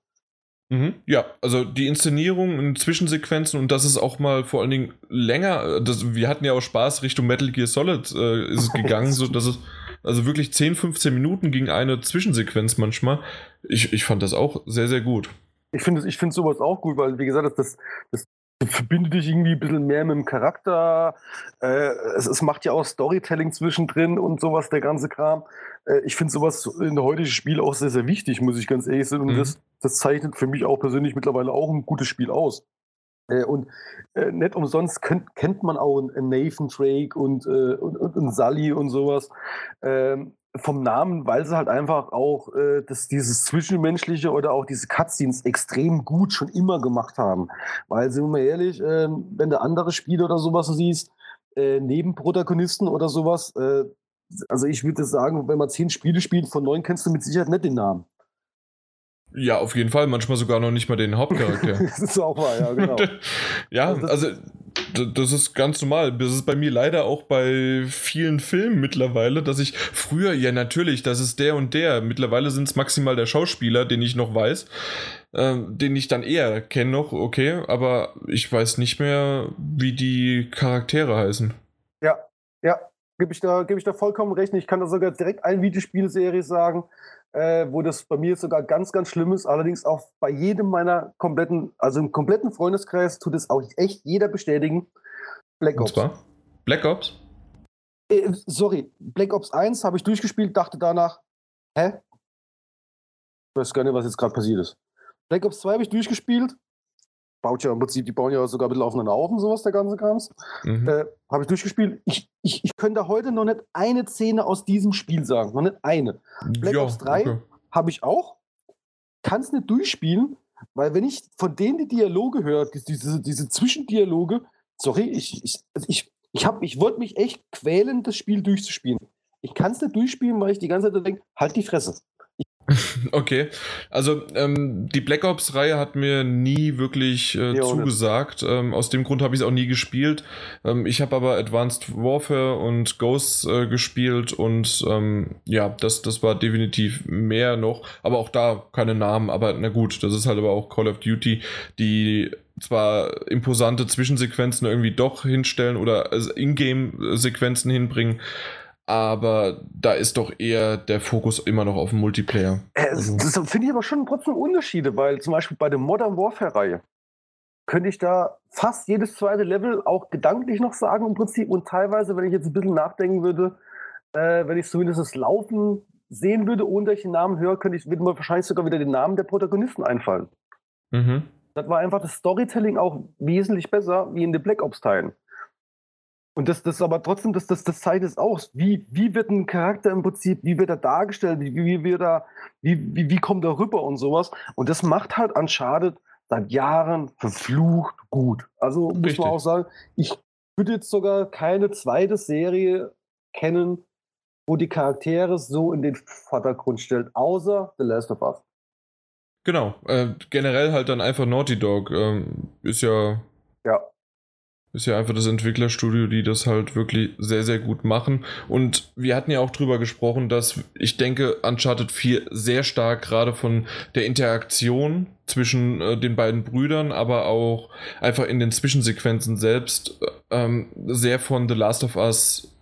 Mhm. Ja, also die Inszenierung in Zwischensequenzen und das ist auch mal vor allen Dingen länger. Das, wir hatten ja auch Spaß Richtung Metal Gear Solid äh, ist es [LAUGHS] gegangen, so dass es also wirklich 10, 15 Minuten ging eine Zwischensequenz manchmal. Ich, ich fand das auch sehr, sehr gut. Ich finde ich find sowas auch gut, weil, wie gesagt, das, das, verbindet dich irgendwie ein bisschen mehr mit dem Charakter. Äh, es, es, macht ja auch Storytelling zwischendrin und sowas, der ganze Kram. Äh, ich finde sowas in der heutigen Spiel auch sehr, sehr wichtig, muss ich ganz ehrlich sagen. Und mhm. das, das zeichnet für mich auch persönlich mittlerweile auch ein gutes Spiel aus. Äh, und äh, nicht umsonst könnt, kennt man auch einen Nathan Drake und, äh, und, und, und Sully und sowas. Ähm, vom Namen, weil sie halt einfach auch äh, das, dieses Zwischenmenschliche oder auch diese Cutscenes extrem gut schon immer gemacht haben. Weil, sind wir mal ehrlich, äh, wenn du andere Spiele oder sowas siehst, äh, Nebenprotagonisten oder sowas, äh, also ich würde sagen, wenn man zehn Spiele spielt, von neun kennst du mit Sicherheit nicht den Namen. Ja, auf jeden Fall. Manchmal sogar noch nicht mal den Hauptcharakter. [LAUGHS] das ist auch wahr, ja, genau. [LAUGHS] ja, also, also das ist ganz normal. Das ist bei mir leider auch bei vielen Filmen mittlerweile, dass ich früher, ja natürlich, das ist der und der. Mittlerweile sind es maximal der Schauspieler, den ich noch weiß, äh, den ich dann eher kenne noch, okay, aber ich weiß nicht mehr, wie die Charaktere heißen. Ja, ja, gebe ich, da, geb ich da vollkommen recht. Ich kann da sogar direkt eine Videospielserie sagen, äh, wo das bei mir sogar ganz, ganz schlimm ist. Allerdings auch bei jedem meiner kompletten, also im kompletten Freundeskreis tut es auch echt jeder bestätigen. Black Ops. Und zwar? Black Ops? Äh, sorry, Black Ops 1 habe ich durchgespielt, dachte danach, hä? Ich weiß gar nicht, was jetzt gerade passiert ist. Black Ops 2 habe ich durchgespielt, baut ja im Prinzip, die bauen ja sogar ein bisschen aufeinander auf und sowas, der ganze Krams. Mhm. Äh, Habe ich durchgespielt. Ich, ich, ich könnte heute noch nicht eine Szene aus diesem Spiel sagen. Noch nicht eine. Black ja, Ops 3 okay. habe ich auch. Kann es nicht durchspielen, weil wenn ich von denen die Dialoge höre, diese, diese Zwischendialoge, sorry, ich, ich, also ich, ich, ich wollte mich echt quälen, das Spiel durchzuspielen. Ich kann es nicht durchspielen, weil ich die ganze Zeit denke, halt die Fresse. [LAUGHS] Okay, also ähm, die Black Ops-Reihe hat mir nie wirklich äh, zugesagt. Ähm, aus dem Grund habe ich es auch nie gespielt. Ähm, ich habe aber Advanced Warfare und Ghosts äh, gespielt und ähm, ja, das, das war definitiv mehr noch. Aber auch da keine Namen. Aber na gut, das ist halt aber auch Call of Duty, die zwar imposante Zwischensequenzen irgendwie doch hinstellen oder also Ingame-Sequenzen hinbringen aber da ist doch eher der Fokus immer noch auf dem Multiplayer. Äh, also. Das finde ich aber schon trotzdem Unterschiede, weil zum Beispiel bei der Modern Warfare-Reihe könnte ich da fast jedes zweite Level auch gedanklich noch sagen im Prinzip und teilweise, wenn ich jetzt ein bisschen nachdenken würde, äh, wenn ich zumindest das Laufen sehen würde, ohne dass ich den Namen höre, könnte ich, würde mir wahrscheinlich sogar wieder den Namen der Protagonisten einfallen. Mhm. Das war einfach das Storytelling auch wesentlich besser wie in den Black Ops-Teilen. Und das, das aber trotzdem, das, das, das zeigt es aus. Wie, wie wird ein Charakter im Prinzip, wie wird er dargestellt, wie, wie wird er, wie, wie, wie kommt er rüber und sowas. Und das macht halt Uncharted seit Jahren verflucht gut. Also muss Richtig. man auch sagen, ich würde jetzt sogar keine zweite Serie kennen, wo die Charaktere so in den Vordergrund stellt, außer The Last of Us. Genau, äh, generell halt dann einfach Naughty Dog ähm, ist ja. Ja ist ja einfach das Entwicklerstudio, die das halt wirklich sehr, sehr gut machen. Und wir hatten ja auch drüber gesprochen, dass ich denke, Uncharted 4 sehr stark gerade von der Interaktion zwischen äh, den beiden Brüdern, aber auch einfach in den Zwischensequenzen selbst ähm, sehr von The Last of Us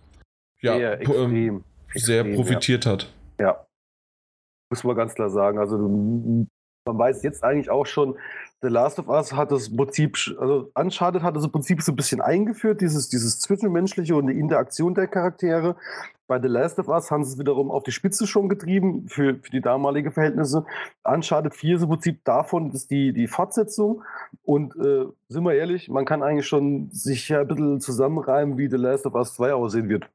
ja, sehr, extrem, ähm, sehr extrem, profitiert ja. hat. Ja, muss man ganz klar sagen. Also man weiß jetzt eigentlich auch schon, The Last of Us hat das Prinzip, also Uncharted hat das Prinzip so ein bisschen eingeführt, dieses, dieses Zwischenmenschliche und die Interaktion der Charaktere. Bei The Last of Us haben sie es wiederum auf die Spitze schon getrieben für, für die damalige Verhältnisse. Uncharted 4 ist im Prinzip davon, dass die, die Fortsetzung. Und äh, sind wir ehrlich, man kann eigentlich schon sich ein bisschen zusammenreimen, wie The Last of Us 2 aussehen wird.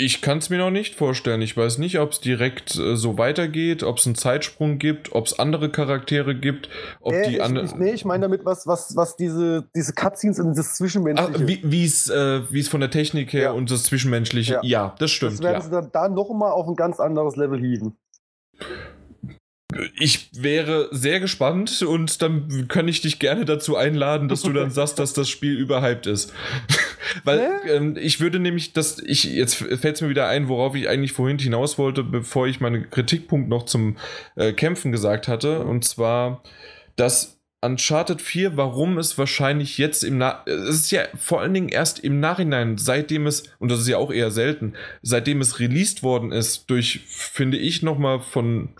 Ich kann es mir noch nicht vorstellen. Ich weiß nicht, ob es direkt äh, so weitergeht, ob es einen Zeitsprung gibt, ob es andere Charaktere gibt, ob äh, die anderen. Nee, ich meine damit was, was, was diese, diese Cutscenes und das Zwischenmenschliche. Ach, wie es äh, von der Technik her ja. und das Zwischenmenschliche. Ja, ja das stimmt. Das werden ja. sie dann da nochmal auf ein ganz anderes Level hieven. Ich wäre sehr gespannt und dann kann ich dich gerne dazu einladen, dass du dann [LAUGHS] sagst, dass das Spiel überhyped ist. Weil äh? ähm, ich würde nämlich, dass ich, jetzt fällt es mir wieder ein, worauf ich eigentlich vorhin hinaus wollte, bevor ich meinen Kritikpunkt noch zum äh, Kämpfen gesagt hatte. Und zwar, dass Uncharted 4, warum es wahrscheinlich jetzt im Na es ist ja vor allen Dingen erst im Nachhinein, seitdem es, und das ist ja auch eher selten, seitdem es released worden ist, durch, finde ich, nochmal von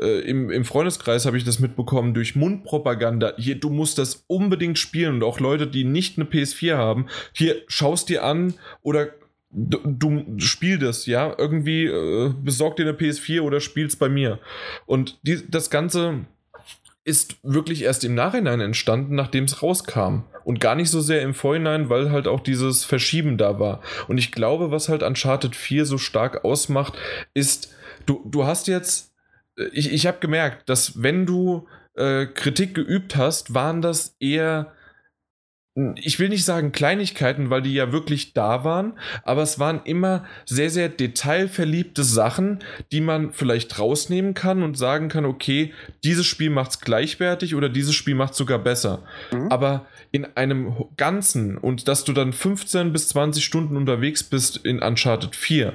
äh, im, im Freundeskreis habe ich das mitbekommen durch Mundpropaganda. Hier, du musst das unbedingt spielen und auch Leute, die nicht eine PS4 haben, hier schaust dir an oder du, du spiel das, ja, irgendwie äh, besorg dir eine PS4 oder spiel's bei mir. Und die, das Ganze ist wirklich erst im Nachhinein entstanden, nachdem es rauskam. Und gar nicht so sehr im Vorhinein, weil halt auch dieses Verschieben da war. Und ich glaube, was halt Uncharted 4 so stark ausmacht, ist, du, du hast jetzt ich, ich habe gemerkt, dass wenn du äh, Kritik geübt hast, waren das eher ich will nicht sagen Kleinigkeiten, weil die ja wirklich da waren, aber es waren immer sehr, sehr detailverliebte Sachen, die man vielleicht rausnehmen kann und sagen kann, okay, dieses Spiel macht es gleichwertig oder dieses Spiel macht es sogar besser. Mhm. Aber in einem Ganzen und dass du dann 15 bis 20 Stunden unterwegs bist in Uncharted 4,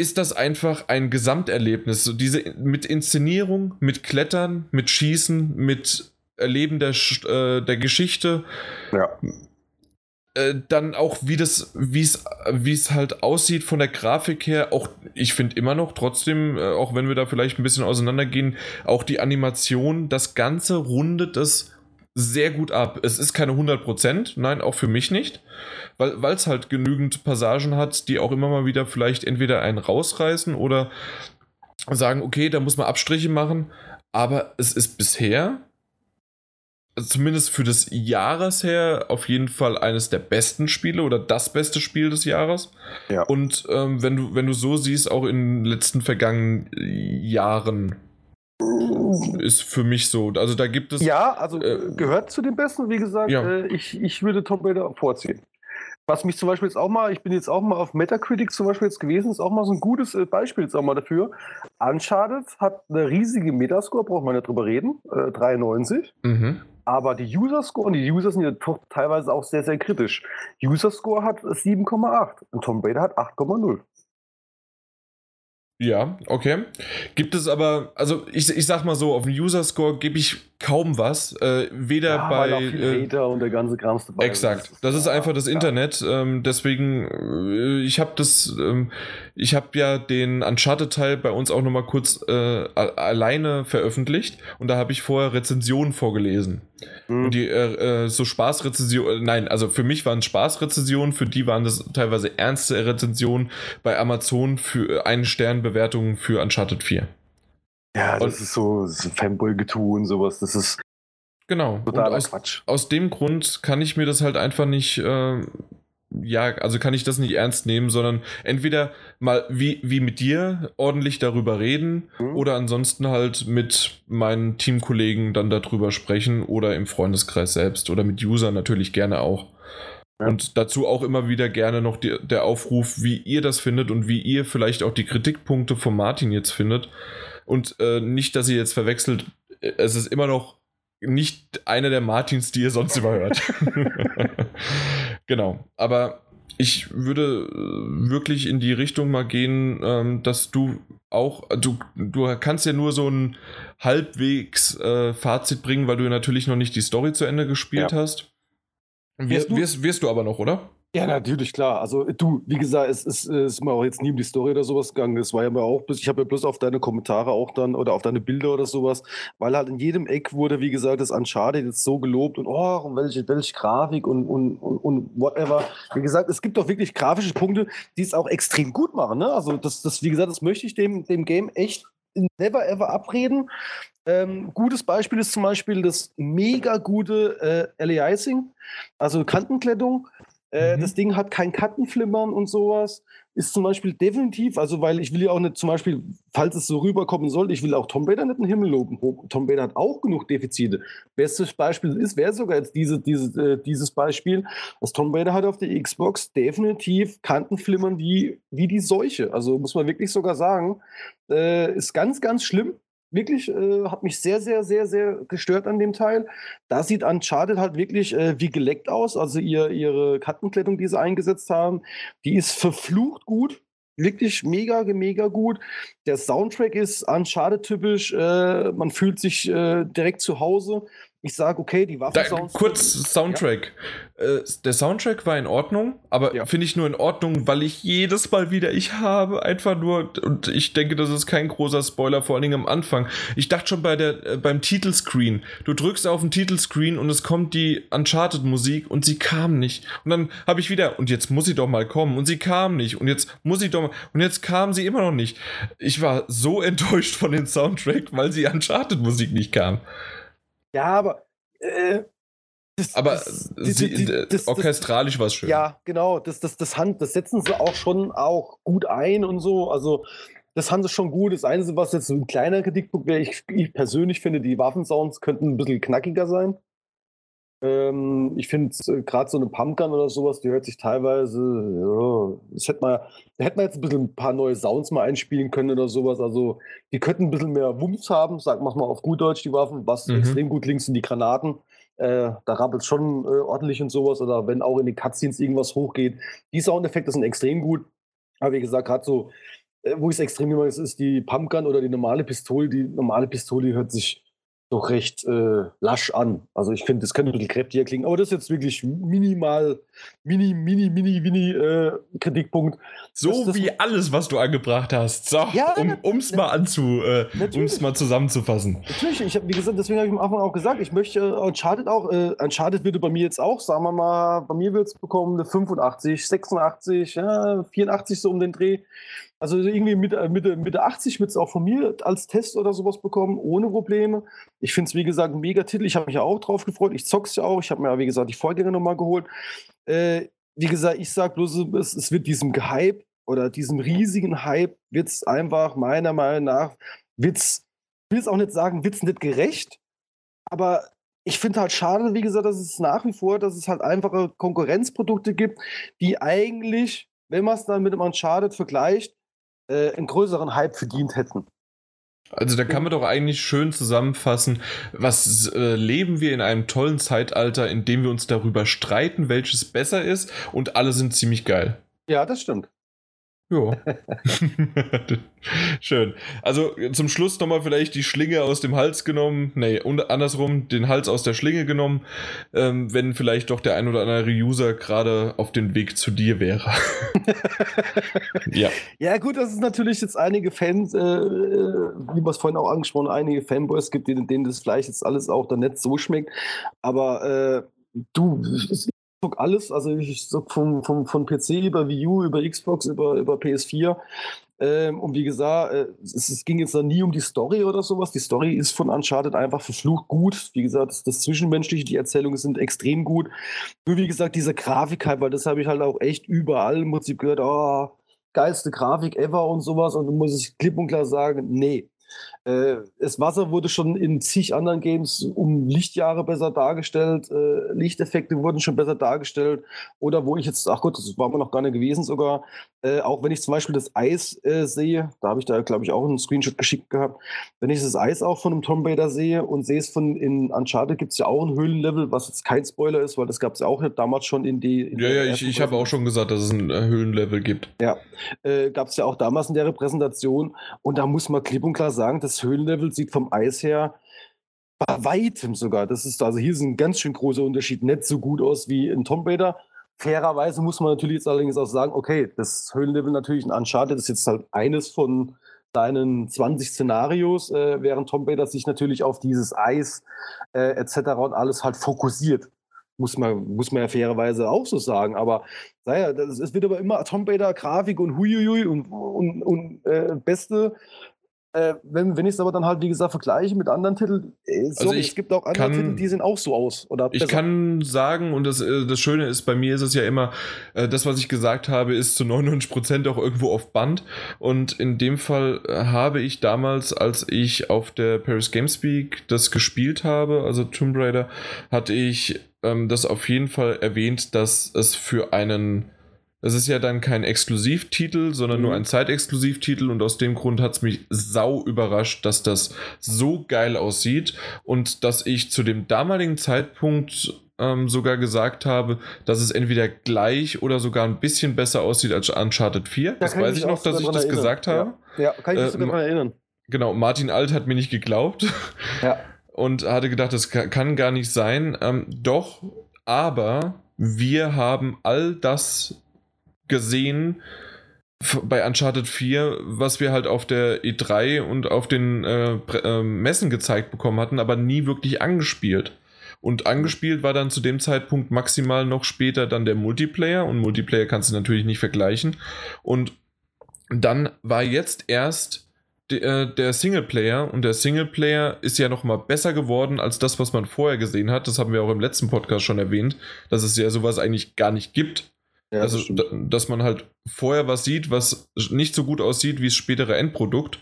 ist das einfach ein Gesamterlebnis. So diese mit Inszenierung, mit Klettern, mit Schießen, mit Erleben der, äh, der Geschichte. Ja. Äh, dann auch, wie das, wie es, wie es halt aussieht von der Grafik her, auch, ich finde immer noch trotzdem, äh, auch wenn wir da vielleicht ein bisschen auseinandergehen, auch die Animation, das Ganze rundet es sehr gut ab. Es ist keine 100%, nein, auch für mich nicht, weil es halt genügend Passagen hat, die auch immer mal wieder vielleicht entweder einen rausreißen oder sagen, okay, da muss man Abstriche machen, aber es ist bisher zumindest für das Jahres her auf jeden Fall eines der besten Spiele oder das beste Spiel des Jahres. Ja. Und ähm, wenn du wenn du so siehst, auch in den letzten vergangenen Jahren ist für mich so. Also da gibt es. Ja, also äh, gehört zu den Besten. Wie gesagt, ja. äh, ich, ich würde Tom Raider vorziehen. Was mich zum Beispiel jetzt auch mal, ich bin jetzt auch mal auf Metacritic zum Beispiel jetzt gewesen, ist auch mal so ein gutes äh, Beispiel jetzt auch mal dafür. Uncharted hat eine riesige Metascore, braucht man nicht drüber reden, äh, 93. Mhm. Aber die User Score, und die User sind ja teilweise auch sehr, sehr kritisch. User Score hat 7,8 und Tom Raider hat 8,0. Ja, okay. Gibt es aber, also ich, ich sag mal so, auf dem User Score gebe ich kaum was. Äh, weder ja, bei. Weil auch äh, und der ganze Krams dabei Exakt. Das ist einfach das Internet. Ähm, deswegen, äh, ich habe das, ähm, ich habe ja den Uncharted-Teil bei uns auch nochmal kurz äh, alleine veröffentlicht und da habe ich vorher Rezensionen vorgelesen. Mhm. Und die äh, äh, so Spaßrezensionen, nein, also für mich waren Spaßrezensionen, für die waren das teilweise ernste Rezensionen bei Amazon für einen Stern Bewertungen für Uncharted 4. Ja, das und, ist so, so Fanboy-Getue und sowas. Das ist genau. totaler aus, Quatsch. Aus dem Grund kann ich mir das halt einfach nicht. Äh, ja, also kann ich das nicht ernst nehmen, sondern entweder mal wie, wie mit dir ordentlich darüber reden mhm. oder ansonsten halt mit meinen Teamkollegen dann darüber sprechen oder im Freundeskreis selbst oder mit Usern natürlich gerne auch. Und dazu auch immer wieder gerne noch die, der Aufruf, wie ihr das findet und wie ihr vielleicht auch die Kritikpunkte von Martin jetzt findet. Und äh, nicht, dass ihr jetzt verwechselt, es ist immer noch nicht einer der Martins, die ihr sonst überhört. [LAUGHS] genau. Aber ich würde äh, wirklich in die Richtung mal gehen, ähm, dass du auch, du, du kannst ja nur so ein halbwegs äh, Fazit bringen, weil du ja natürlich noch nicht die Story zu Ende gespielt ja. hast. Wirst, wirst, wirst du aber noch, oder? Ja, natürlich, klar. Also du, wie gesagt, es ist, es ist mir auch jetzt nie um die Story oder sowas gegangen. Es war ja mir auch, ich habe ja bloß auf deine Kommentare auch dann oder auf deine Bilder oder sowas, weil halt in jedem Eck wurde, wie gesagt, das Uncharted jetzt so gelobt und oh, und welche, welche Grafik und, und, und, und whatever. Wie gesagt, es gibt doch wirklich grafische Punkte, die es auch extrem gut machen. Ne? Also das, das, wie gesagt, das möchte ich dem, dem Game echt never ever abreden. Ähm, gutes Beispiel ist zum Beispiel das mega gute äh, Aliasing, also Kantenklettung. Äh, mhm. Das Ding hat kein Kantenflimmern und sowas. Ist zum Beispiel definitiv, also weil ich will ja auch nicht zum Beispiel, falls es so rüberkommen sollte, ich will auch Tom Raider nicht den Himmel loben. Tom Raider hat auch genug Defizite. Bestes Beispiel ist, wäre sogar jetzt diese, diese, äh, dieses Beispiel, dass Tom Raider hat auf der Xbox definitiv Kantenflimmern wie, wie die Seuche. Also muss man wirklich sogar sagen, äh, ist ganz, ganz schlimm wirklich, äh, hat mich sehr, sehr, sehr, sehr gestört an dem Teil. Da sieht Uncharted halt wirklich äh, wie geleckt aus. Also ihr, ihre Kartenklettung, die sie eingesetzt haben, die ist verflucht gut. Wirklich mega, mega gut. Der Soundtrack ist Uncharted-typisch. Äh, man fühlt sich äh, direkt zu Hause. Ich sage, okay, die Waffen. kurz Soundtrack. Ja. Äh, der Soundtrack war in Ordnung, aber ja. finde ich nur in Ordnung, weil ich jedes Mal wieder, ich habe einfach nur, und ich denke, das ist kein großer Spoiler, vor allen Dingen am Anfang. Ich dachte schon bei der, äh, beim Titelscreen, du drückst auf den Titelscreen und es kommt die Uncharted-Musik und sie kam nicht. Und dann habe ich wieder, und jetzt muss sie doch mal kommen, und sie kam nicht, und jetzt muss sie doch mal, und jetzt kam sie immer noch nicht. Ich war so [LAUGHS] enttäuscht von dem Soundtrack, weil sie Uncharted-Musik nicht kam. Ja, aber. Äh, das, aber das, sie, die, die, das, orchestralisch war es schön. Ja, genau. Das, das, das, Hand, das setzen sie auch schon auch gut ein und so. Also, das haben sie schon gut. Das Einzige, was jetzt ein kleiner Kritikpunkt wäre, ich, ich persönlich finde, die Waffensounds könnten ein bisschen knackiger sein. Ähm, ich finde äh, gerade so eine Pumpgun oder sowas, die hört sich teilweise, ja, das hätte man, da hätte man jetzt ein bisschen ein paar neue Sounds mal einspielen können oder sowas. Also die könnten ein bisschen mehr Wumms haben, sag mach mal auf gut Deutsch die Waffen, was mhm. extrem gut links sind die Granaten. Äh, da rappelt es schon äh, ordentlich und sowas. Oder wenn auch in den Cutscenes irgendwas hochgeht. Die Soundeffekte sind extrem gut. Aber wie gesagt, gerade so, äh, wo ich es extrem immer ist, ist die Pumpgun oder die normale Pistole. Die normale Pistole hört sich doch recht äh, lasch an. Also ich finde, das könnte ein bisschen kräftiger klingen, aber das ist jetzt wirklich minimal, mini, mini, mini, mini äh, Kritikpunkt. So das, das wie alles, was du angebracht hast. So, ja, um es mal anzu, äh, mal zusammenzufassen. Natürlich, ich habe, wie gesagt, deswegen habe ich am Anfang auch gesagt, ich möchte äh, Uncharted auch, äh, Uncharted würde bei mir jetzt auch, sagen wir mal, bei mir wird es bekommen eine 85, 86, ja, 84 so um den Dreh. Also irgendwie Mitte, Mitte, Mitte 80 wird es auch von mir als Test oder sowas bekommen, ohne Probleme. Ich finde es, wie gesagt, ein mega Titel. Ich habe mich ja auch drauf gefreut. Ich zock's ja auch. Ich habe mir ja, wie gesagt, die Vorgänger nochmal geholt. Äh, wie gesagt, ich sage bloß, es, es wird diesem Hype oder diesem riesigen Hype wird es einfach, meiner Meinung nach, wird's, ich will es auch nicht sagen, wird es nicht gerecht. Aber ich finde halt schade, wie gesagt, dass es nach wie vor, dass es halt einfache Konkurrenzprodukte gibt, die eigentlich, wenn man es dann mit dem Uncharted vergleicht, äh, einen größeren Hype verdient hätten. Also da kann man doch eigentlich schön zusammenfassen, was äh, leben wir in einem tollen Zeitalter, in dem wir uns darüber streiten, welches besser ist und alle sind ziemlich geil. Ja, das stimmt. Ja. [LAUGHS] Schön. Also zum Schluss nochmal vielleicht die Schlinge aus dem Hals genommen. Nee, und andersrum, den Hals aus der Schlinge genommen, ähm, wenn vielleicht doch der ein oder andere User gerade auf dem Weg zu dir wäre. [LAUGHS] ja. Ja, gut, dass es natürlich jetzt einige Fans, äh, äh wie wir es vorhin auch angesprochen einige Fanboys gibt, denen, denen das Fleisch jetzt alles auch dann nicht so schmeckt. Aber äh, du, alles, also ich zog vom, vom, von PC über Wii U, über Xbox, über, über PS4. Ähm, und wie gesagt, äh, es, es, ging jetzt dann nie um die Story oder sowas. Die Story ist von Uncharted einfach verflucht gut. Wie gesagt, das, das Zwischenmenschliche, die Erzählungen sind extrem gut. Nur wie gesagt, diese Grafik halt, weil das habe ich halt auch echt überall im Prinzip gehört, oh, geilste Grafik ever und sowas. Und dann muss ich klipp und klar sagen, nee. Äh, das Wasser wurde schon in zig anderen Games um Lichtjahre besser dargestellt. Äh, Lichteffekte wurden schon besser dargestellt. Oder wo ich jetzt, ach Gott, das war mir noch gar nicht gewesen sogar. Äh, auch wenn ich zum Beispiel das Eis äh, sehe, da habe ich da, glaube ich, auch einen Screenshot geschickt gehabt. Wenn ich das Eis auch von einem Tomb Raider sehe und sehe es von in Uncharted, gibt es ja auch ein Höhlenlevel, was jetzt kein Spoiler ist, weil das gab es ja auch damals schon in die. In ja, ja, ich, ich habe auch schon gesagt, dass es ein äh, Höhlenlevel gibt. Ja, äh, gab es ja auch damals in der Repräsentation. Und da muss man klipp und klar sagen, das Höhlenlevel sieht vom Eis her bei weitem sogar, das ist also hier ist ein ganz schön großer Unterschied, nicht so gut aus wie in Tomb Raider. Fairerweise muss man natürlich jetzt allerdings auch sagen, okay, das Höhlenlevel natürlich in Uncharted ist jetzt halt eines von deinen 20 Szenarios, äh, während Tomb Raider sich natürlich auf dieses Eis äh, etc. und alles halt fokussiert. Muss man, muss man ja fairerweise auch so sagen. Aber naja, es wird aber immer Tomb Raider, Grafik und huiuiui und, und, und äh, beste äh, wenn, wenn ich es aber dann halt, wie gesagt, vergleiche mit anderen Titeln, äh, also sorry, es gibt auch andere kann, Titel, die sehen auch so aus. Oder ich kann sagen, und das, äh, das Schöne ist, bei mir ist es ja immer, äh, das, was ich gesagt habe, ist zu 99% auch irgendwo auf Band. Und in dem Fall äh, habe ich damals, als ich auf der Paris Gamespeak das gespielt habe, also Tomb Raider, hatte ich ähm, das auf jeden Fall erwähnt, dass es für einen es ist ja dann kein Exklusivtitel, sondern mhm. nur ein Zeitexklusivtitel und aus dem Grund hat es mich sau überrascht, dass das so geil aussieht und dass ich zu dem damaligen Zeitpunkt ähm, sogar gesagt habe, dass es entweder gleich oder sogar ein bisschen besser aussieht als Uncharted 4. das weiß ich noch, dass ich das erinnern. gesagt habe. Ja, ja kann ich mich äh, sogar daran erinnern. Genau, Martin Alt hat mir nicht geglaubt. [LAUGHS] Ja. Und hatte gedacht, das kann gar nicht sein. Ähm, doch, aber wir haben all das gesehen bei Uncharted 4, was wir halt auf der E3 und auf den äh, äh, Messen gezeigt bekommen hatten, aber nie wirklich angespielt. Und angespielt war dann zu dem Zeitpunkt maximal noch später dann der Multiplayer und Multiplayer kannst du natürlich nicht vergleichen. Und dann war jetzt erst der, äh, der Singleplayer und der Singleplayer ist ja noch mal besser geworden als das, was man vorher gesehen hat. Das haben wir auch im letzten Podcast schon erwähnt, dass es ja sowas eigentlich gar nicht gibt ja, also, das dass man halt vorher was sieht, was nicht so gut aussieht wie das spätere Endprodukt.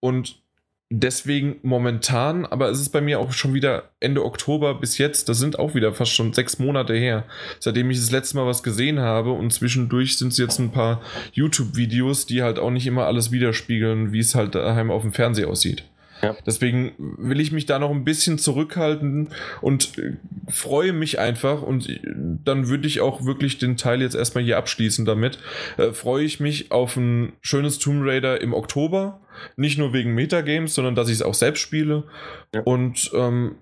Und deswegen momentan, aber es ist bei mir auch schon wieder Ende Oktober bis jetzt, das sind auch wieder fast schon sechs Monate her, seitdem ich das letzte Mal was gesehen habe und zwischendurch sind es jetzt ein paar YouTube-Videos, die halt auch nicht immer alles widerspiegeln, wie es halt daheim auf dem Fernseher aussieht. Ja. Deswegen will ich mich da noch ein bisschen zurückhalten und äh, freue mich einfach und äh, dann würde ich auch wirklich den Teil jetzt erstmal hier abschließen damit. Äh, freue ich mich auf ein schönes Tomb Raider im Oktober. Nicht nur wegen Metagames, sondern dass ich es auch selbst spiele. Ja. Und ähm,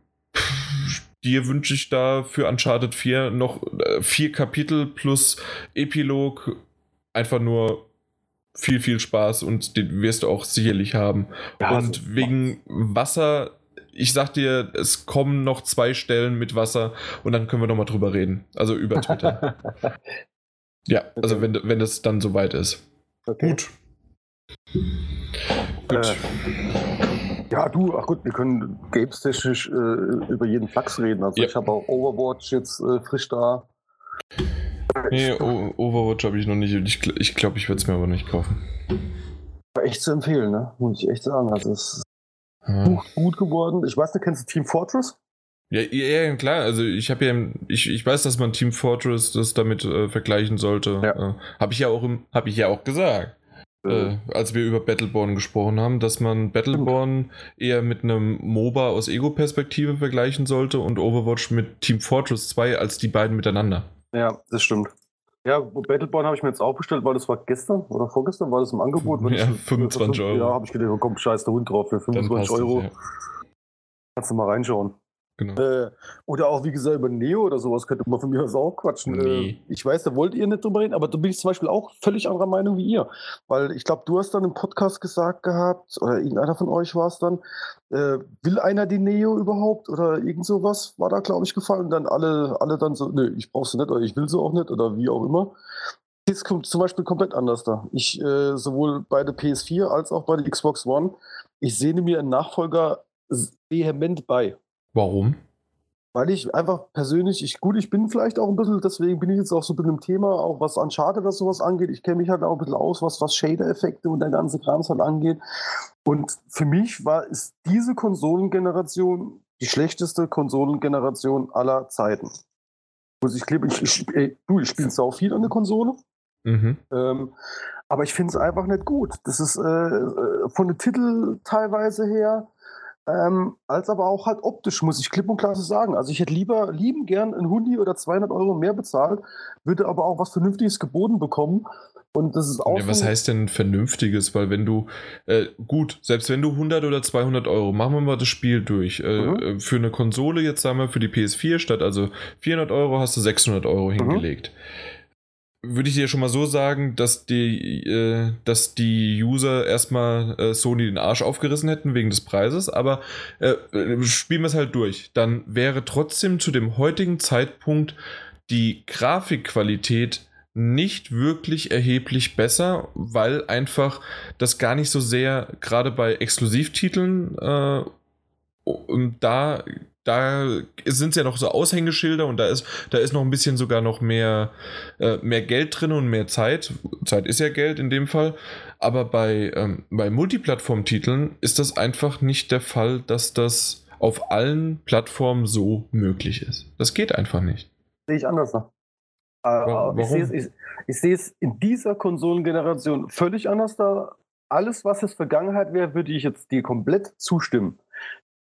dir wünsche ich da für Uncharted 4 noch äh, vier Kapitel plus Epilog. Einfach nur viel, viel Spaß und den wirst du auch sicherlich haben. Ja, und wegen Wasser, ich sag dir, es kommen noch zwei Stellen mit Wasser und dann können wir nochmal drüber reden. Also über [LAUGHS] Twitter. ja, also wenn, wenn das dann soweit ist. Okay. Gut. Gut. Äh, ja, du, ach gut, wir können games-technisch äh, über jeden Flachs reden. Also ja. ich habe auch Overwatch jetzt äh, frisch da. Nee, Overwatch habe ich noch nicht. Ich glaube, ich, glaub, ich würde es mir aber nicht kaufen. War echt zu empfehlen, ne? Muss ich echt sagen. Also es ist ja. gut geworden. Ich weiß nicht, kennst du Team Fortress? Ja, ja, klar. Also ich habe ja, ich, ich weiß, dass man Team Fortress das damit äh, vergleichen sollte. Ja. Äh, habe ich ja auch im, habe ich ja auch gesagt. Äh, als wir über Battleborn gesprochen haben, dass man Battleborn eher mit einem MOBA aus Ego-Perspektive vergleichen sollte und Overwatch mit Team Fortress 2 als die beiden miteinander. Ja, das stimmt. Ja, Battleborn habe ich mir jetzt auch bestellt, weil das war gestern oder vorgestern, war das im Angebot. Ja, 25 Euro. Ja, habe ich gedacht, komm, scheiß der Hund drauf für 25 Euro. Ja. Kannst du mal reinschauen. Genau. Äh, oder auch, wie gesagt, über Neo oder sowas könnte man von mir aus auch quatschen. Äh, nee. Äh, ich weiß, da wollt ihr nicht drüber reden, aber da bin ich zum Beispiel auch völlig anderer Meinung wie ihr. Weil ich glaube, du hast dann im Podcast gesagt gehabt, oder irgendeiner von euch war es dann, äh, will einer die Neo überhaupt oder irgend sowas war da, glaube ich, gefallen. Und dann alle, alle dann so, nö, ich brauche sie nicht oder ich will sie auch nicht oder wie auch immer. Das kommt zum Beispiel komplett anders da. Ich, äh, sowohl bei der PS4 als auch bei der Xbox One, ich sehne mir einen Nachfolger vehement bei. Warum? Weil ich einfach persönlich, ich, gut, ich bin vielleicht auch ein bisschen, deswegen bin ich jetzt auch so mit einem Thema, auch was Uncharted oder sowas angeht. Ich kenne mich halt auch ein bisschen aus, was, was Shader-Effekte und der ganze Kram halt angeht. Und für mich war, ist diese Konsolengeneration die schlechteste Konsolengeneration aller Zeiten. Muss ich glaube, ich, ich, ey, du, ich spiele sau viel an der Konsole. Mhm. Ähm, aber ich finde es einfach nicht gut. Das ist äh, äh von den Titeln teilweise her ähm, als aber auch halt optisch, muss ich klipp und klar sagen. Also ich hätte lieber, lieben gern ein Hundi oder 200 Euro mehr bezahlt, würde aber auch was Vernünftiges geboten bekommen. Und das ist auch. Ja, was heißt denn Vernünftiges? Weil wenn du, äh, gut, selbst wenn du 100 oder 200 Euro, machen wir mal das Spiel durch. Äh, mhm. Äh, für eine Konsole jetzt sagen wir für die PS4 statt also 400 Euro hast du 600 Euro mhm. Würde ich dir schon mal so sagen, dass die, äh, dass die User erstmal äh, Sony den Arsch aufgerissen hätten wegen des Preises, aber äh, spielen wir es halt durch. Dann wäre trotzdem zu dem heutigen Zeitpunkt die Grafikqualität nicht wirklich erheblich besser, weil einfach das gar nicht so sehr, gerade bei Exklusivtiteln, äh, da da sind es ja noch so Aushängeschilder und da ist, da ist noch ein bisschen sogar noch mehr, äh, mehr Geld drin und mehr Zeit. Zeit ist ja Geld in dem Fall. Aber bei, ähm, bei Multiplattform-Titeln ist das einfach nicht der Fall, dass das auf allen Plattformen so möglich ist. Das geht einfach nicht. Sehe ich anders. Äh, Warum? Ich, sehe es, ich, ich sehe es in dieser Konsolengeneration völlig anders da. Alles, was jetzt Vergangenheit wäre, würde ich jetzt dir komplett zustimmen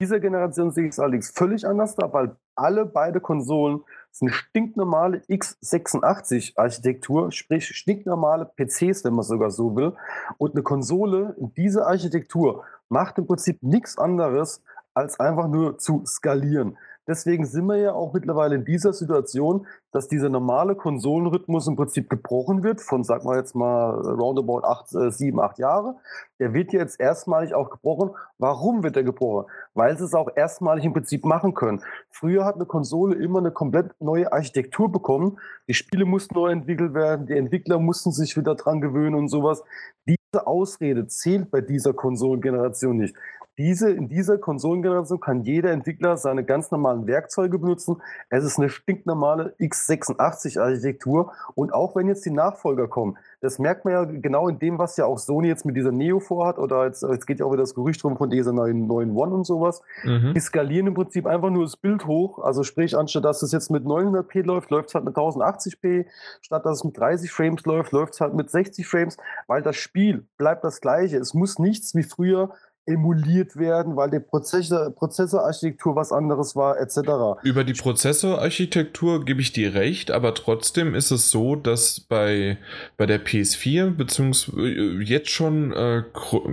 dieser Generation sehe ich es allerdings völlig anders da, weil alle beide Konsolen sind stinknormale x86-Architektur, sprich stinknormale PCs, wenn man sogar so will. Und eine Konsole in dieser Architektur macht im Prinzip nichts anderes, als einfach nur zu skalieren. Deswegen sind wir ja auch mittlerweile in dieser Situation, dass dieser normale Konsolenrhythmus im Prinzip gebrochen wird, von, sag mal jetzt mal, roundabout acht, äh, sieben, acht Jahre. Der wird jetzt erstmalig auch gebrochen. Warum wird er gebrochen? Weil sie es auch erstmalig im Prinzip machen können. Früher hat eine Konsole immer eine komplett neue Architektur bekommen. Die Spiele mussten neu entwickelt werden, die Entwickler mussten sich wieder dran gewöhnen und sowas. Diese Ausrede zählt bei dieser Konsolengeneration nicht. Diese, in dieser Konsolengeneration kann jeder Entwickler seine ganz normalen Werkzeuge benutzen. Es ist eine stinknormale x86-Architektur. Und auch wenn jetzt die Nachfolger kommen, das merkt man ja genau in dem, was ja auch Sony jetzt mit dieser Neo vorhat, oder jetzt, jetzt geht ja auch wieder das Gerücht rum von dieser neuen, neuen One und sowas. Mhm. Die skalieren im Prinzip einfach nur das Bild hoch. Also sprich, anstatt dass es jetzt mit 900p läuft, läuft es halt mit 1080p. Statt dass es mit 30 Frames läuft, läuft es halt mit 60 Frames, weil das Spiel bleibt das gleiche. Es muss nichts wie früher emuliert werden, weil die Prozessor, Prozessorarchitektur was anderes war, etc. Über die Prozessorarchitektur gebe ich dir recht, aber trotzdem ist es so, dass bei, bei der PS4, beziehungsweise äh, jetzt schon, äh,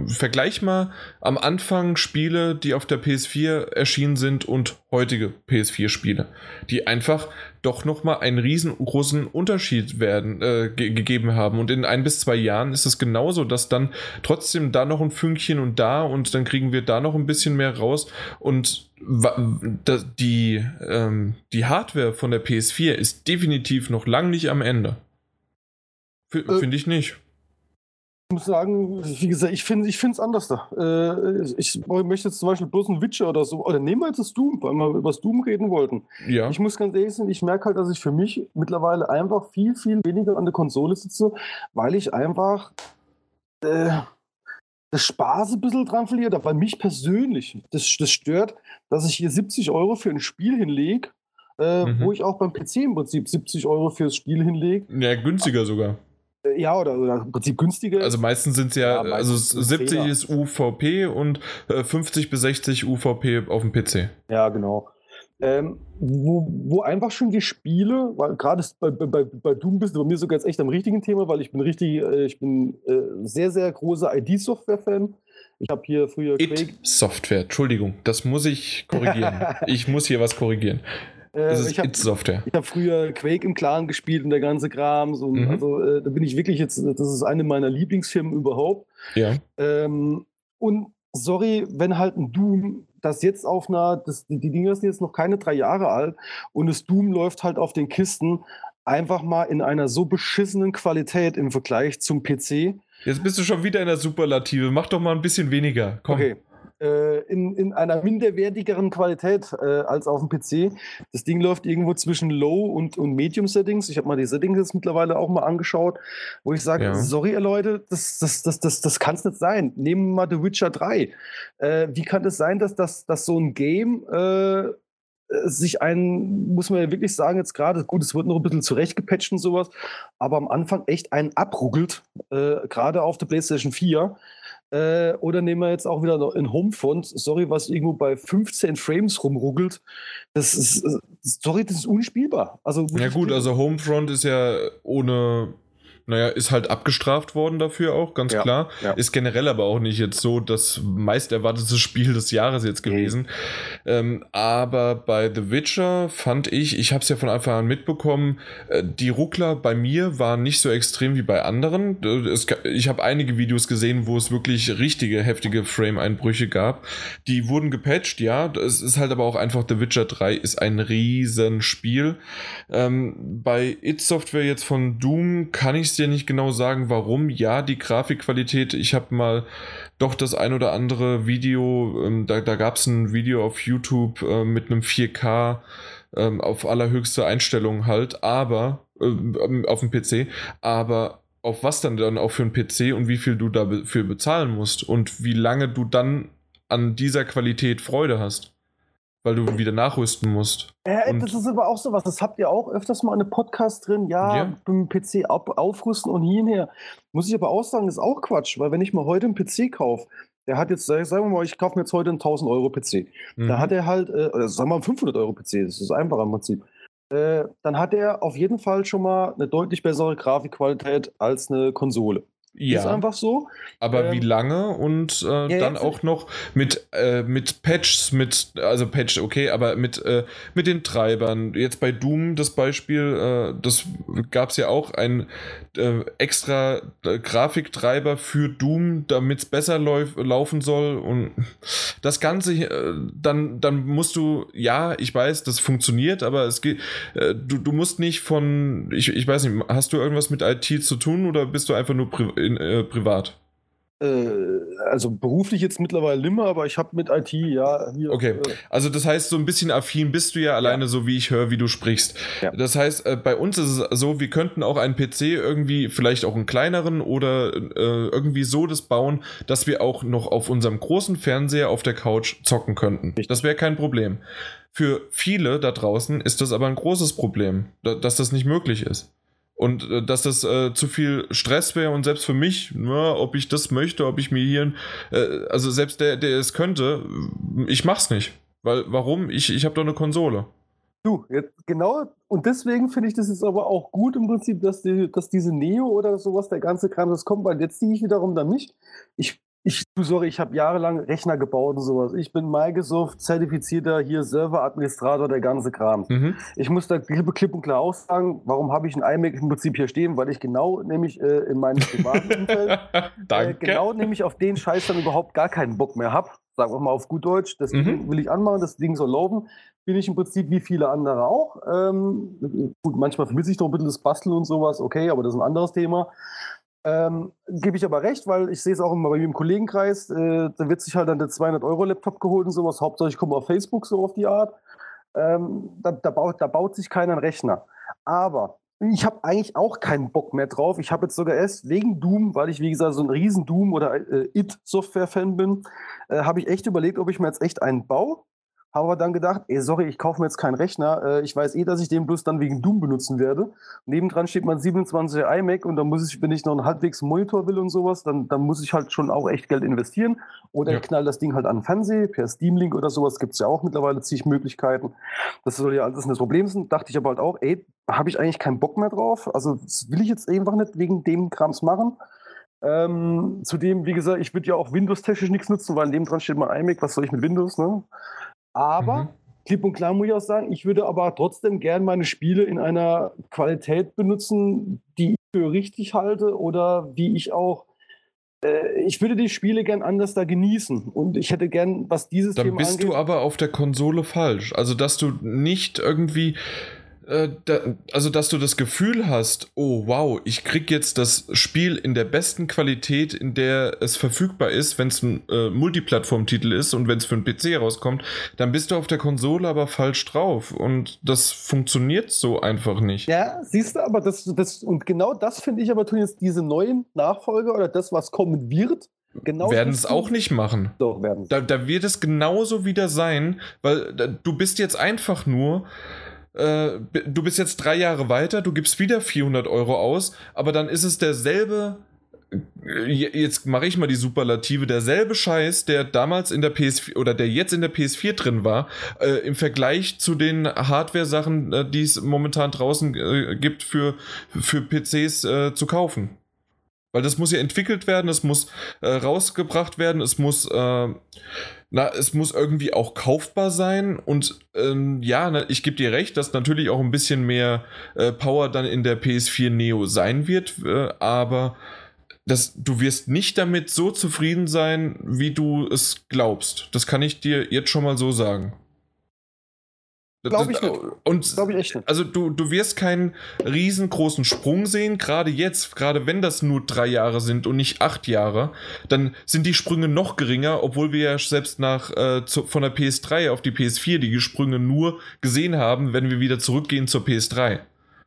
vergleich mal am Anfang Spiele, die auf der PS4 erschienen sind und heutige PS4-Spiele, die einfach doch nochmal einen riesengroßen Unterschied werden, äh, ge gegeben haben. Und in ein bis zwei Jahren ist es genauso, dass dann trotzdem da noch ein Fünkchen und da und dann kriegen wir da noch ein bisschen mehr raus. Und die, ähm, die Hardware von der PS4 ist definitiv noch lang nicht am Ende. F äh, Finde ich nicht. Ich muss sagen, wie gesagt, ich finde es anders da. Äh, ich möchte jetzt zum Beispiel bloß einen Witcher oder so, oder nehmen wir jetzt das Doom, weil wir über das Doom reden wollten. Ja. Ich muss ganz ehrlich sein, ich merke halt, dass ich für mich mittlerweile einfach viel, viel weniger an der Konsole sitze, weil ich einfach äh, das Spaß ein bisschen dran verliere. Weil mich persönlich, das, das stört, dass ich hier 70 Euro für ein Spiel hinlege, äh, mhm. wo ich auch beim PC im Prinzip 70 Euro fürs Spiel hinlege. Ja, günstiger sogar. Ja, oder, oder im Prinzip günstiger. Also meistens sind es ja, ja also 70 Fehler. ist UVP und äh, 50 bis 60 UVP auf dem PC. Ja, genau. Ähm, wo, wo einfach schon die Spiele, weil gerade bei, bei, bei Doom bist du bei mir sogar jetzt echt am richtigen Thema, weil ich bin richtig, äh, ich bin äh, sehr, sehr großer ID-Software-Fan. Ich habe hier früher Quake. Software, Entschuldigung, das muss ich korrigieren. [LAUGHS] ich muss hier was korrigieren. Äh, das ist ich Software. Ich habe früher Quake im Clan gespielt und der ganze Kram. So, mhm. Also äh, da bin ich wirklich jetzt, das ist eine meiner Lieblingsfirmen überhaupt. Ja. Ähm, und sorry, wenn halt ein Doom, das jetzt auf einer, das, die, die Dinger sind jetzt noch keine drei Jahre alt und das Doom läuft halt auf den Kisten einfach mal in einer so beschissenen Qualität im Vergleich zum PC. Jetzt bist du schon wieder in der Superlative. Mach doch mal ein bisschen weniger. Komm. Okay äh, in, in einer minderwertigeren Qualität äh, als auf dem PC. Das Ding läuft irgendwo zwischen Low und, und Medium Settings. Ich habe mal die Settings jetzt mittlerweile auch mal angeschaut, wo ich sage, ja. sorry Leute, das, das, das, das, das kann es nicht sein. Nehmen wir mal The Witcher 3. Äh, wie kann es das sein, dass, dass, dass so ein Game äh, sich ein, muss man ja wirklich sagen, jetzt gerade, gut, es wird noch ein bisschen zurechtgepatcht und sowas, aber am Anfang echt einen abruggelt, äh, gerade auf der PlayStation 4. Äh, oder nehmen wir jetzt auch wieder noch in Homefront, sorry, was irgendwo bei 15 Frames rumruggelt. Das ist, äh, sorry, das ist unspielbar. Also, ja, gut, also Homefront ist ja ohne naja, ist halt abgestraft worden dafür auch, ganz ja, klar. Ja. Ist generell aber auch nicht jetzt so das meist erwartete Spiel des Jahres jetzt gewesen. Mhm. Ähm, aber bei The Witcher fand ich, ich habe es ja von Anfang an mitbekommen, äh, die Ruckler bei mir waren nicht so extrem wie bei anderen. Äh, es, ich habe einige Videos gesehen, wo es wirklich richtige, heftige Frame-Einbrüche gab. Die wurden gepatcht, ja. Es ist halt aber auch einfach, The Witcher 3 ist ein Riesenspiel. Ähm, bei It Software jetzt von Doom kann ich es dir nicht genau sagen, warum. Ja, die Grafikqualität, ich habe mal doch das ein oder andere Video, ähm, da, da gab es ein Video auf YouTube äh, mit einem 4K ähm, auf allerhöchste Einstellung halt, aber äh, auf dem PC, aber auf was dann dann auch für einen PC und wie viel du dafür bezahlen musst und wie lange du dann an dieser Qualität Freude hast weil du wieder nachrüsten musst. Ja, das ist aber auch so was. Das habt ihr auch öfters mal in einem Podcast drin. Ja, ja. mit dem PC auf, aufrüsten und hin und her. Muss ich aber auch sagen, ist auch Quatsch, weil wenn ich mal heute einen PC kaufe, der hat jetzt, sagen wir mal, ich kaufe mir jetzt heute einen 1000 Euro PC. Mhm. Da hat er halt, äh, sagen wir mal einen 500 Euro PC, das ist einfacher im Prinzip. Äh, dann hat er auf jeden Fall schon mal eine deutlich bessere Grafikqualität als eine Konsole. Ja, ist einfach so. Aber ähm, wie lange und äh, ja, dann auch noch mit, äh, mit Patches, mit, also Patch, okay, aber mit, äh, mit den Treibern. Jetzt bei Doom das Beispiel, äh, das gab es ja auch ein äh, extra äh, Grafiktreiber für Doom, damit es besser lauf, laufen soll. Und das Ganze, dann, dann musst du, ja, ich weiß, das funktioniert, aber es geht, du, du musst nicht von, ich, ich weiß nicht, hast du irgendwas mit IT zu tun oder bist du einfach nur pri in, äh, privat? Äh, also beruflich jetzt mittlerweile nimmer, aber ich habe mit IT, ja. Hier, okay, äh, also das heißt, so ein bisschen affin bist du ja alleine, ja. so wie ich höre, wie du sprichst. Ja. Das heißt, äh, bei uns ist es so, wir könnten auch einen PC irgendwie, vielleicht auch einen kleineren oder äh, irgendwie so das bauen, dass wir auch noch auf unserem großen Fernseher auf der Couch zocken könnten. Das wäre kein Problem. Für viele da draußen ist das aber ein großes Problem, dass das nicht möglich ist. Und äh, dass das äh, zu viel Stress wäre und selbst für mich, na, ob ich das möchte, ob ich mir hier, äh, also selbst der, der es könnte, ich mach's nicht. Weil, warum? Ich, ich habe doch eine Konsole. Du, jetzt, genau, und deswegen finde ich das jetzt aber auch gut im Prinzip, dass, die, dass diese Neo oder sowas, der ganze Kram, das kommt, weil jetzt sehe ich wiederum da mich. Ich ich, du, sorry, ich habe jahrelang Rechner gebaut und sowas. Ich bin Microsoft zertifizierter hier Serveradministrator, der ganze Kram. Mhm. Ich muss da klipp, klipp und klar aussagen, warum habe ich ein iMac im Prinzip hier stehen? Weil ich genau nämlich äh, in meinem privaten [LAUGHS] Umfeld äh, genau nämlich auf den Scheiß dann überhaupt gar keinen Bock mehr habe. Sagen wir mal auf gut Deutsch, das mhm. will ich anmachen, das Ding soll laufen. Bin ich im Prinzip wie viele andere auch. Ähm, gut, manchmal vermisse ich doch ein bisschen das Basteln und sowas, okay, aber das ist ein anderes Thema. Ähm, Gebe ich aber recht, weil ich sehe es auch immer bei mir im Kollegenkreis. Äh, da wird sich halt dann der 200-Euro-Laptop geholt und sowas. Hauptsache, ich komme auf Facebook so auf die Art. Ähm, da, da, baut, da baut sich keiner einen Rechner. Aber ich habe eigentlich auch keinen Bock mehr drauf. Ich habe jetzt sogar erst wegen Doom, weil ich wie gesagt so ein riesen Doom oder äh, It-Software-Fan bin, äh, habe ich echt überlegt, ob ich mir jetzt echt einen baue habe aber dann gedacht, ey, sorry, ich kaufe mir jetzt keinen Rechner. Äh, ich weiß eh, dass ich den bloß dann wegen Doom benutzen werde. Nebendran steht mein 27er iMac und dann muss ich, wenn ich noch einen halbwegs Monitor will und sowas, dann, dann muss ich halt schon auch echt Geld investieren. Oder ja. ich knall das Ding halt an den Fernseher, per Steam Link oder sowas gibt es ja auch mittlerweile zig Möglichkeiten. Das soll ja alles das Problem sein. Dachte ich aber halt auch, ey, habe ich eigentlich keinen Bock mehr drauf. Also das will ich jetzt einfach nicht wegen dem Krams machen. Ähm, zudem, wie gesagt, ich würde ja auch Windows-technisch nichts nutzen, weil neben dran steht mein iMac, was soll ich mit Windows, ne? Aber, mhm. klipp und klar muss ich auch sagen, ich würde aber trotzdem gern meine Spiele in einer Qualität benutzen, die ich für richtig halte oder wie ich auch äh, ich würde die Spiele gern anders da genießen und ich hätte gern, was dieses Dann Thema bist angeht, du aber auf der Konsole falsch. Also, dass du nicht irgendwie äh, da, also dass du das Gefühl hast, oh wow, ich krieg jetzt das Spiel in der besten Qualität, in der es verfügbar ist, wenn es ein äh, Multiplattform-Titel ist und wenn es für einen PC rauskommt, dann bist du auf der Konsole aber falsch drauf und das funktioniert so einfach nicht. Ja, siehst du, aber das, das und genau das finde ich aber tun jetzt diese neuen Nachfolger oder das, was kommen wird, Genau werden es auch nicht machen. Doch, werden da, da wird es genauso wieder sein, weil da, du bist jetzt einfach nur äh, du bist jetzt drei Jahre weiter, du gibst wieder 400 Euro aus, aber dann ist es derselbe äh, jetzt mache ich mal die Superlative, derselbe Scheiß, der damals in der PS4 oder der jetzt in der PS4 drin war, äh, im Vergleich zu den Hardware-Sachen, äh, die es momentan draußen äh, gibt für, für PCs zu kaufen. Weil das muss ja entwickelt werden, es muss äh, rausgebracht werden, es muss na, es muss irgendwie auch kaufbar sein und ähm, ja, ich gebe dir recht, dass natürlich auch ein bisschen mehr äh, Power dann in der PS4 Neo sein wird, äh, aber das, du wirst nicht damit so zufrieden sein, wie du es glaubst. Das kann ich dir jetzt schon mal so sagen. Glaube ich nicht. Und Glaube ich echt nicht. Also du, du wirst keinen riesengroßen Sprung sehen, gerade jetzt, gerade wenn das nur drei Jahre sind und nicht acht Jahre, dann sind die Sprünge noch geringer, obwohl wir ja selbst nach äh, zu, von der PS3 auf die PS4 die Sprünge nur gesehen haben, wenn wir wieder zurückgehen zur PS3.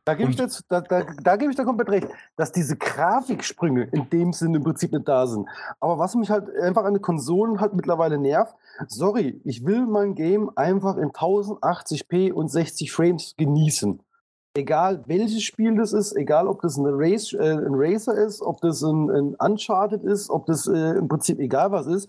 Da gebe ich, jetzt, da, da, da geb ich da komplett recht, dass diese Grafiksprünge in dem Sinne im Prinzip nicht da sind. Aber was mich halt einfach an den Konsolen halt mittlerweile nervt, sorry, ich will mein Game einfach in 1080p und 60 Frames genießen. Egal welches Spiel das ist, egal ob das ein, Race, äh, ein Racer ist, ob das ein, ein Uncharted ist, ob das äh, im Prinzip egal was ist,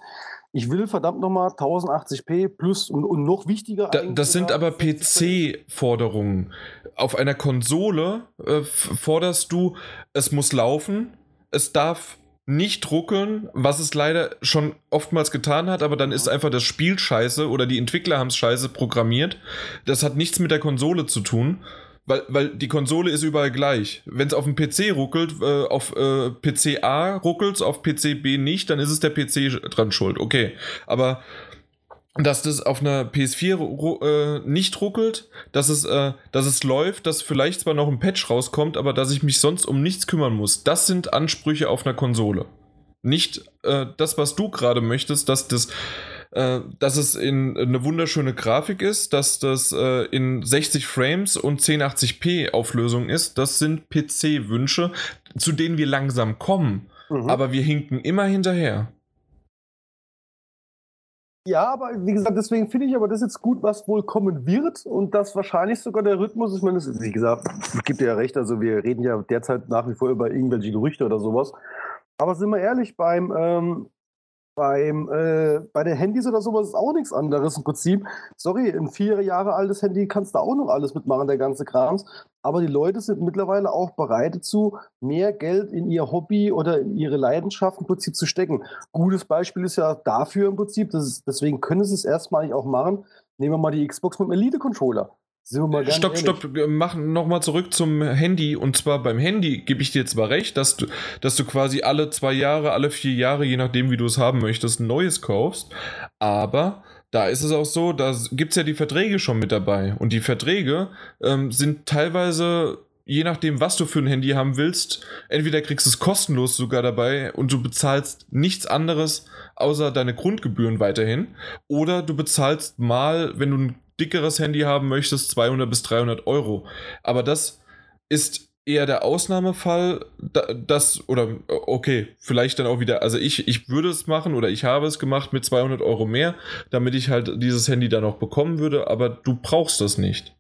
ich will verdammt nochmal 1080p plus und, und noch wichtiger. Da, das sind aber PC-Forderungen. Auf einer Konsole äh, forderst du, es muss laufen, es darf nicht ruckeln, was es leider schon oftmals getan hat, aber dann ist einfach das Spiel scheiße oder die Entwickler haben es scheiße programmiert. Das hat nichts mit der Konsole zu tun. Weil, weil die Konsole ist überall gleich. Wenn es auf dem PC ruckelt, äh, auf äh, PC A ruckelt auf PC B nicht, dann ist es der PC dran schuld. Okay. Aber dass das auf einer PS4 äh, nicht ruckelt, dass es, äh, dass es läuft, dass vielleicht zwar noch ein Patch rauskommt, aber dass ich mich sonst um nichts kümmern muss. Das sind Ansprüche auf einer Konsole. Nicht äh, das, was du gerade möchtest, dass das äh, dass es in eine wunderschöne Grafik ist, dass das äh, in 60 Frames und 1080p Auflösung ist. Das sind PC-Wünsche, zu denen wir langsam kommen. Mhm. Aber wir hinken immer hinterher. Ja, aber wie gesagt, deswegen finde ich aber das jetzt gut, was wohl kommen wird und dass wahrscheinlich sogar der Rhythmus, ich meine, das, wie gesagt, gebe dir ja recht, also wir reden ja derzeit nach wie vor über irgendwelche Gerüchte oder sowas. Aber sind wir ehrlich, beim, ähm, beim, äh, bei den Handys oder sowas ist auch nichts anderes im Prinzip. Sorry, ein vier Jahre altes Handy kannst du auch noch alles mitmachen, der ganze Krams. Aber die Leute sind mittlerweile auch bereit dazu, mehr Geld in ihr Hobby oder in ihre Leidenschaft im Prinzip zu stecken. Gutes Beispiel ist ja dafür im Prinzip, ist, deswegen können sie es erstmalig auch machen. Nehmen wir mal die Xbox mit dem Elite-Controller. Stopp, ehrlich. stopp, mach nochmal zurück zum Handy. Und zwar beim Handy gebe ich dir zwar recht, dass du, dass du quasi alle zwei Jahre, alle vier Jahre, je nachdem, wie du es haben möchtest, ein neues kaufst. Aber da ist es auch so, da gibt es ja die Verträge schon mit dabei. Und die Verträge ähm, sind teilweise, je nachdem, was du für ein Handy haben willst, entweder kriegst du es kostenlos sogar dabei und du bezahlst nichts anderes außer deine Grundgebühren weiterhin. Oder du bezahlst mal, wenn du ein dickeres Handy haben möchtest, 200 bis 300 Euro. Aber das ist eher der Ausnahmefall, das, oder okay, vielleicht dann auch wieder, also ich, ich würde es machen oder ich habe es gemacht mit 200 Euro mehr, damit ich halt dieses Handy dann auch bekommen würde, aber du brauchst das nicht.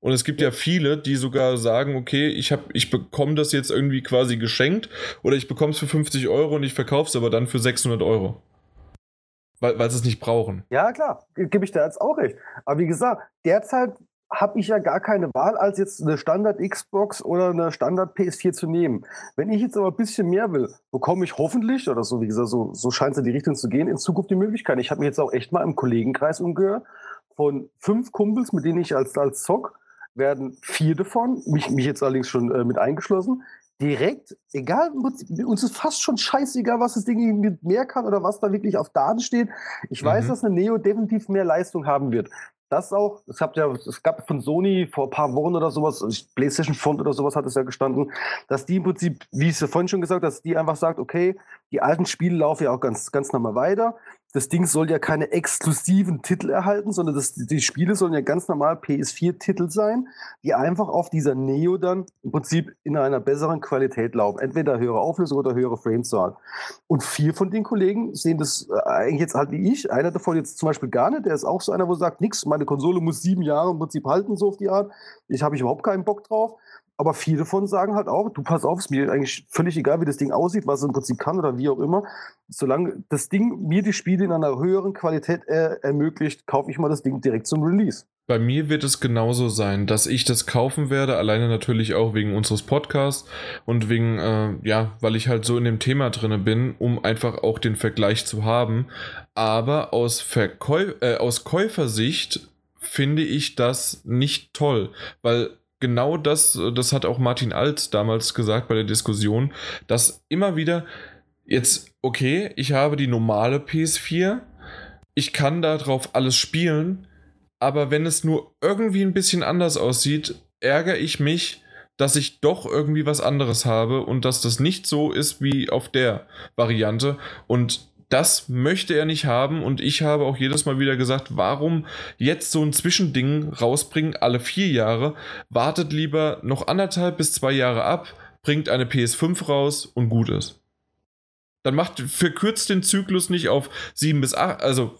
Und es gibt ja viele, die sogar sagen, okay, ich, ich bekomme das jetzt irgendwie quasi geschenkt oder ich bekomme es für 50 Euro und ich verkaufe es aber dann für 600 Euro. Weil, weil sie es nicht brauchen. Ja, klar, gebe ich da jetzt auch recht. Aber wie gesagt, derzeit habe ich ja gar keine Wahl, als jetzt eine Standard Xbox oder eine Standard PS4 zu nehmen. Wenn ich jetzt aber ein bisschen mehr will, bekomme ich hoffentlich, oder so wie gesagt, so, so scheint es in die Richtung zu gehen, in Zukunft die Möglichkeit. Ich habe mich jetzt auch echt mal im Kollegenkreis umgehört. Von fünf Kumpels, mit denen ich als, als Zock, werden vier davon, mich, mich jetzt allerdings schon äh, mit eingeschlossen, direkt, egal, uns ist fast schon scheißegal, was das Ding mehr kann oder was da wirklich auf Daten steht. Ich mhm. weiß, dass eine Neo definitiv mehr Leistung haben wird das auch. Es gab ja, es gab von Sony vor ein paar Wochen oder sowas, PlayStation Font oder sowas hat es ja gestanden, dass die im Prinzip, wie ich es ja vorhin schon gesagt, dass die einfach sagt, okay, die alten Spiele laufen ja auch ganz, ganz normal weiter das Ding soll ja keine exklusiven Titel erhalten, sondern das, die Spiele sollen ja ganz normal PS4-Titel sein, die einfach auf dieser Neo dann im Prinzip in einer besseren Qualität laufen. Entweder höhere Auflösung oder höhere Framezahl. Und vier von den Kollegen sehen das äh, eigentlich jetzt halt wie ich. Einer davon jetzt zum Beispiel gar nicht. Der ist auch so einer, wo sagt, nix, meine Konsole muss sieben Jahre im Prinzip halten, so auf die Art. Ich habe ich überhaupt keinen Bock drauf. Aber viele davon sagen halt auch, du pass auf, ist mir eigentlich völlig egal, wie das Ding aussieht, was es im Prinzip kann oder wie auch immer. Solange das Ding mir die Spiele in einer höheren Qualität äh, ermöglicht, kaufe ich mal das Ding direkt zum Release. Bei mir wird es genauso sein, dass ich das kaufen werde, alleine natürlich auch wegen unseres Podcasts und wegen, äh, ja, weil ich halt so in dem Thema drin bin, um einfach auch den Vergleich zu haben. Aber aus, Verkäu äh, aus Käufersicht finde ich das nicht toll, weil genau das, das hat auch Martin Alt damals gesagt bei der Diskussion, dass immer wieder jetzt, okay, ich habe die normale PS4, ich kann darauf alles spielen, aber wenn es nur irgendwie ein bisschen anders aussieht, ärgere ich mich, dass ich doch irgendwie was anderes habe und dass das nicht so ist wie auf der Variante. Und das möchte er nicht haben und ich habe auch jedes Mal wieder gesagt, warum jetzt so ein Zwischending rausbringen, alle vier Jahre, wartet lieber noch anderthalb bis zwei Jahre ab, bringt eine PS5 raus und gut ist. Dann macht, verkürzt den Zyklus nicht auf sieben bis acht, also,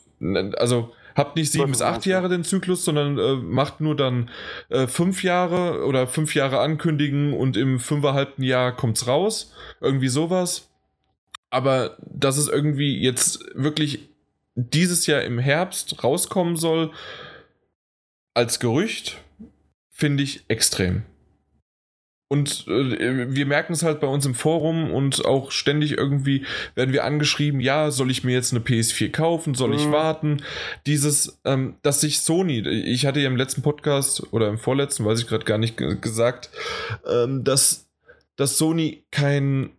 also habt nicht sieben bis acht Jahre den Zyklus, sondern äh, macht nur dann äh, fünf Jahre oder fünf Jahre ankündigen und im fünfeinhalbten Jahr kommt's raus. Irgendwie sowas aber dass es irgendwie jetzt wirklich dieses Jahr im Herbst rauskommen soll, als Gerücht, finde ich extrem. Und äh, wir merken es halt bei uns im Forum und auch ständig irgendwie werden wir angeschrieben, ja, soll ich mir jetzt eine PS4 kaufen, soll ich mhm. warten? Dieses, ähm, dass sich Sony, ich hatte ja im letzten Podcast oder im vorletzten, weiß ich gerade gar nicht gesagt, ähm, dass, dass Sony kein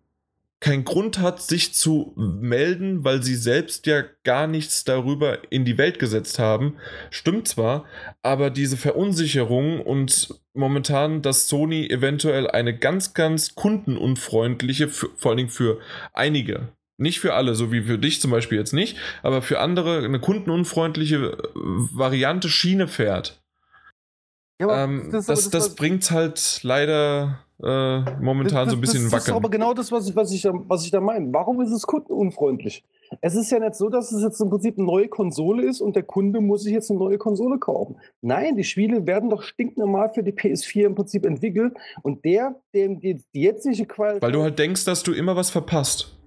keinen Grund hat, sich zu melden, weil sie selbst ja gar nichts darüber in die Welt gesetzt haben. Stimmt zwar, aber diese Verunsicherung und momentan, dass Sony eventuell eine ganz, ganz kundenunfreundliche, vor allen Dingen für einige, Nicht für alle, so wie für dich zum Beispiel jetzt nicht, aber für andere eine kundenunfreundliche äh, Variante Schiene fährt. Ja, ähm, das, das, das, das bringt halt leider äh, momentan so ein bisschen wackeln. Das ist aber genau das, was ich, was ich, was ich da meine. Warum ist es kundenunfreundlich? Es ist ja nicht so, dass es jetzt im Prinzip eine neue Konsole ist und der Kunde muss sich jetzt eine neue Konsole kaufen. Nein, die Spiele werden doch stinknormal für die PS4 im Prinzip entwickelt und der, dem die jetzige Qualität. Weil du halt denkst, dass du immer was verpasst.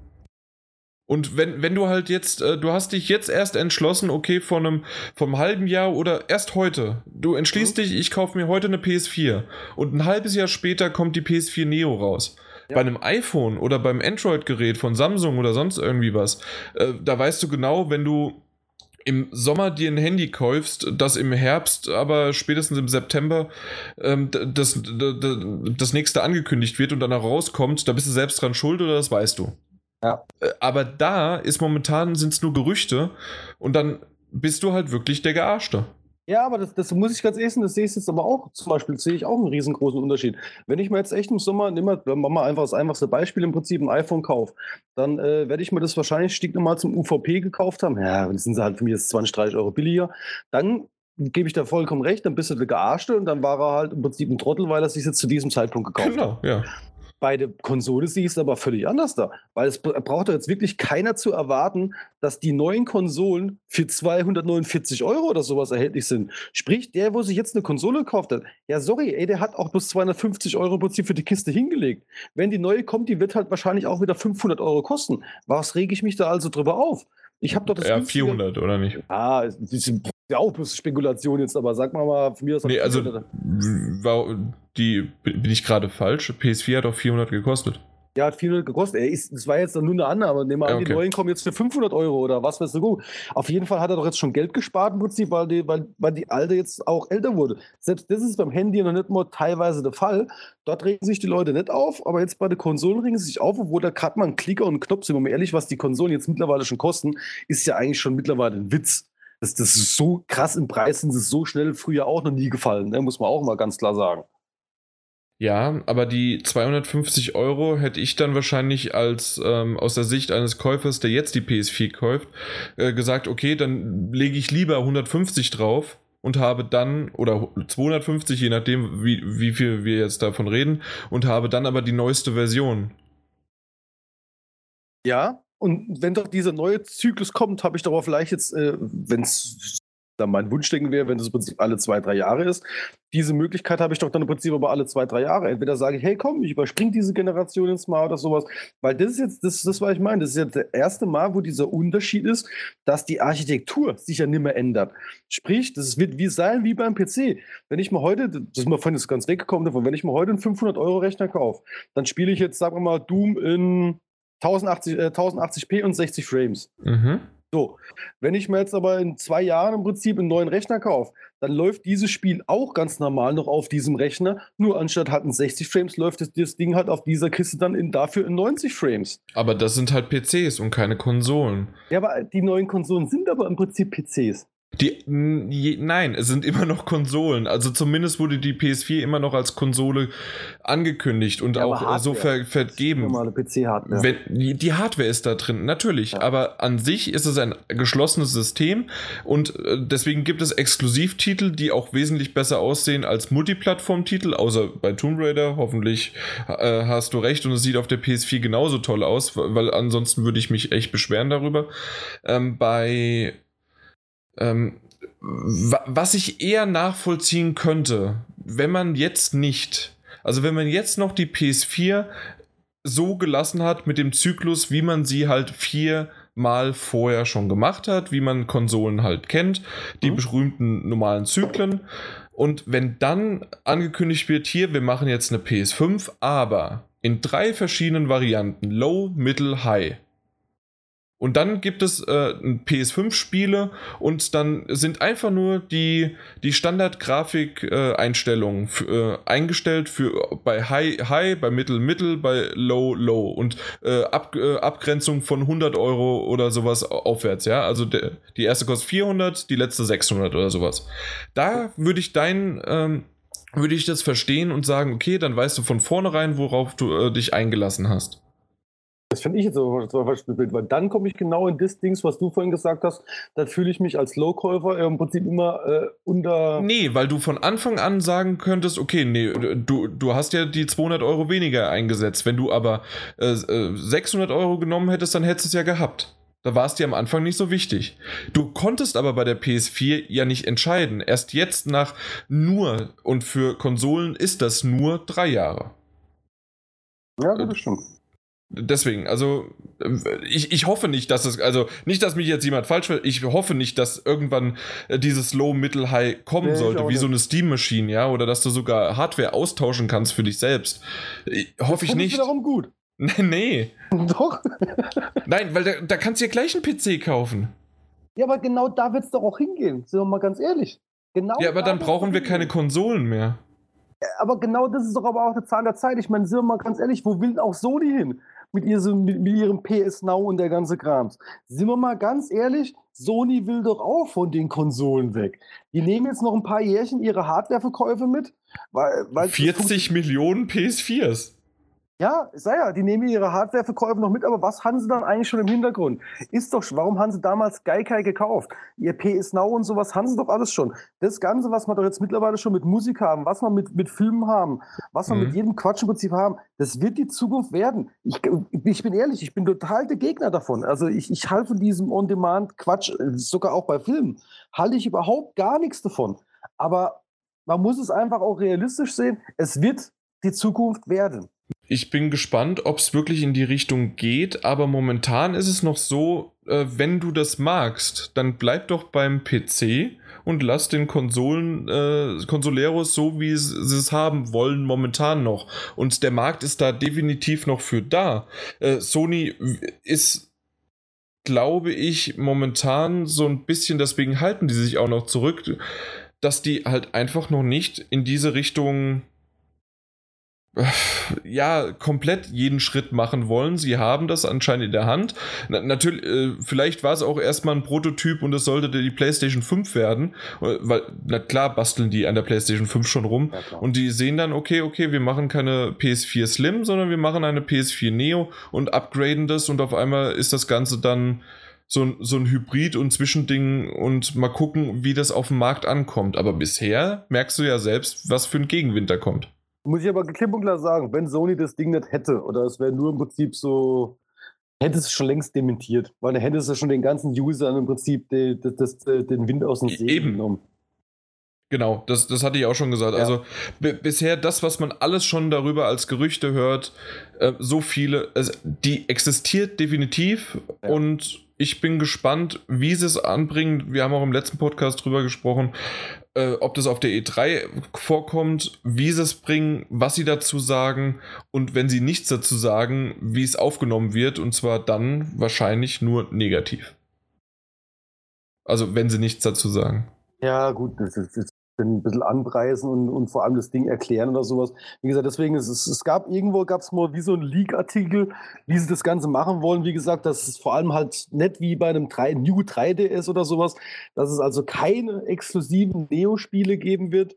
Und wenn, wenn du halt jetzt, äh, du hast dich jetzt erst entschlossen, okay, von einem, vom halben Jahr oder erst heute, du entschließt mhm. dich, ich kaufe mir heute eine PS4 und ein halbes Jahr später kommt die PS4 Neo raus. Ja. Bei einem iPhone oder beim Android-Gerät von Samsung oder sonst irgendwie was, äh, da weißt du genau, wenn du im Sommer dir ein Handy kaufst, das im Herbst, aber spätestens im September ähm, das, das, das nächste angekündigt wird und dann rauskommt, da bist du selbst dran schuld oder das weißt du. Ja. Äh, aber da ist momentan sind es nur Gerüchte und dann bist du halt wirklich der Gearschte. Ja, aber das, das muss ich ganz ehrlich sagen, das sehe ich jetzt aber auch. Zum Beispiel sehe ich auch einen riesengroßen Unterschied. Wenn ich mir jetzt echt im Sommer, nimm mal, machen wir einfach das einfachste Beispiel im Prinzip, ein iPhone kaufe, dann äh, werde ich mir das wahrscheinlich stinknormal zum UVP gekauft haben. Ja, dann sind sie halt für mich jetzt 20, 30 Euro billiger. Dann gebe ich da vollkommen recht, dann bist du der Gearschte und dann war er halt im Prinzip ein Trottel, weil er sich jetzt zu diesem Zeitpunkt gekauft genau, hat. Genau, ja. Bei der Konsole siehst du aber völlig anders da, weil es braucht doch jetzt wirklich keiner zu erwarten, dass die neuen Konsolen für 249 Euro oder sowas erhältlich sind. Sprich, der, wo sich jetzt eine Konsole gekauft hat, ja, sorry, ey, der hat auch bloß 250 Euro im Prinzip für die Kiste hingelegt. Wenn die neue kommt, die wird halt wahrscheinlich auch wieder 500 Euro kosten. Was rege ich mich da also drüber auf? Ich habe doch das. Ja, 400 oder nicht? Ah, ja auch bloß Spekulation jetzt, aber sag mal mal, von mir aus. Nee, also war, die, bin ich gerade falsch? PS4 hat auch 400 gekostet. Ja, hat 400 gekostet. Ey, das war jetzt nur eine Annahme. Nehmen wir an, okay. die neuen kommen jetzt für 500 Euro oder was weißt du gut. Auf jeden Fall hat er doch jetzt schon Geld gespart im Prinzip, weil die, weil, weil die alte jetzt auch älter wurde. Selbst das ist beim Handy noch nicht mal teilweise der Fall. Dort regen sich die Leute nicht auf, aber jetzt bei den Konsolen regen sie sich auf, obwohl da gerade mal ein Klicker und ein Knopf sind. Und ehrlich, was die Konsolen jetzt mittlerweile schon kosten, ist ja eigentlich schon mittlerweile ein Witz. Das, das ist so krass im Preis, sind sie so schnell früher auch noch nie gefallen, ne? muss man auch mal ganz klar sagen. Ja, aber die 250 Euro hätte ich dann wahrscheinlich als ähm, aus der Sicht eines Käufers, der jetzt die PS4 kauft, äh, gesagt, okay, dann lege ich lieber 150 drauf und habe dann, oder 250, je nachdem, wie, wie viel wir jetzt davon reden, und habe dann aber die neueste Version. Ja, und wenn doch dieser neue Zyklus kommt, habe ich doch vielleicht jetzt, äh, wenn es dann mein Wunschdenken wäre, wenn das im Prinzip alle zwei, drei Jahre ist. Diese Möglichkeit habe ich doch dann im Prinzip aber alle zwei, drei Jahre. Entweder sage ich, hey komm, ich überspringe diese Generation jetzt mal oder sowas. Weil das ist jetzt, das ist das, was ich meine. Das ist jetzt das erste Mal, wo dieser Unterschied ist, dass die Architektur sich ja nicht mehr ändert. Sprich, das wird wie sein wie beim PC. Wenn ich mir heute, das ist mir vorhin jetzt ganz weggekommen davon, wenn ich mir heute einen 500-Euro-Rechner kaufe, dann spiele ich jetzt, sagen wir mal, Doom in 1080, äh, 1080p und 60 Frames. Mhm. So, wenn ich mir jetzt aber in zwei Jahren im Prinzip einen neuen Rechner kaufe, dann läuft dieses Spiel auch ganz normal noch auf diesem Rechner. Nur anstatt halt in 60 Frames läuft das, das Ding halt auf dieser Kiste dann in, dafür in 90 Frames. Aber das sind halt PCs und keine Konsolen. Ja, aber die neuen Konsolen sind aber im Prinzip PCs. Die, nein, es sind immer noch Konsolen. Also zumindest wurde die PS4 immer noch als Konsole angekündigt und ja, auch so ver vergeben. Normale PC-Hardware. Wenn, die Hardware ist da drin, natürlich. Ja. Aber an sich ist es ein geschlossenes System und äh, deswegen gibt es Exklusivtitel, die auch wesentlich besser aussehen als Multiplattform-Titel, außer bei Tomb Raider. Hoffentlich äh, hast du recht und es sieht auf der PS4 genauso toll aus, weil ansonsten würde ich mich echt beschweren darüber. Ähm, bei ähm, was ich eher nachvollziehen könnte, wenn man jetzt nicht, also wenn man jetzt noch die PS4 so gelassen hat mit dem Zyklus, wie man sie halt viermal vorher schon gemacht hat, wie man Konsolen halt kennt, die mhm. berühmten normalen Zyklen. Und wenn dann angekündigt wird, hier, wir machen jetzt eine PS5, aber in drei verschiedenen Varianten, Low, Middle, High und dann gibt es äh, PS5-Spiele und dann sind einfach nur die, die Standard-Grafik-Einstellungen äh, äh, eingestellt für bei High, High, bei Mittel, Mittel, bei Low, Low und äh, Ab, äh, Abgrenzung von 100 Euro oder sowas aufwärts, ja. Also der, die erste kostet 400, die letzte 600 oder sowas. Da würde ich dein. Ähm, würde ich das verstehen und sagen, okay, dann weißt du von vornherein, worauf du äh, dich eingelassen hast. Das finde ich jetzt so zum Beispiel Bild, weil dann komme ich genau in das Ding, was du vorhin gesagt hast, dann fühle ich mich als Low-Käufer im Prinzip immer äh, unter. Nee, weil du von Anfang an sagen könntest, okay, nee, du, du hast ja die 200 Euro weniger eingesetzt. Wenn du aber äh, 600 äh, Euro genommen hättest, dann hättest du es ja gehabt. Da war es dir am Anfang nicht so wichtig. Du konntest aber bei der PS4 ja nicht entscheiden. Erst jetzt nach nur, und für Konsolen ist das nur drei Jahre. Ja, das stimmt. Deswegen, also ich, ich hoffe nicht, dass es, also nicht, dass mich jetzt jemand falsch will, ich hoffe nicht, dass irgendwann äh, dieses Low, Mittel, High kommen nee, sollte, wie so eine Steam-Maschine, ja, oder dass du sogar Hardware austauschen kannst für dich selbst. Ich, hoffe ich nicht. darum gut. [LAUGHS] nee. [LAUGHS] Doch. Nein, weil da, da kannst du ja gleich einen PC kaufen. Ja, aber genau da wird es doch auch hingehen, sind wir mal ganz ehrlich. Genau ja, aber dann brauchen wir keine Konsolen mehr. Aber genau das ist doch aber auch eine Zahl der Zeit. Ich meine, sind wir mal ganz ehrlich, wo will auch Sony hin? mit, ihrem, mit, mit ihrem PS Now und der ganze Krams. Sind wir mal ganz ehrlich, Sony will doch auch von den Konsolen weg. Die nehmen jetzt noch ein paar Jährchen ihre Hardwareverkäufe mit. Weil, weil 40 Millionen PS4s. Ja, sei ja, die nehmen ihre Hardwareverkäufe noch mit, aber was haben sie dann eigentlich schon im Hintergrund? Ist doch, warum haben sie damals Geikai gekauft? Ihr PS Now und sowas haben sie doch alles schon. Das Ganze, was wir doch jetzt mittlerweile schon mit Musik haben, was wir mit, mit Filmen haben, was wir mhm. mit jedem Quatsch im Prinzip haben, das wird die Zukunft werden. Ich, ich bin ehrlich, ich bin total der Gegner davon. Also ich, ich halte von diesem On-Demand-Quatsch, sogar auch bei Filmen, halte ich überhaupt gar nichts davon. Aber man muss es einfach auch realistisch sehen, es wird die Zukunft werden. Ich bin gespannt, ob es wirklich in die Richtung geht, aber momentan ist es noch so, äh, wenn du das magst, dann bleib doch beim PC und lass den Konsolen, äh, Konsoleros so, wie sie es haben wollen, momentan noch. Und der Markt ist da definitiv noch für da. Äh, Sony ist, glaube ich, momentan so ein bisschen, deswegen halten die sich auch noch zurück, dass die halt einfach noch nicht in diese Richtung ja, komplett jeden Schritt machen wollen. Sie haben das anscheinend in der Hand. Na, natürlich, äh, vielleicht war es auch erstmal ein Prototyp und es sollte die PlayStation 5 werden, äh, weil, na klar, basteln die an der PlayStation 5 schon rum ja, und die sehen dann, okay, okay, wir machen keine PS4 Slim, sondern wir machen eine PS4 Neo und upgraden das und auf einmal ist das Ganze dann so, so ein Hybrid und Zwischending und mal gucken, wie das auf dem Markt ankommt. Aber bisher merkst du ja selbst, was für ein Gegenwind da kommt. Muss ich aber klipp und klar sagen, wenn Sony das Ding nicht hätte, oder es wäre nur im Prinzip so, hätte es schon längst dementiert, weil dann hätte es ja schon den ganzen Usern im Prinzip den, den, den Wind aus dem See Eben. genommen. Genau, das, das hatte ich auch schon gesagt. Ja. Also bisher das, was man alles schon darüber als Gerüchte hört, äh, so viele, also, die existiert definitiv ja. und ich bin gespannt, wie sie es anbringen. Wir haben auch im letzten Podcast drüber gesprochen, äh, ob das auf der E3 vorkommt, wie sie es bringen, was sie dazu sagen und wenn sie nichts dazu sagen, wie es aufgenommen wird und zwar dann wahrscheinlich nur negativ. Also wenn sie nichts dazu sagen. Ja, gut, das ist, das ein bisschen anpreisen und, und vor allem das Ding erklären oder sowas. Wie gesagt, deswegen ist es, es gab irgendwo gab es mal wie so ein Leak-Artikel, wie sie das Ganze machen wollen. Wie gesagt, dass es vor allem halt nicht wie bei einem 3, New 3DS oder sowas, dass es also keine exklusiven Neo-Spiele geben wird,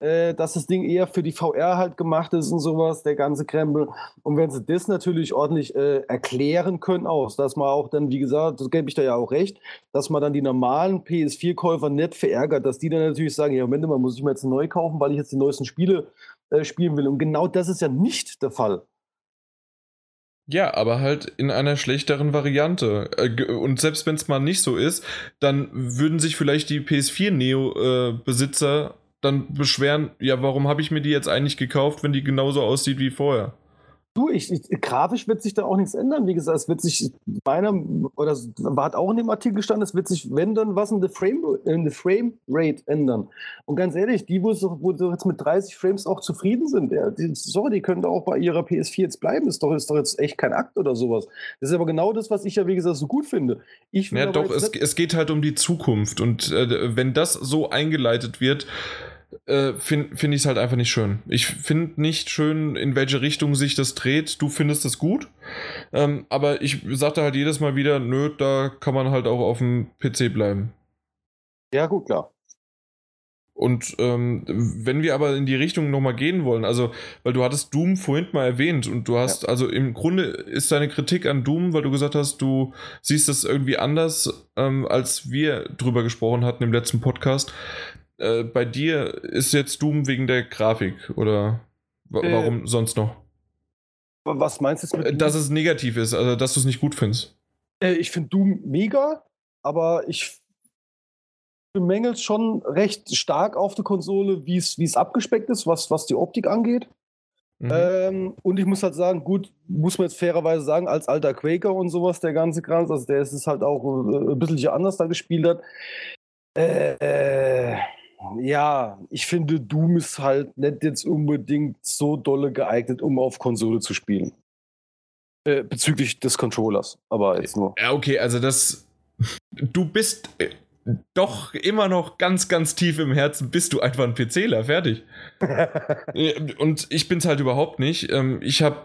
äh, dass das Ding eher für die VR halt gemacht ist und sowas, der ganze Krempel. Und wenn sie das natürlich ordentlich äh, erklären können auch, dass man auch dann, wie gesagt, das gebe ich da ja auch recht, dass man dann die normalen PS4-Käufer nicht verärgert, dass die dann natürlich sagen, ja, Moment mal, muss ich mir jetzt neu kaufen, weil ich jetzt die neuesten Spiele äh, spielen will. Und genau das ist ja nicht der Fall. Ja, aber halt in einer schlechteren Variante. Äh, und selbst wenn es mal nicht so ist, dann würden sich vielleicht die PS4 Neo-Besitzer dann beschweren, ja, warum habe ich mir die jetzt eigentlich gekauft, wenn die genauso aussieht wie vorher? Du, ich, ich, grafisch wird sich da auch nichts ändern. Wie gesagt, es wird sich meiner, oder hat auch in dem Artikel gestanden, es wird sich, wenn dann was in der Frame, in der Frame Rate ändern. Und ganz ehrlich, die, wo, wo jetzt mit 30 Frames auch zufrieden sind, ja, die, sorry, die können da auch bei ihrer PS4 jetzt bleiben. Das ist doch, ist doch jetzt echt kein Akt oder sowas. Das ist aber genau das, was ich ja, wie gesagt, so gut finde. Ich ja, doch, es, es geht halt um die Zukunft. Und äh, wenn das so eingeleitet wird, äh, finde find ich es halt einfach nicht schön. Ich finde nicht schön, in welche Richtung sich das dreht. Du findest es gut. Ähm, aber ich sagte halt jedes Mal wieder, nö, da kann man halt auch auf dem PC bleiben. Ja, gut, klar. Und ähm, wenn wir aber in die Richtung nochmal gehen wollen, also, weil du hattest Doom vorhin mal erwähnt und du hast, ja. also im Grunde ist deine Kritik an Doom, weil du gesagt hast, du siehst das irgendwie anders, ähm, als wir drüber gesprochen hatten im letzten Podcast. Äh, bei dir ist jetzt Doom wegen der Grafik oder äh, warum sonst noch? Was meinst du mit äh, Doom? Dass es negativ ist, also dass du es nicht gut findest. Äh, ich finde Doom mega, aber ich bemängelt schon recht stark auf der Konsole, wie es abgespeckt ist, was, was die Optik angeht. Mhm. Ähm, und ich muss halt sagen, gut, muss man jetzt fairerweise sagen, als alter Quaker und sowas, der ganze Kranz, also der ist es halt auch äh, ein bisschen anders da gespielt hat. Äh, ja, ich finde, Doom ist halt nicht jetzt unbedingt so dolle geeignet, um auf Konsole zu spielen. Äh, bezüglich des Controllers, aber jetzt nur. Ja, okay, also das. [LAUGHS] Du bist äh, doch immer noch ganz, ganz tief im Herzen bist du einfach ein PCler, fertig. [LAUGHS] und ich bin's halt überhaupt nicht. Ähm, ich habe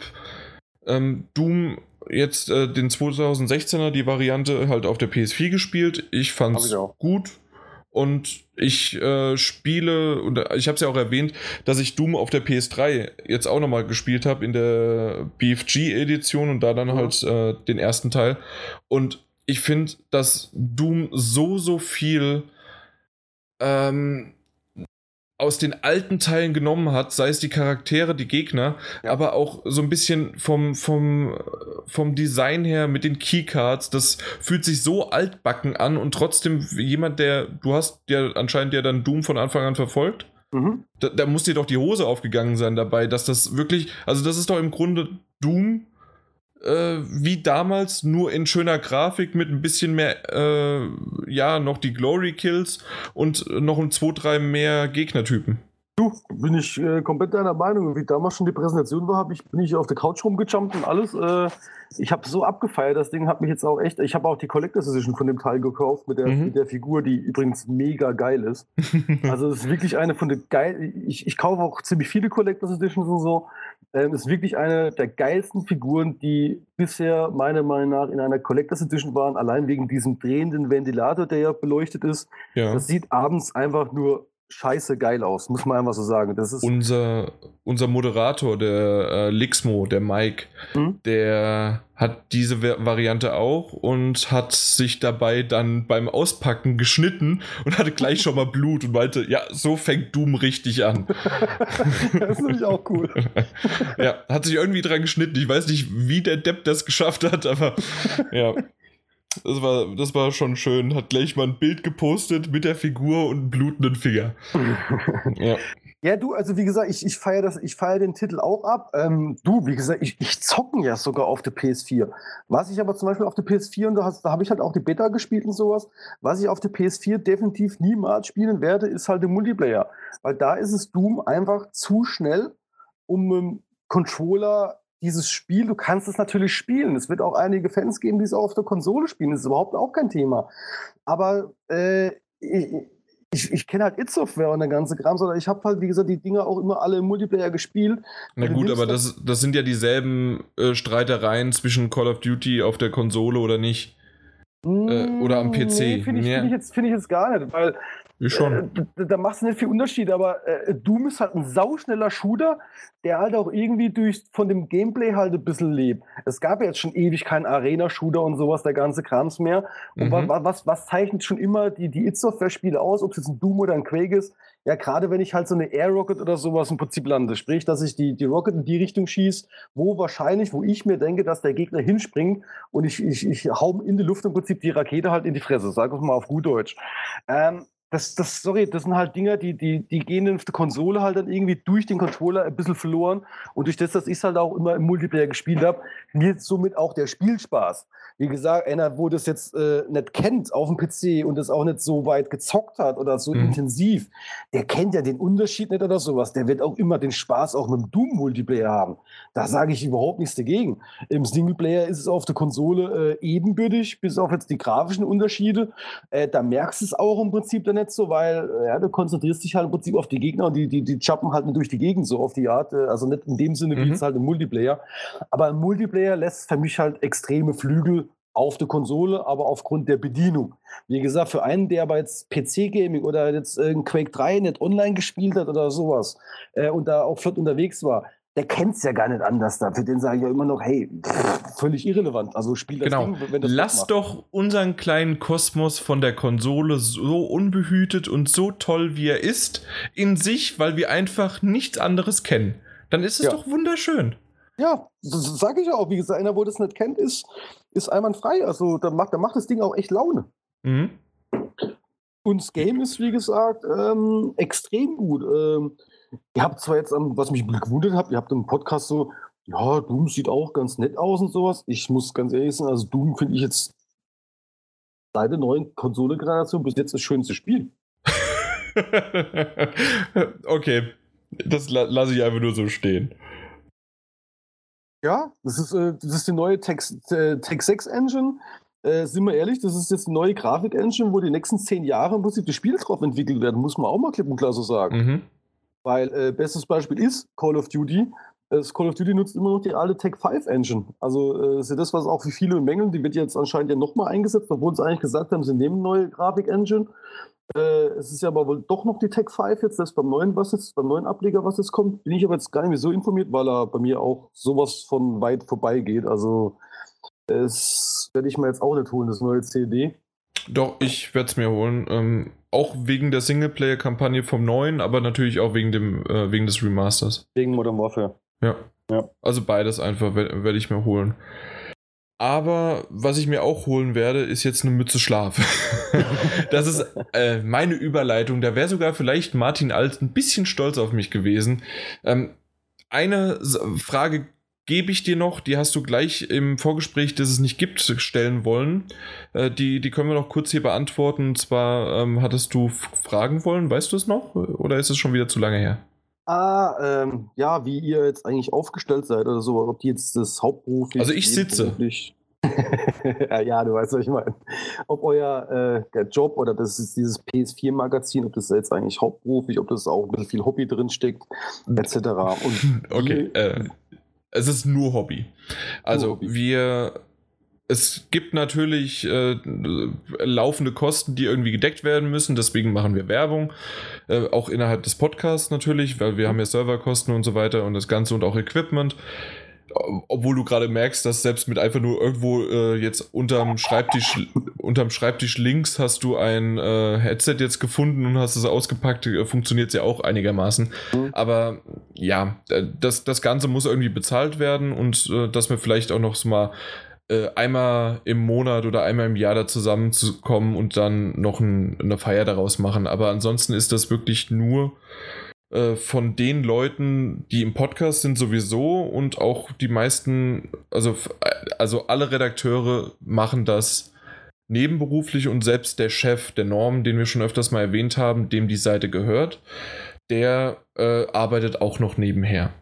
ähm, Doom jetzt äh, den 2016er, die Variante halt auf der PS4 gespielt. Ich fand's ich gut. Und ich äh, spiele, und ich habe es ja auch erwähnt, dass ich Doom auf der PS3 jetzt auch nochmal gespielt habe in der BFG-Edition und da dann mhm. halt äh, den ersten Teil. Und ich finde, dass Doom so, so viel ähm, aus den alten Teilen genommen hat, sei es die Charaktere, die Gegner, ja. aber auch so ein bisschen vom, vom, vom Design her mit den Keycards, das fühlt sich so altbacken an und trotzdem jemand, der, du hast ja anscheinend ja dann Doom von Anfang an verfolgt. Mhm. Da, da muss dir doch die Hose aufgegangen sein dabei, dass das wirklich, also das ist doch im Grunde Doom äh, wie damals, nur in schöner Grafik mit ein bisschen mehr, äh, ja, noch die Glory Kills und noch ein, zwei, drei mehr Gegnertypen. Du, bin ich äh, komplett deiner Meinung. Wie damals schon die Präsentation war, ich, bin ich auf der Couch rumgejumpt und alles. Äh, ich habe so abgefeiert. Das Ding hat mich jetzt auch echt. Ich habe auch die Collectors Edition von dem Teil gekauft mit der, mhm. mit der Figur, die übrigens mega geil ist. [LAUGHS] also, es ist wirklich eine von den geil. Ich, ich kaufe auch ziemlich viele Collectors Editions und so. Ähm, ist wirklich eine der geilsten Figuren, die bisher meiner Meinung nach in einer Collectors Edition waren. Allein wegen diesem drehenden Ventilator, der ja beleuchtet ist. Ja. Das sieht abends einfach nur scheiße geil aus, [LAUGHS] muss man einfach so sagen. Das ist unser, unser Moderator, der äh, Lixmo, der Mike, hm? der hat diese Variante auch und hat sich dabei dann beim Auspacken geschnitten und hatte gleich schon mal Blut und meinte, ja, so fängt Doom richtig an. [LAUGHS] das ist nämlich auch cool. ja, hat sich irgendwie dran geschnitten. Ich weiß nicht, wie der Depp das geschafft hat, aber ja. Das war, das war schon schön. Hat gleich mal ein Bild gepostet mit der Figur und einem blutenden Finger. [LAUGHS] ja. Ja, du, also wie gesagt, ich, ich feiere feier den Titel auch ab. Ähm, du, wie gesagt, ich, ich zocken ja sogar auf der PS4. Was ich aber zum Beispiel auf der PS4, und da, da habe ich halt auch die Beta gespielt und sowas, was ich auf der PS4 definitiv niemals spielen werde, ist halt der Multiplayer. Weil da ist es Doom einfach zu schnell, um einen Controller dieses Spiel, du kannst es natürlich spielen. Es wird auch einige Fans geben, die es auch auf der Konsole spielen. Das ist überhaupt auch kein Thema. Aber äh, ich, ich, ich kenne halt It-Software und der ganze Kram, sondern ich habe halt, wie gesagt, die Dinger auch immer alle im Multiplayer gespielt. Na gut, aber das, das sind ja dieselben äh, Streitereien zwischen Call of Duty auf der Konsole oder nicht. Äh, oder am PC. Nee, Finde ich, find ich, jetzt, find ich jetzt gar nicht, weil ich schon. Äh, da, machst du nicht viel Unterschied, aber äh, Doom ist halt ein sauschneller Shooter, der halt auch irgendwie durch, von dem Gameplay halt ein bisschen lebt. Es gab ja jetzt schon ewig keinen Arena-Shooter und sowas, der ganze Krams mehr. Und mhm. was, was, was zeichnet schon immer die, die It-Software-Spiele aus, ob es jetzt ein Doom oder ein Quake ist? Ja, gerade wenn ich halt so eine Air Rocket oder sowas im Prinzip lande, sprich, dass ich die, die Rocket in die Richtung schieße, wo wahrscheinlich, wo ich mir denke, dass der Gegner hinspringt und ich, ich, ich hau in die Luft im Prinzip die Rakete halt in die Fresse, sag ich mal auf gut Deutsch. Ähm, das, das, sorry, das sind halt Dinge, die, die, die gehen in der Konsole halt dann irgendwie durch den Controller ein bisschen verloren. Und durch das, dass ich es halt auch immer im Multiplayer gespielt habe, wird somit auch der Spielspaß. Wie gesagt, einer, wo das jetzt äh, nicht kennt auf dem PC und das auch nicht so weit gezockt hat oder so mhm. intensiv, der kennt ja den Unterschied nicht oder sowas. Der wird auch immer den Spaß auch mit dem Doom-Multiplayer haben. Da sage ich überhaupt nichts dagegen. Im Singleplayer ist es auf der Konsole äh, ebenbürtig, bis auf jetzt die grafischen Unterschiede. Äh, da merkst du es auch im Prinzip dann nicht so, weil äh, ja, du konzentrierst dich halt im Prinzip auf die Gegner und die, die, die chappen halt nicht durch die Gegend so auf die Art. Äh, also nicht in dem Sinne, wie mhm. es halt im Multiplayer. Aber im Multiplayer lässt für mich halt extreme Flügel auf der Konsole, aber aufgrund der Bedienung. Wie gesagt, für einen, der aber jetzt PC-Gaming oder jetzt äh, Quake 3 nicht online gespielt hat oder sowas äh, und da auch flott unterwegs war, der kennt es ja gar nicht anders da. Für den sage ich ja immer noch, hey, pff, völlig irrelevant. Also spiel das genau. Ding, wenn das Lass doch unseren kleinen Kosmos von der Konsole so unbehütet und so toll, wie er ist, in sich, weil wir einfach nichts anderes kennen. Dann ist es ja. doch wunderschön. Ja, das sage ich auch. Wie gesagt, einer, wo das nicht kennt, ist, ist einwandfrei. Also da macht, da macht das Ding auch echt Laune. Mhm. Und das Game ist, wie gesagt, ähm, extrem gut. Ähm, ihr habt zwar jetzt, was mich gewundert hat, ihr habt im Podcast so, ja, Doom sieht auch ganz nett aus und sowas. Ich muss ganz ehrlich sagen, also Doom finde ich jetzt seit der neuen Konsole-Generation bis jetzt das schönste Spiel. [LAUGHS] okay, das la lasse ich einfach nur so stehen. Ja, das ist, äh, das ist die neue Tech, äh, Tech 6 Engine. Äh, sind wir ehrlich, das ist jetzt eine neue Grafik-Engine, wo die nächsten zehn Jahre im Prinzip das Spiel drauf entwickelt werden, muss man auch mal klipp und klar so sagen. Mhm. Weil äh, bestes Beispiel ist Call of Duty. Das Call of Duty nutzt immer noch die alte Tech 5 Engine. Also äh, ist ja das, was auch für viele Mängeln, die wird jetzt anscheinend ja nochmal eingesetzt, obwohl sie eigentlich gesagt haben, sie nehmen neue Grafik-Engine. Äh, es ist ja aber wohl doch noch die Tech 5 jetzt, das beim neuen, was jetzt, beim neuen Ableger, was jetzt kommt. Bin ich aber jetzt gar nicht mehr so informiert, weil er bei mir auch sowas von weit vorbei geht. Also das werde ich mir jetzt auch nicht holen, das neue CD. Doch, ich werde es mir holen. Ähm, auch wegen der Singleplayer-Kampagne vom neuen, aber natürlich auch wegen, dem, äh, wegen des Remasters. Wegen Modern Warfare. Ja. ja. Also beides einfach werde werd ich mir holen. Aber was ich mir auch holen werde, ist jetzt eine Mütze Schlaf. [LAUGHS] das ist äh, meine Überleitung. Da wäre sogar vielleicht Martin Alt ein bisschen stolz auf mich gewesen. Ähm, eine Frage gebe ich dir noch, die hast du gleich im Vorgespräch, das es nicht gibt, stellen wollen. Äh, die, die können wir noch kurz hier beantworten. Und zwar ähm, hattest du fragen wollen, weißt du es noch? Oder ist es schon wieder zu lange her? Ah, ähm, ja, wie ihr jetzt eigentlich aufgestellt seid oder so, ob die jetzt das hauptberuflich. Also ich sitze. [LAUGHS] ja, du weißt, was ich meine. Ob euer äh, Job oder das ist dieses PS4-Magazin, ob das jetzt eigentlich hauptberuflich, ob das auch ein bisschen viel Hobby drinsteckt, etc. Und [LAUGHS] okay, äh, es ist nur Hobby. Also nur Hobby. wir es gibt natürlich äh, laufende Kosten, die irgendwie gedeckt werden müssen. Deswegen machen wir Werbung. Äh, auch innerhalb des Podcasts natürlich, weil wir haben ja Serverkosten und so weiter und das Ganze und auch Equipment. Obwohl du gerade merkst, dass selbst mit einfach nur irgendwo äh, jetzt unterm Schreibtisch, unterm Schreibtisch links hast du ein äh, Headset jetzt gefunden und hast es ausgepackt, äh, funktioniert es ja auch einigermaßen. Mhm. Aber ja, äh, das, das Ganze muss irgendwie bezahlt werden und äh, dass wir vielleicht auch noch so mal äh, einmal im Monat oder einmal im Jahr da zusammenzukommen und dann noch ein, eine Feier daraus machen. Aber ansonsten ist das wirklich nur äh, von den Leuten, die im Podcast sind sowieso und auch die meisten, also, also alle Redakteure machen das nebenberuflich und selbst der Chef, der Norm, den wir schon öfters mal erwähnt haben, dem die Seite gehört, der äh, arbeitet auch noch nebenher.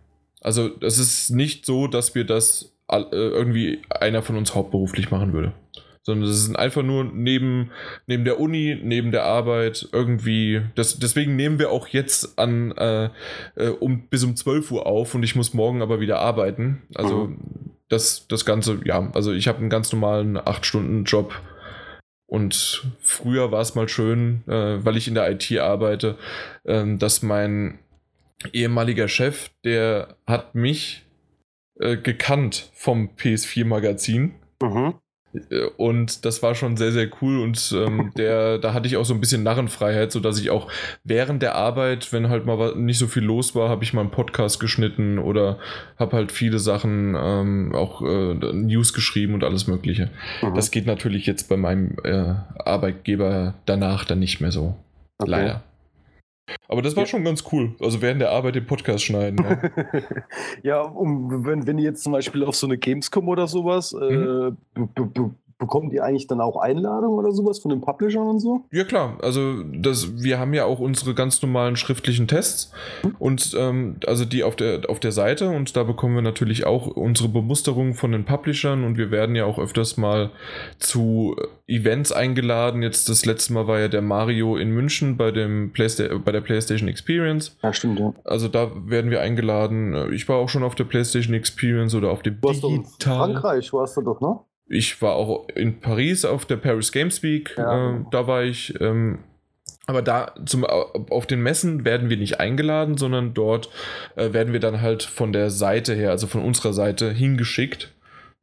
Also es ist nicht so, dass wir das äh, irgendwie einer von uns hauptberuflich machen würde. Sondern das ist einfach nur neben, neben der Uni, neben der Arbeit irgendwie. Das, deswegen nehmen wir auch jetzt an äh, äh um, bis um 12 Uhr auf und ich muss morgen aber wieder arbeiten. Also mhm. das, das Ganze, ja, also ich habe einen ganz normalen 8-Stunden-Job. Und früher war es mal schön, äh, weil ich in der IT arbeite, äh, dass mein ehemaliger Chef, der hat mich äh, gekannt vom PS4-Magazin. Mhm. Äh, und das war schon sehr, sehr cool. Und ähm, der, da hatte ich auch so ein bisschen Narrenfreiheit, sodass ich auch während der Arbeit, wenn halt mal nicht so viel los war, habe ich mal einen Podcast geschnitten oder habe halt viele Sachen, ähm, auch äh, News geschrieben und alles Mögliche. Mhm. Das geht natürlich jetzt bei meinem äh, Arbeitgeber danach dann nicht mehr so. Okay. Leider. Aber das war ja. schon ganz cool. Also während der Arbeit den Podcast schneiden. Ja, [LAUGHS] ja um, wenn, wenn ihr jetzt zum Beispiel auf so eine Gamescom oder sowas, mhm. äh, bekommen die eigentlich dann auch Einladungen oder sowas von den Publishern und so? Ja klar, also das, wir haben ja auch unsere ganz normalen schriftlichen Tests mhm. und ähm, also die auf der, auf der Seite und da bekommen wir natürlich auch unsere Bemusterung von den Publishern und wir werden ja auch öfters mal zu Events eingeladen. Jetzt das letzte Mal war ja der Mario in München bei, dem Playsta bei der PlayStation Experience. Ja, stimmt, ja. Also da werden wir eingeladen. Ich war auch schon auf der PlayStation Experience oder auf dem du Digital. Frankreich warst du doch, ne? Ich war auch in Paris auf der Paris Games Week. Ja. Äh, da war ich. Ähm, aber da zum, auf den Messen werden wir nicht eingeladen, sondern dort äh, werden wir dann halt von der Seite her, also von unserer Seite, hingeschickt.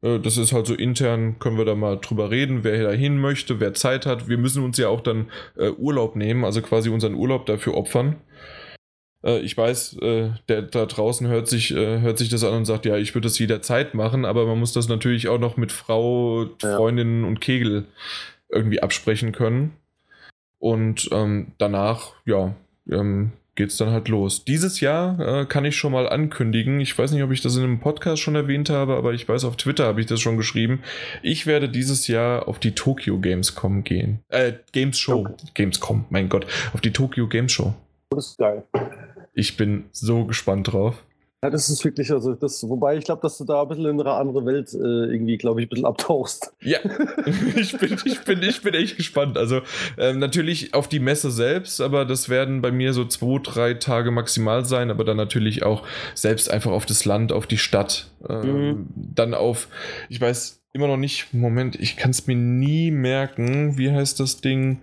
Äh, das ist halt so intern, können wir da mal drüber reden, wer da hin möchte, wer Zeit hat. Wir müssen uns ja auch dann äh, Urlaub nehmen, also quasi unseren Urlaub dafür opfern. Äh, ich weiß, äh, der da draußen hört sich, äh, hört sich das an und sagt, ja, ich würde das jederzeit machen, aber man muss das natürlich auch noch mit Frau, Freundinnen ja. und Kegel irgendwie absprechen können. Und ähm, danach, ja, ähm, geht es dann halt los. Dieses Jahr äh, kann ich schon mal ankündigen, ich weiß nicht, ob ich das in einem Podcast schon erwähnt habe, aber ich weiß, auf Twitter habe ich das schon geschrieben. Ich werde dieses Jahr auf die Tokyo Gamescom gehen. Äh, Games Show. Okay. Gamescom, mein Gott. Auf die Tokyo Games Show. Das ist geil. Ich bin so gespannt drauf. Ja, das ist wirklich, also das, wobei ich glaube, dass du da ein bisschen in eine andere Welt äh, irgendwie, glaube ich, ein bisschen abtauchst. Ja, [LAUGHS] ich bin, ich bin, ich bin echt gespannt. Also ähm, natürlich auf die Messe selbst, aber das werden bei mir so zwei, drei Tage maximal sein, aber dann natürlich auch selbst einfach auf das Land, auf die Stadt. Ähm, mhm. Dann auf, ich weiß immer noch nicht, Moment, ich kann es mir nie merken, wie heißt das Ding?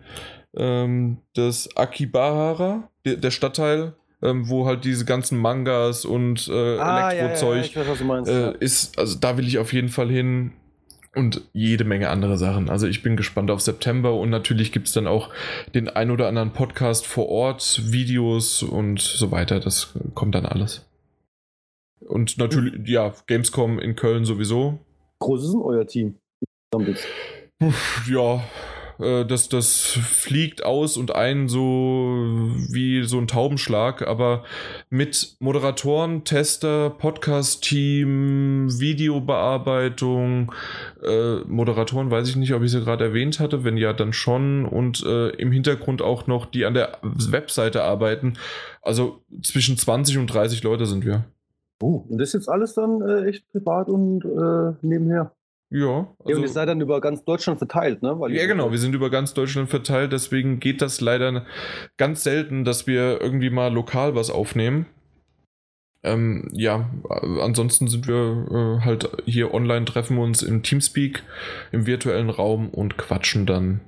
Ähm, das Akibahara, der, der Stadtteil ähm, wo halt diese ganzen Mangas und äh, ah, Elektrozeug ja, ja, weiß, äh, ist. Also da will ich auf jeden Fall hin und jede Menge andere Sachen. Also ich bin gespannt auf September und natürlich gibt es dann auch den ein oder anderen Podcast vor Ort, Videos und so weiter. Das kommt dann alles. Und natürlich, ja, Gamescom in Köln sowieso. Groß ist denn euer Team? Ja, äh, das, das fliegt aus und ein so wie so ein Taubenschlag, aber mit Moderatoren, Tester, Podcast-Team, Videobearbeitung, äh, Moderatoren weiß ich nicht, ob ich sie gerade erwähnt hatte, wenn ja, dann schon und äh, im Hintergrund auch noch, die an der Webseite arbeiten. Also zwischen 20 und 30 Leute sind wir. Oh, und das ist jetzt alles dann äh, echt privat und äh, nebenher? Ja. Also, ja, und ihr also seid dann über ganz Deutschland verteilt, ne? Weil ja, genau, wir sind über ganz Deutschland verteilt, deswegen geht das leider ganz selten, dass wir irgendwie mal lokal was aufnehmen. Ähm, ja, ansonsten sind wir äh, halt hier online, treffen wir uns im Teamspeak, im virtuellen Raum und quatschen dann.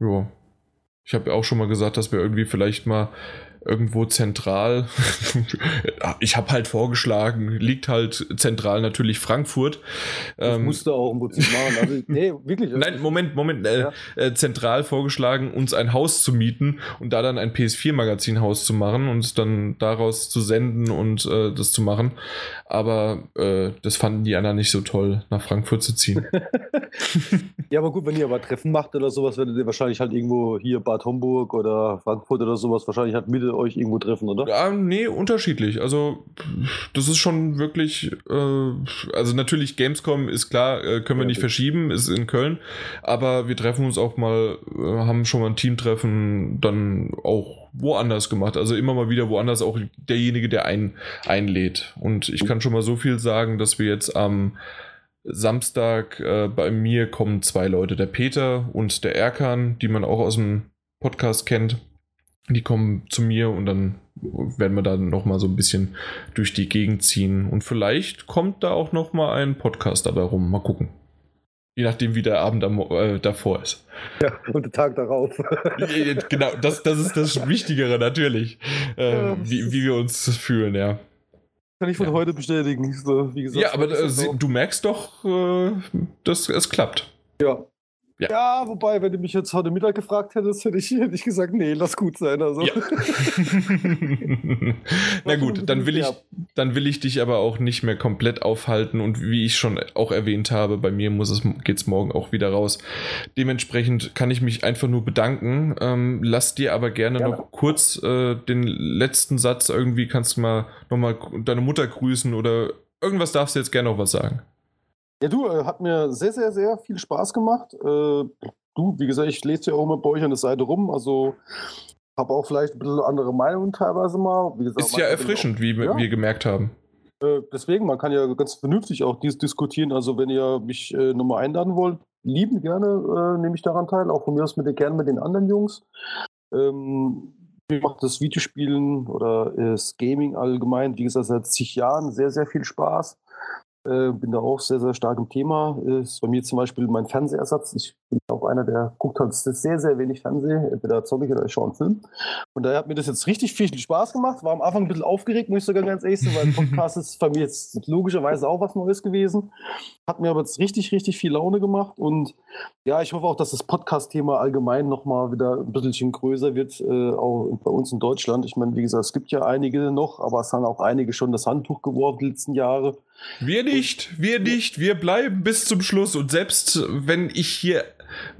Ja. Ich habe ja auch schon mal gesagt, dass wir irgendwie vielleicht mal irgendwo zentral. [LAUGHS] ich habe halt vorgeschlagen, liegt halt zentral natürlich Frankfurt. Das ähm, musste auch im Prinzip machen. Also, nee, wirklich. Nein, Moment, Moment. Äh, ja. äh, zentral vorgeschlagen, uns ein Haus zu mieten und da dann ein PS4-Magazin-Haus zu machen und dann daraus zu senden und äh, das zu machen. Aber äh, das fanden die anderen nicht so toll, nach Frankfurt zu ziehen. [LAUGHS] ja, aber gut, wenn ihr aber Treffen macht oder sowas, werdet ihr wahrscheinlich halt irgendwo hier Bad Homburg oder Frankfurt oder sowas wahrscheinlich halt Mitte euch irgendwo treffen, oder? Ja, nee, unterschiedlich. Also, das ist schon wirklich, äh, also natürlich Gamescom ist klar, äh, können wir ja, nicht verschieben, ist in Köln, aber wir treffen uns auch mal, äh, haben schon mal ein Teamtreffen dann auch woanders gemacht. Also immer mal wieder woanders auch derjenige, der einen einlädt. Und ich kann schon mal so viel sagen, dass wir jetzt am Samstag äh, bei mir kommen zwei Leute, der Peter und der Erkan, die man auch aus dem Podcast kennt. Die kommen zu mir und dann werden wir dann nochmal so ein bisschen durch die Gegend ziehen. Und vielleicht kommt da auch nochmal ein Podcast dabei rum. Mal gucken. Je nachdem, wie der Abend am, äh, davor ist. [LAUGHS] Ja, und der Tag darauf. [LAUGHS] genau, das, das ist das Wichtigere natürlich. Äh, ja. wie, wie wir uns fühlen, ja. Kann ich von ja. heute bestätigen. So, wie gesagt, ja, aber äh, du merkst doch, äh, dass es klappt. Ja, ja. ja. wobei, wenn du mich jetzt heute Mittag gefragt hättest, hätte ich, hätte ich gesagt, nee, lass gut sein. Also. Ja. [LAUGHS] Na gut, dann will, ich, dann will ich dich aber auch nicht mehr komplett aufhalten und wie ich schon auch erwähnt habe, bei mir muss es, geht's morgen auch wieder raus. Dementsprechend kann ich mich einfach nur bedanken. Ähm, lass dir aber gerne, gerne. noch kurz äh, den letzten Satz irgendwie, kannst du mal nochmal deine Mutter grüßen oder irgendwas darfst du jetzt gerne noch was sagen. Ja, du, äh, hat mir sehr, sehr, sehr viel Spaß gemacht. Äh, du, wie gesagt, ich lese ja auch immer bei euch an der Seite rum, also habe auch vielleicht ein bisschen andere Meinungen teilweise mal. Gesagt, ist ja erfrischend, auch, wie ja. wir gemerkt haben. Äh, deswegen, man kann ja ganz vernünftig auch dies diskutieren. Also wenn ihr mich äh, nochmal einladen wollt, lieben gerne äh, nehme ich daran teil. Auch von mir aus mit, gerne mit den anderen Jungs. Ähm, mir macht das Videospielen oder das Gaming allgemein, wie gesagt, seit zig Jahren sehr, sehr viel Spaß. Äh, bin da auch sehr, sehr stark im Thema. Ist bei mir zum Beispiel mein Fernsehersatz. Ich bin auch einer, der guckt halt sehr, sehr wenig Fernsehen. Entweder zocke ich oder ich schaue einen Film. Und daher hat mir das jetzt richtig viel Spaß gemacht. War am Anfang ein bisschen aufgeregt, muss ich sogar ganz ehrlich sagen, weil Podcast ist bei mir jetzt logischerweise auch was Neues gewesen. Hat mir aber jetzt richtig, richtig viel Laune gemacht. Und ja, ich hoffe auch, dass das Podcast-Thema allgemein nochmal wieder ein bisschen größer wird, äh, auch bei uns in Deutschland. Ich meine, wie gesagt, es gibt ja einige noch, aber es haben auch einige schon das Handtuch geworfen die letzten Jahre. Wir nicht, wir nicht, wir bleiben bis zum Schluss. Und selbst wenn ich hier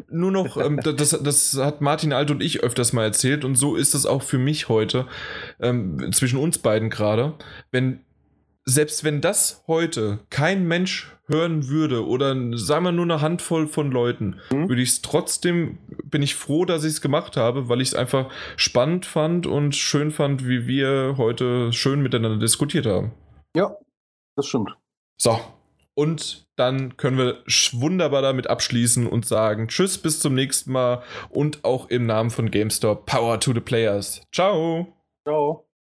nur noch, ähm, [LAUGHS] das, das hat Martin Alt und ich öfters mal erzählt und so ist es auch für mich heute, ähm, zwischen uns beiden gerade. Wenn, selbst wenn das heute kein Mensch hören würde oder sagen wir nur eine Handvoll von Leuten, mhm. würde ich es trotzdem, bin ich froh, dass ich es gemacht habe, weil ich es einfach spannend fand und schön fand, wie wir heute schön miteinander diskutiert haben. Ja, das stimmt. So, und dann können wir wunderbar damit abschließen und sagen Tschüss, bis zum nächsten Mal und auch im Namen von GameStop Power to the Players. Ciao. Ciao.